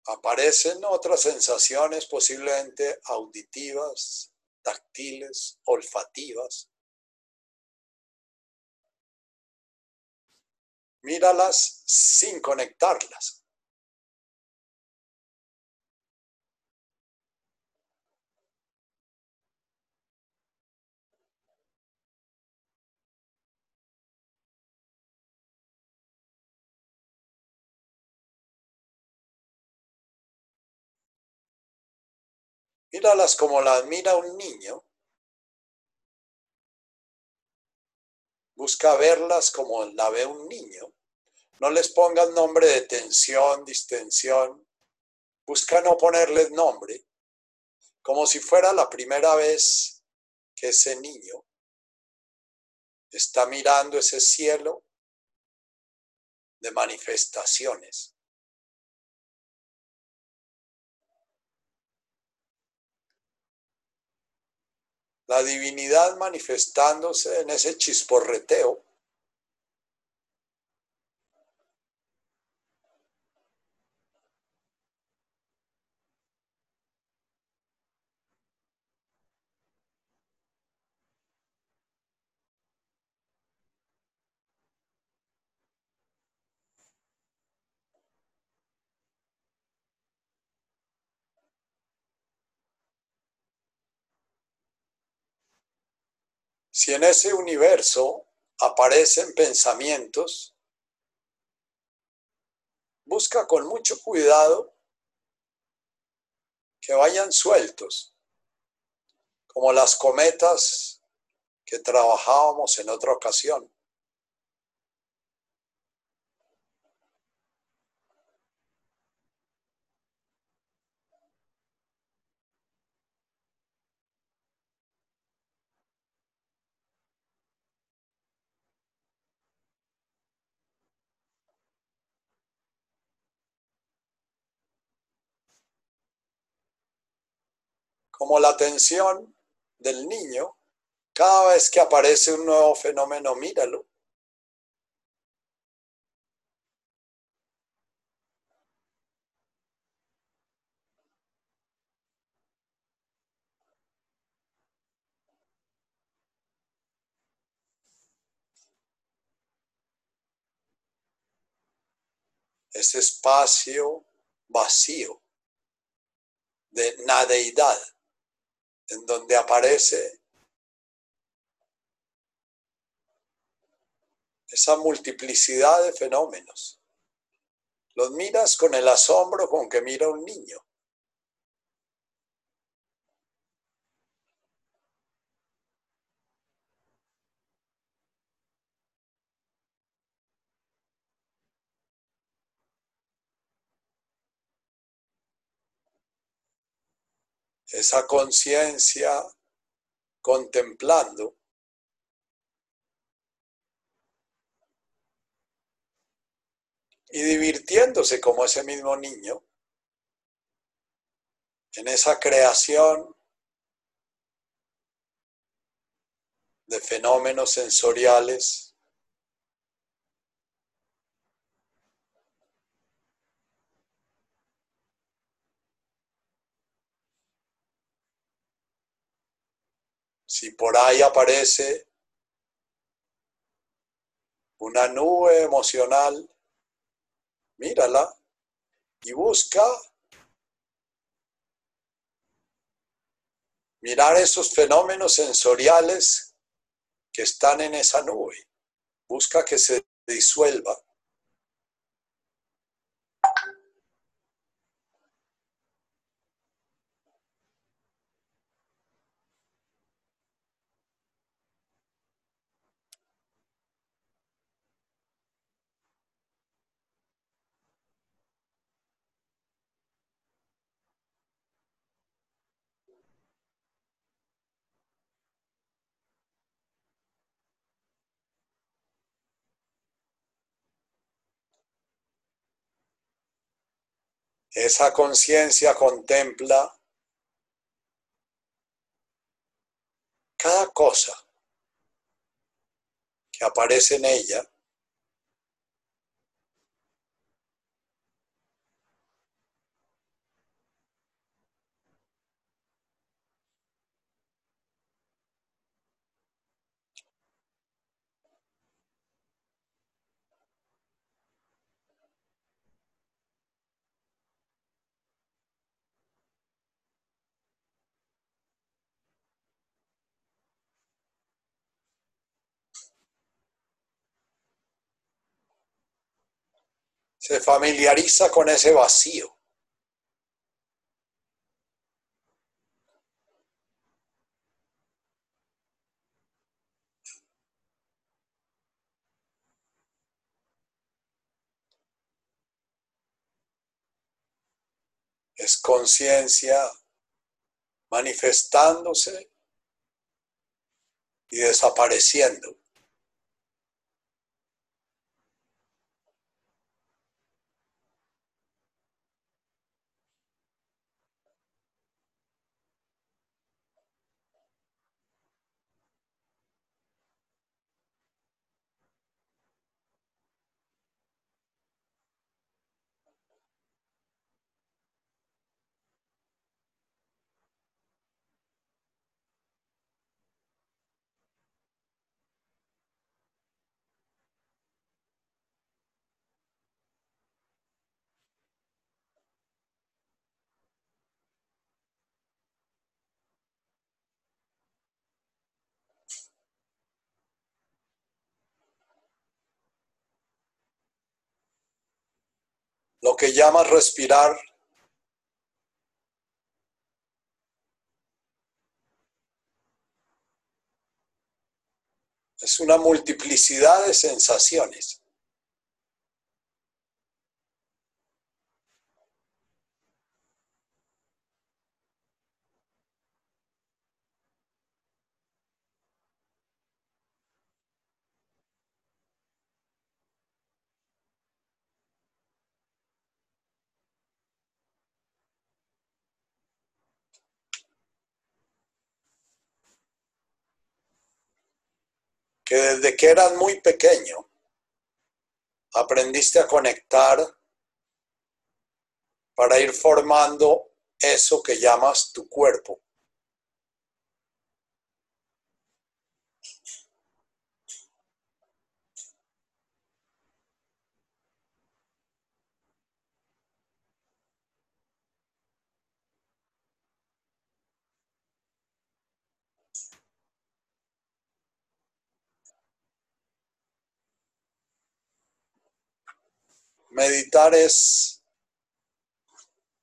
Aparecen otras sensaciones posiblemente auditivas, táctiles, olfativas. Míralas sin conectarlas. Míralas como las mira un niño. Busca verlas como la ve un niño. No les pongas nombre de tensión, distensión. Busca no ponerles nombre, como si fuera la primera vez que ese niño está mirando ese cielo de manifestaciones. La divinidad manifestándose en ese chisporreteo. Si en ese universo aparecen pensamientos, busca con mucho cuidado que vayan sueltos, como las cometas que trabajábamos en otra ocasión. Como la atención del niño, cada vez que aparece un nuevo fenómeno, míralo. Ese espacio vacío de nadeidad en donde aparece esa multiplicidad de fenómenos. Los miras con el asombro con que mira un niño. Esa conciencia contemplando y divirtiéndose como ese mismo niño en esa creación de fenómenos sensoriales Si por ahí aparece una nube emocional, mírala y busca mirar esos fenómenos sensoriales que están en esa nube. Busca que se disuelva. Esa conciencia contempla cada cosa que aparece en ella se familiariza con ese vacío. Es conciencia manifestándose y desapareciendo. Lo que llamas respirar, es una multiplicidad de sensaciones. Desde que eras muy pequeño aprendiste a conectar para ir formando eso que llamas tu cuerpo. Meditar es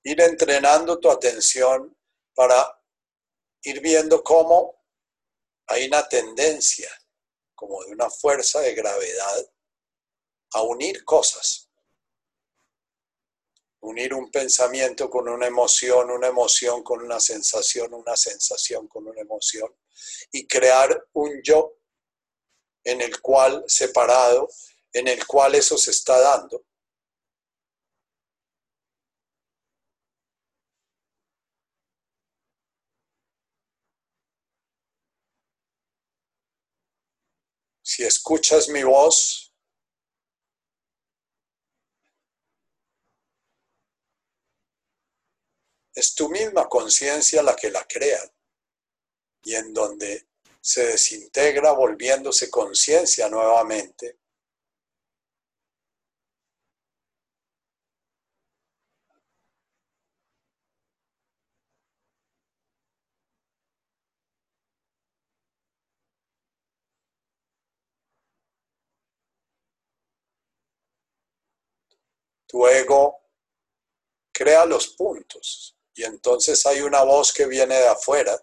ir entrenando tu atención para ir viendo cómo hay una tendencia, como de una fuerza de gravedad, a unir cosas. Unir un pensamiento con una emoción, una emoción con una sensación, una sensación con una emoción, y crear un yo en el cual, separado, en el cual eso se está dando. Si escuchas mi voz, es tu misma conciencia la que la crea y en donde se desintegra volviéndose conciencia nuevamente. Tu ego crea los puntos y entonces hay una voz que viene de afuera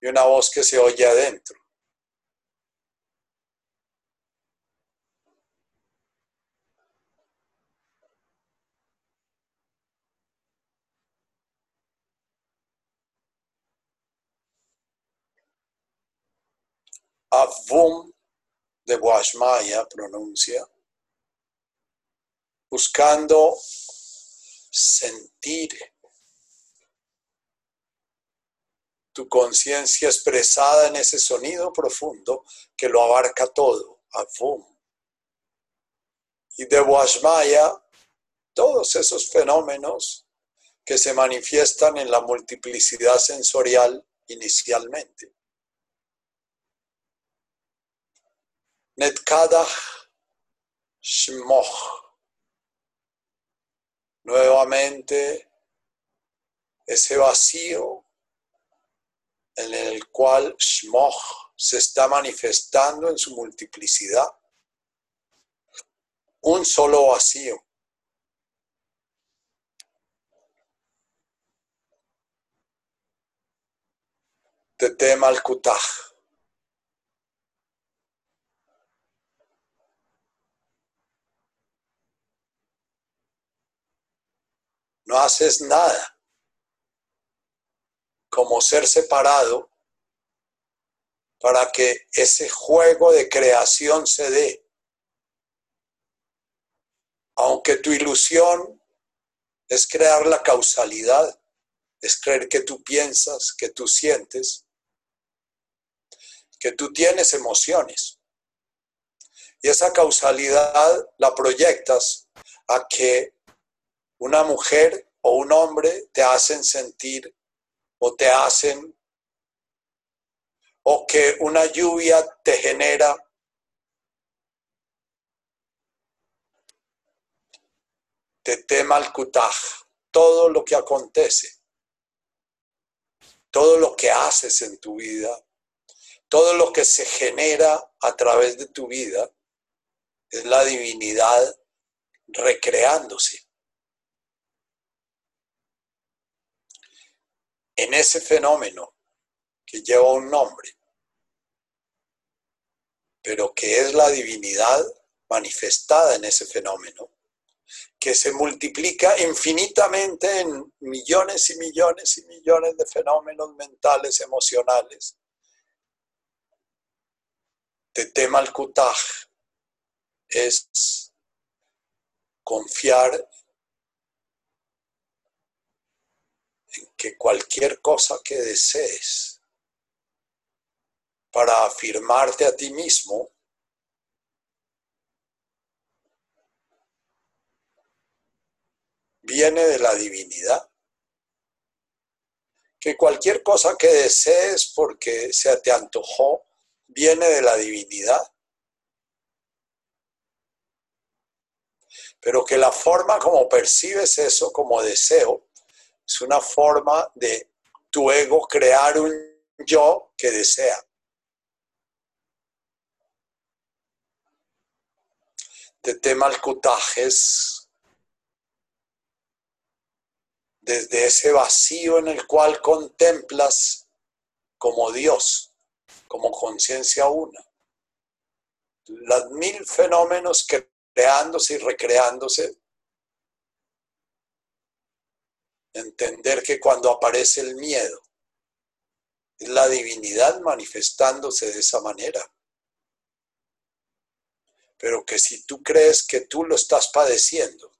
y una voz que se oye adentro. Avum de Boashmaya pronuncia, buscando sentir tu conciencia expresada en ese sonido profundo que lo abarca todo. Y de Boashmaya, todos esos fenómenos que se manifiestan en la multiplicidad sensorial inicialmente. Netkada Shmoch. Nuevamente, ese vacío en el cual Shmoch se está manifestando en su multiplicidad. Un solo vacío. Tetem al No haces nada como ser separado para que ese juego de creación se dé. Aunque tu ilusión es crear la causalidad, es creer que tú piensas, que tú sientes, que tú tienes emociones. Y esa causalidad la proyectas a que una mujer o un hombre te hacen sentir o te hacen, o que una lluvia te genera te tema el kutaj, todo lo que acontece, todo lo que haces en tu vida, todo lo que se genera a través de tu vida, es la divinidad recreándose. En ese fenómeno que lleva un nombre, pero que es la divinidad manifestada en ese fenómeno, que se multiplica infinitamente en millones y millones y millones de fenómenos mentales, emocionales. tema al es confiar que cualquier cosa que desees para afirmarte a ti mismo viene de la divinidad. Que cualquier cosa que desees porque se te antojó viene de la divinidad. Pero que la forma como percibes eso como deseo es una forma de tu ego crear un yo que desea. De tema al cutajes, desde ese vacío en el cual contemplas como Dios, como conciencia una. Los mil fenómenos creándose y recreándose entender que cuando aparece el miedo, es la divinidad manifestándose de esa manera. Pero que si tú crees que tú lo estás padeciendo,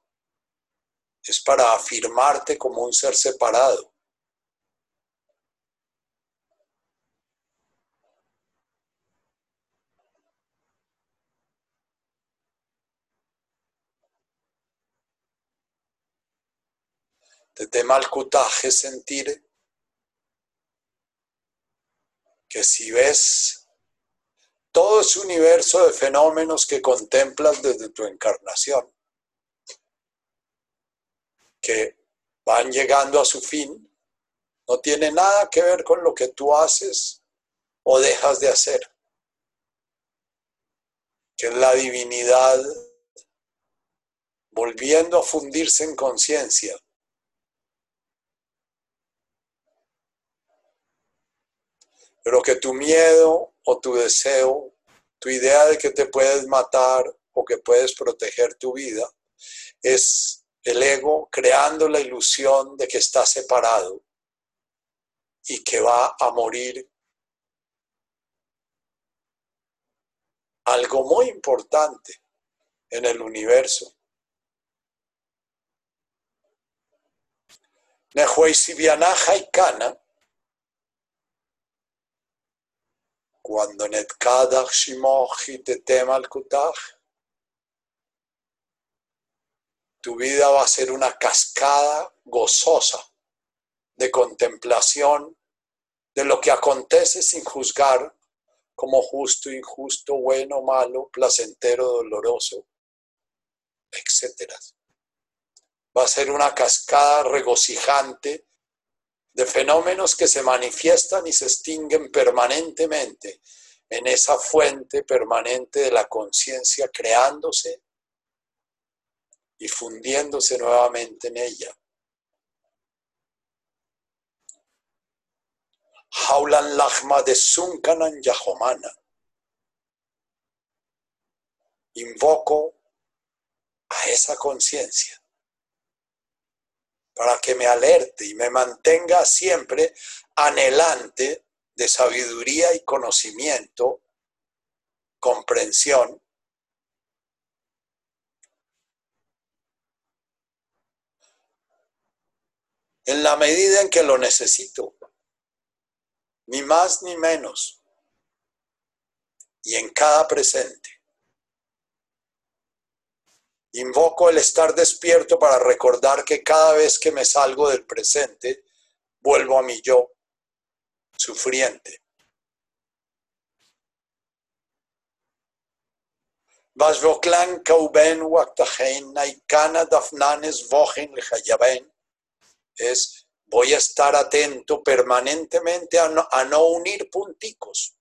es para afirmarte como un ser separado. De mal sentir que si ves todo ese universo de fenómenos que contemplas desde tu encarnación, que van llegando a su fin, no tiene nada que ver con lo que tú haces o dejas de hacer, que es la divinidad volviendo a fundirse en conciencia. Pero que tu miedo o tu deseo, tu idea de que te puedes matar o que puedes proteger tu vida, es el ego creando la ilusión de que está separado y que va a morir algo muy importante en el universo. y Kana, cuando Netkadach Shimochi al Kutach, tu vida va a ser una cascada gozosa de contemplación de lo que acontece sin juzgar como justo, injusto, bueno, malo, placentero, doloroso, etc. Va a ser una cascada regocijante de fenómenos que se manifiestan y se extinguen permanentemente en esa fuente permanente de la conciencia creándose y fundiéndose nuevamente en ella. Haulan Lachma de Sunkanan Yahomana. Invoco a esa conciencia para que me alerte y me mantenga siempre anhelante de sabiduría y conocimiento, comprensión en la medida en que lo necesito, ni más ni menos, y en cada presente. Invoco el estar despierto para recordar que cada vez que me salgo del presente, vuelvo a mi yo, sufriente. kauben dafnanes es voy a estar atento permanentemente a no, unir punticos,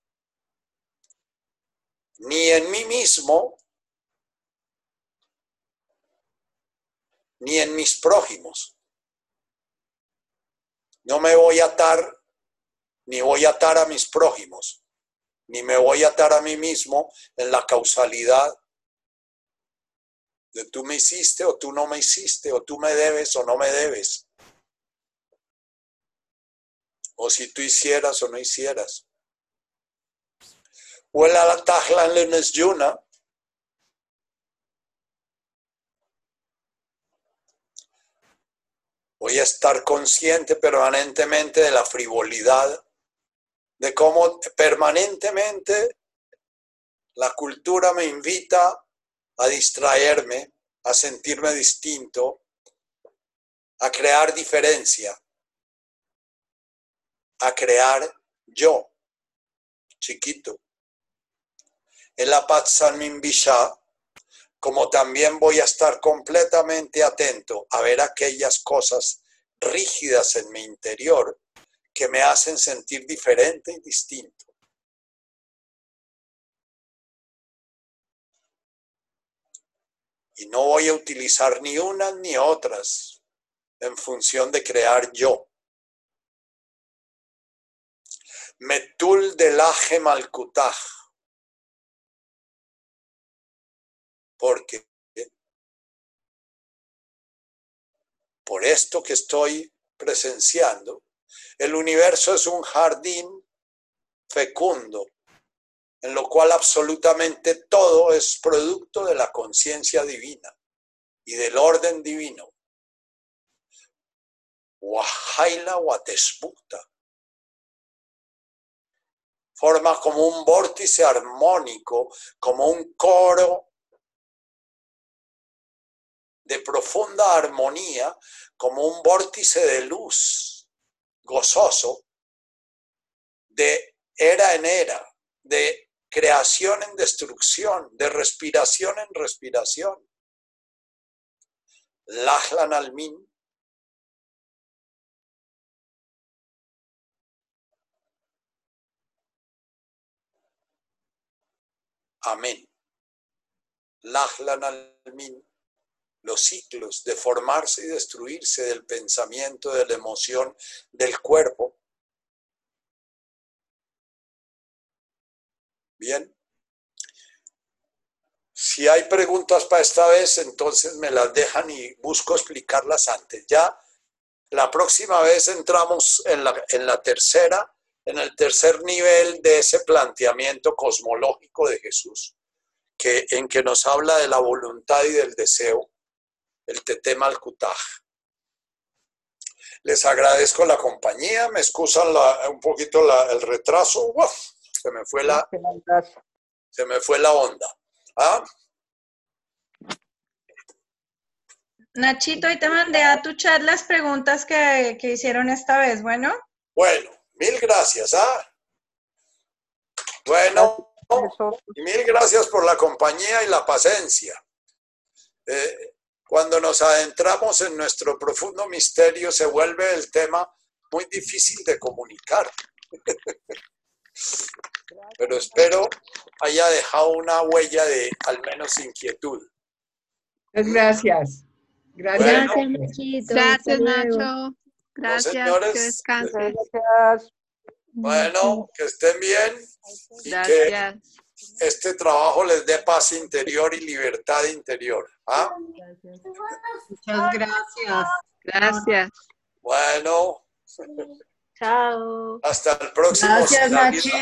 ni en mí mismo, ni en mis prójimos. No me voy a atar, ni voy a atar a mis prójimos, ni me voy a atar a mí mismo en la causalidad de tú me hiciste o tú no me hiciste, o tú me debes o no me debes o si tú hicieras o no hicieras. Huela la tajla en yuna. Voy a estar consciente permanentemente de la frivolidad, de cómo permanentemente la cultura me invita a distraerme, a sentirme distinto, a crear diferencia a crear yo, chiquito. En la Patsanmimbisha, como también voy a estar completamente atento a ver aquellas cosas rígidas en mi interior que me hacen sentir diferente y distinto. Y no voy a utilizar ni unas ni otras en función de crear yo. Metul de laje malkutaj. Porque por esto que estoy presenciando, el universo es un jardín fecundo, en lo cual absolutamente todo es producto de la conciencia divina y del orden divino. Wahaila Watesbukta forma como un vórtice armónico, como un coro de profunda armonía, como un vórtice de luz gozoso, de era en era, de creación en destrucción, de respiración en respiración. Lachlan Almin. Amén. Lachlan Almin. Los ciclos de formarse y destruirse del pensamiento, de la emoción, del cuerpo. Bien. Si hay preguntas para esta vez, entonces me las dejan y busco explicarlas antes. Ya la próxima vez entramos en la, en la tercera, en el tercer nivel de ese planteamiento cosmológico de Jesús, que, en que nos habla de la voluntad y del deseo, el tetema al kutaj. Les agradezco la compañía, me excusan un poquito el retraso, se me fue la, se me fue la onda. ¿Ah? Nachito, ahí te mandé a tu chat las preguntas que, hicieron esta vez, ¿bueno? Bueno, mil gracias, ¿ah? Bueno, y mil gracias por la compañía y la paciencia. Eh, cuando nos adentramos en nuestro profundo misterio, se vuelve el tema muy difícil de comunicar. Pero espero haya dejado una huella de al menos inquietud. Gracias. Gracias, Gracias, Nacho. Gracias, que Bueno, que estén bien y que este trabajo les dé paz interior y libertad interior. ¿ah? Muchas gracias. Gracias. Bueno. Chao. Hasta el próximo. Gracias, Nachito.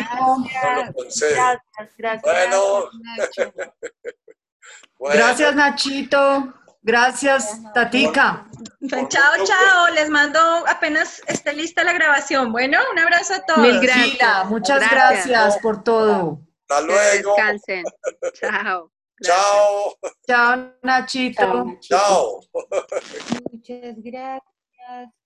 Gracias, gracias. Bueno. bueno. Gracias, Nachito. Gracias, Tatica. Chao, chao. Les mando apenas esté lista la grabación. Bueno, un abrazo a todos. Mil gracias. muchas gracias. por todo. Hasta luego. descansen. Chao. Chao. Chao, Nachito. Chao. Muchas gracias.